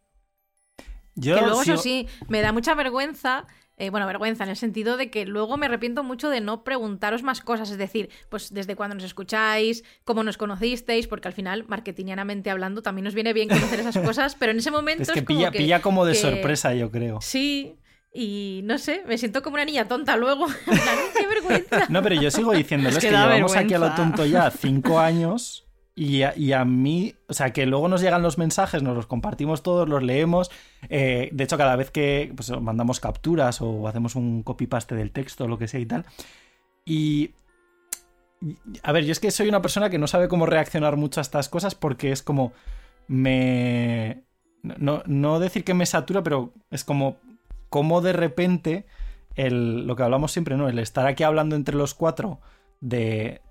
que luego, eso sí, me da mucha vergüenza eh, bueno, vergüenza en el sentido de que luego me arrepiento mucho de no preguntaros más cosas, es decir, pues desde cuándo nos escucháis, cómo nos conocisteis, porque al final, marketingianamente hablando, también nos viene bien conocer esas cosas, pero en ese momento Es que, como pilla, que- pilla como de que- sorpresa, yo creo. Sí, y no sé, me siento como una niña tonta luego. ¡Qué vergüenza! No, pero yo sigo diciéndoles Es que, llevamos aquí a lo tonto ya cinco años y a, mí, o sea, que luego nos llegan los mensajes, nos los compartimos todos, los leemos. eh, de hecho, cada vez que pues, mandamos capturas o hacemos un copy-paste del texto lo que sea y tal. Y. y- A ver, yo es que soy una persona que no sabe cómo reaccionar mucho a estas cosas porque es como. Me. No, no decir que me satura, pero es como. Como de repente. El, lo que hablamos siempre, ¿no? El estar aquí hablando entre los cuatro de,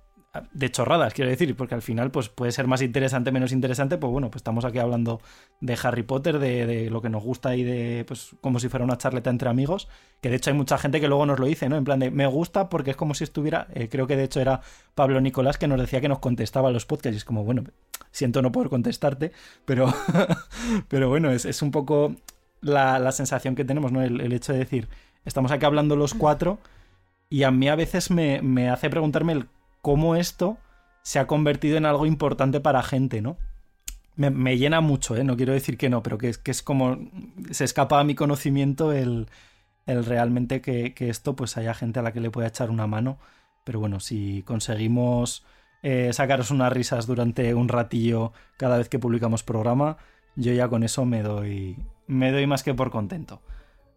de chorradas, quiero decir, porque al final pues puede ser más interesante, menos interesante, pues bueno, pues estamos aquí hablando de Harry Potter, de, lo que nos gusta y de, pues como si fuera una charleta entre amigos, que de hecho hay mucha gente que luego nos lo dice, ¿no? En plan de, me gusta porque es como si estuviera, eh, creo que de hecho era Pablo Nicolás que nos decía que nos contestaba los podcasts y es como, bueno, siento no poder contestarte, pero, pero bueno, es, es un poco la, la sensación que tenemos, ¿no? El, el hecho de decir, estamos aquí hablando los cuatro y a mí a veces me, me hace preguntarme el cómo esto se ha convertido en algo importante para gente, ¿no? Me, llena mucho, ¿eh? No quiero decir que no, pero que es, que es como... Se escapa a mi conocimiento el, el realmente que, que esto pues haya gente a la que le pueda echar una mano. Pero bueno, si conseguimos eh, sacaros unas risas durante un ratillo cada vez que publicamos programa, yo ya con eso me doy, me doy más que por contento.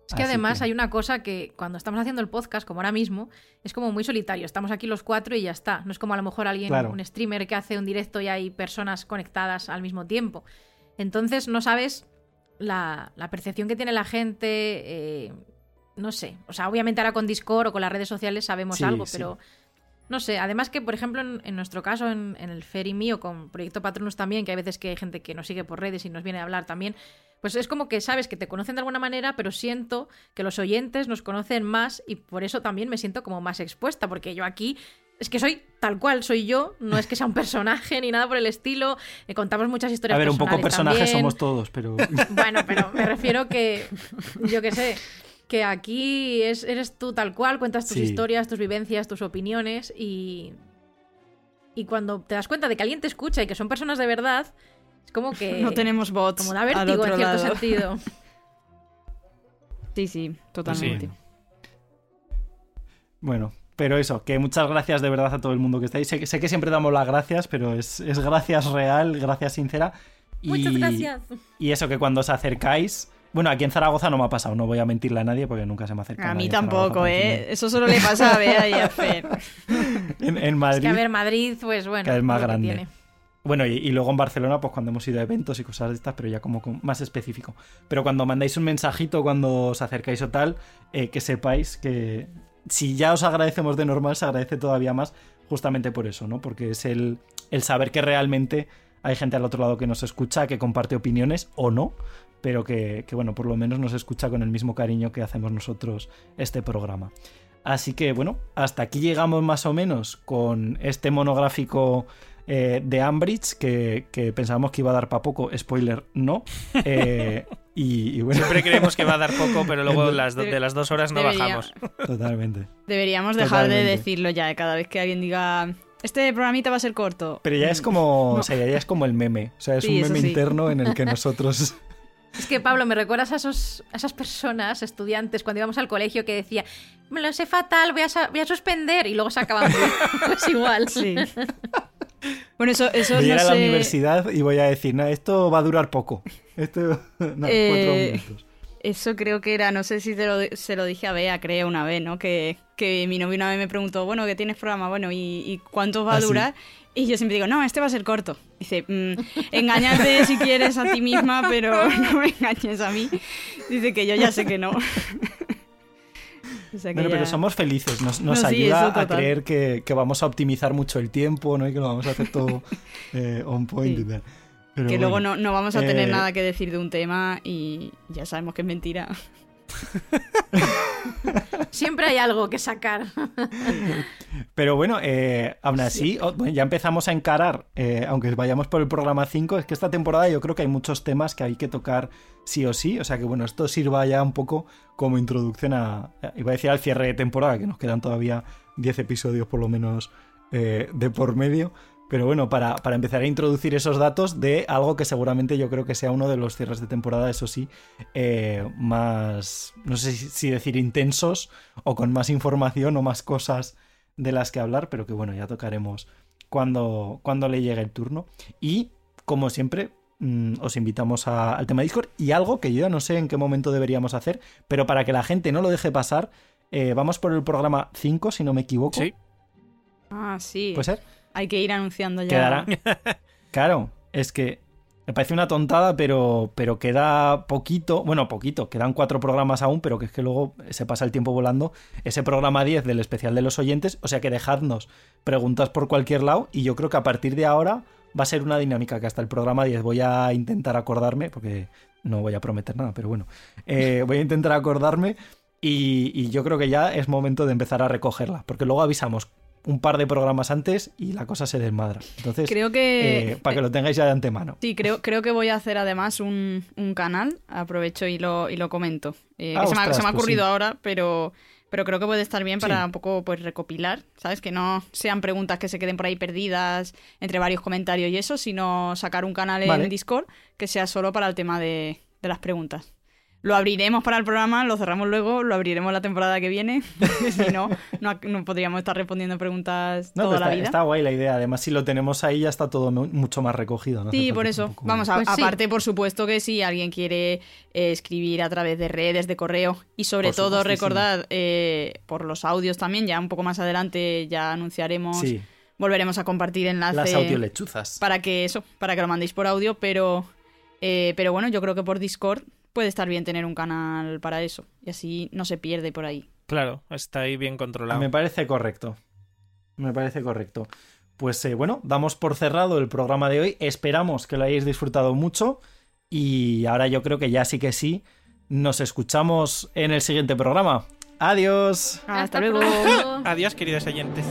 Es que Así además que- hay una cosa que cuando estamos haciendo el podcast, como ahora mismo, es como muy solitario. Estamos aquí los cuatro y ya está. No es como a lo mejor alguien, Claro. un streamer que hace un directo y hay personas conectadas al mismo tiempo. Entonces no sabes la, la percepción que tiene la gente. eh, no sé. O sea, obviamente ahora con Discord o con las redes sociales sabemos Sí, algo, sí. pero. No sé, además que, por ejemplo, en, en nuestro caso, en, en el Ferry mío, con Proyecto Patronus también, que hay veces que hay gente que nos sigue por redes y nos viene a hablar también, pues es como que sabes que te conocen de alguna manera, pero siento que los oyentes nos conocen más y por eso también me siento como más expuesta, porque yo aquí es que soy tal cual soy yo, no es que sea un personaje ni nada por el estilo, eh, contamos muchas historias A ver, un poco personajes también. somos todos, pero... Bueno, pero me refiero que, yo qué sé, que aquí es, eres tú tal cual, cuentas tus Sí. historias, tus vivencias, tus opiniones y... Y cuando te das cuenta de que alguien te escucha y que son personas de verdad, es como que... No tenemos bots. Como da vértigo en cierto lado. sentido. Sí, sí, totalmente. Bueno, pero eso, que muchas gracias de verdad a todo el mundo que estáis. Sé, que- sé que siempre damos las gracias, pero es, es gracias real, gracias sincera. Y, Muchas gracias. Y eso, que cuando os acercáis. Bueno, aquí en Zaragoza no me ha pasado, no voy a mentirle a nadie porque nunca se me acerca. A mí tampoco, ¿eh? Eso solo le pasa a Bea y a Fer. En, en Es Madrid. que a ver, Madrid, pues bueno. Vez más grande. tiene. Bueno, y, luego en Barcelona, pues cuando hemos ido a eventos y cosas de estas, pero ya como más específico. Pero cuando mandáis un mensajito, cuando os acercáis o tal, eh, que sepáis que si ya os agradecemos de normal, se agradece todavía más justamente por eso, ¿no? Porque es el, el saber que realmente hay gente al otro lado que nos escucha, que comparte opiniones o no, pero que, que, bueno, por lo menos nos escucha con el mismo cariño que hacemos nosotros este programa. Así que bueno, hasta aquí llegamos más o menos con este monográfico eh, de Ambridge, que, que pensábamos que iba a dar para poco, spoiler, no. Eh, y, y bueno, Siempre creemos que va a dar poco, pero luego las do- de las dos horas no Debería. bajamos. totalmente. Deberíamos dejar de Totalmente. decirlo ya cada vez que alguien diga este programita va a ser corto. Pero ya es como, o sea, ya es como el meme, o sea, es Sí, un meme sí. interno en el que nosotros... Es que, Pablo, me recuerdas a, esos, a esas personas, estudiantes, cuando íbamos al colegio que decía, me lo sé fatal, voy a, voy a suspender, y luego se acaban. Pues igual. Sí. Bueno, eso, eso Voy no a la sé- universidad y voy a decir, no, esto va a durar poco. Esto, no, Eh, cuatro minutos. Eso creo que era, no sé si te lo, se lo dije a Bea, creo, una vez, ¿no? Que, que mi novio una vez me preguntó, bueno, que tienes programa, bueno, ¿y, y cuánto va a Ah, sí. durar? Y yo siempre digo, no, este va a ser corto. Dice, mm, engáñate si quieres a ti misma, pero no me engañes a mí. Dice que yo ya sé que no. O sea que Bueno, pero somos felices, nos, nos No, ayuda a creer que, que vamos a optimizar mucho el tiempo, ¿no? Y que lo vamos a hacer todo eh, on point Sí. y tal. Pero que luego no vamos a tener Eh, nada que decir de un tema y ya sabemos que es mentira. Siempre hay algo que sacar. Pero bueno, eh, aún así, ya empezamos a encarar, eh, aunque vayamos por el programa 5, es que esta temporada yo creo que hay muchos temas que hay que tocar sí o sí. O sea que bueno, esto sirva ya un poco como introducción a, iba a decir al cierre de temporada, que nos quedan todavía 10 episodios por lo menos eh, de por medio. Pero bueno, para, para, empezar a introducir esos datos de algo que seguramente yo creo que sea uno de los cierres de temporada, eso sí, eh, más, no sé si decir intensos o con más información o más cosas de las que hablar, pero que bueno, ya tocaremos cuando, cuando le llegue el turno. Y, como siempre, mm, os invitamos al tema Discord y algo que yo ya no sé en qué momento deberíamos hacer, pero para que la gente no lo deje pasar, eh, vamos por el programa 5, si no me equivoco. Sí. Ah, sí. ¿Puede ser? Hay que ir anunciando ya. Quedará. claro, es que me parece una tontada, pero, pero queda poquito. Bueno, poquito, quedan cuatro programas aún, pero que es que luego se pasa el tiempo volando. Ese programa 10 del especial de los oyentes, o sea que dejadnos preguntas por cualquier lado y yo creo que a partir de ahora va a ser una dinámica que hasta el programa 10 voy a intentar acordarme, porque no voy a prometer nada, pero bueno, eh, voy a intentar acordarme y, y, yo creo que ya es momento de empezar a recogerla, porque luego avisamos un par de programas antes y la cosa se desmadra. Entonces, creo que, eh, para que lo tengáis ya de antemano. Sí, creo, creo que voy a hacer además un, un canal, aprovecho y lo, y lo comento. Eh, Ah, que se, me ha, ostras, se me ha pues ocurrido sí. ahora, pero, pero creo que puede estar bien para Sí. un poco pues recopilar, ¿sabes? Que no sean preguntas que se queden por ahí perdidas entre varios comentarios y eso, sino sacar un canal en. Discord que sea solo para el tema de, de las preguntas. Lo abriremos para el programa, lo cerramos luego, lo abriremos la temporada que viene. si no, no, no podríamos estar respondiendo preguntas No, toda pero la está, vida. está guay la idea. Además, si lo tenemos ahí, ya está todo mu- mucho más recogido. no Sí, por eso. Vamos, a- Pues sí. aparte, por supuesto que si alguien quiere eh, escribir a través de redes, de correo y sobre Por todo recordad eh, por los audios también, ya un poco más adelante ya anunciaremos, Sí, volveremos a compartir enlace las audiolechuzas. para que eso, para que lo mandéis por audio, pero, eh, pero bueno, yo creo que por Discord puede estar bien tener un canal para eso y así no se pierde por ahí. Claro, está ahí bien controlado. Me parece correcto. Me parece correcto. Pues eh, bueno, damos por cerrado el programa de hoy. Esperamos que lo hayáis disfrutado mucho. Y ahora yo creo que ya sí que sí. Nos escuchamos en el siguiente programa. Adiós. Hasta, luego. pronto. Adiós, queridos oyentes.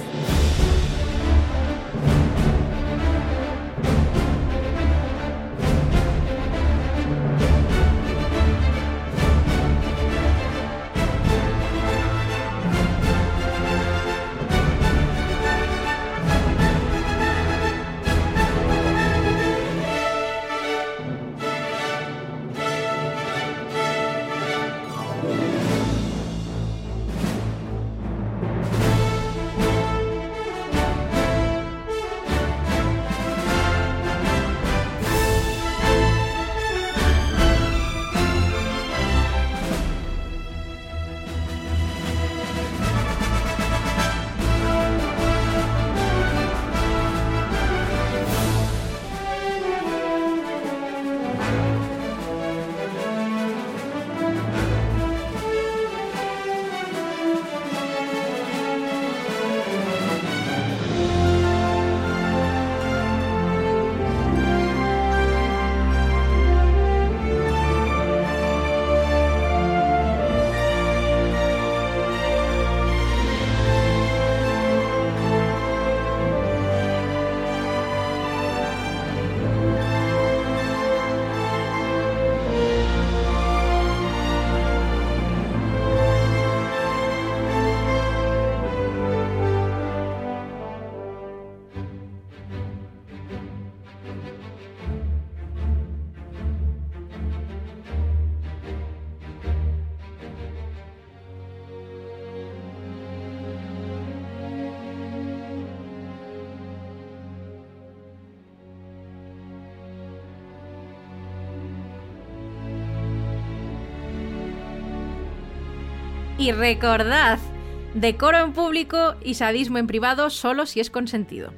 Y recordad, decoro en público y sadismo en privado solo si es consentido.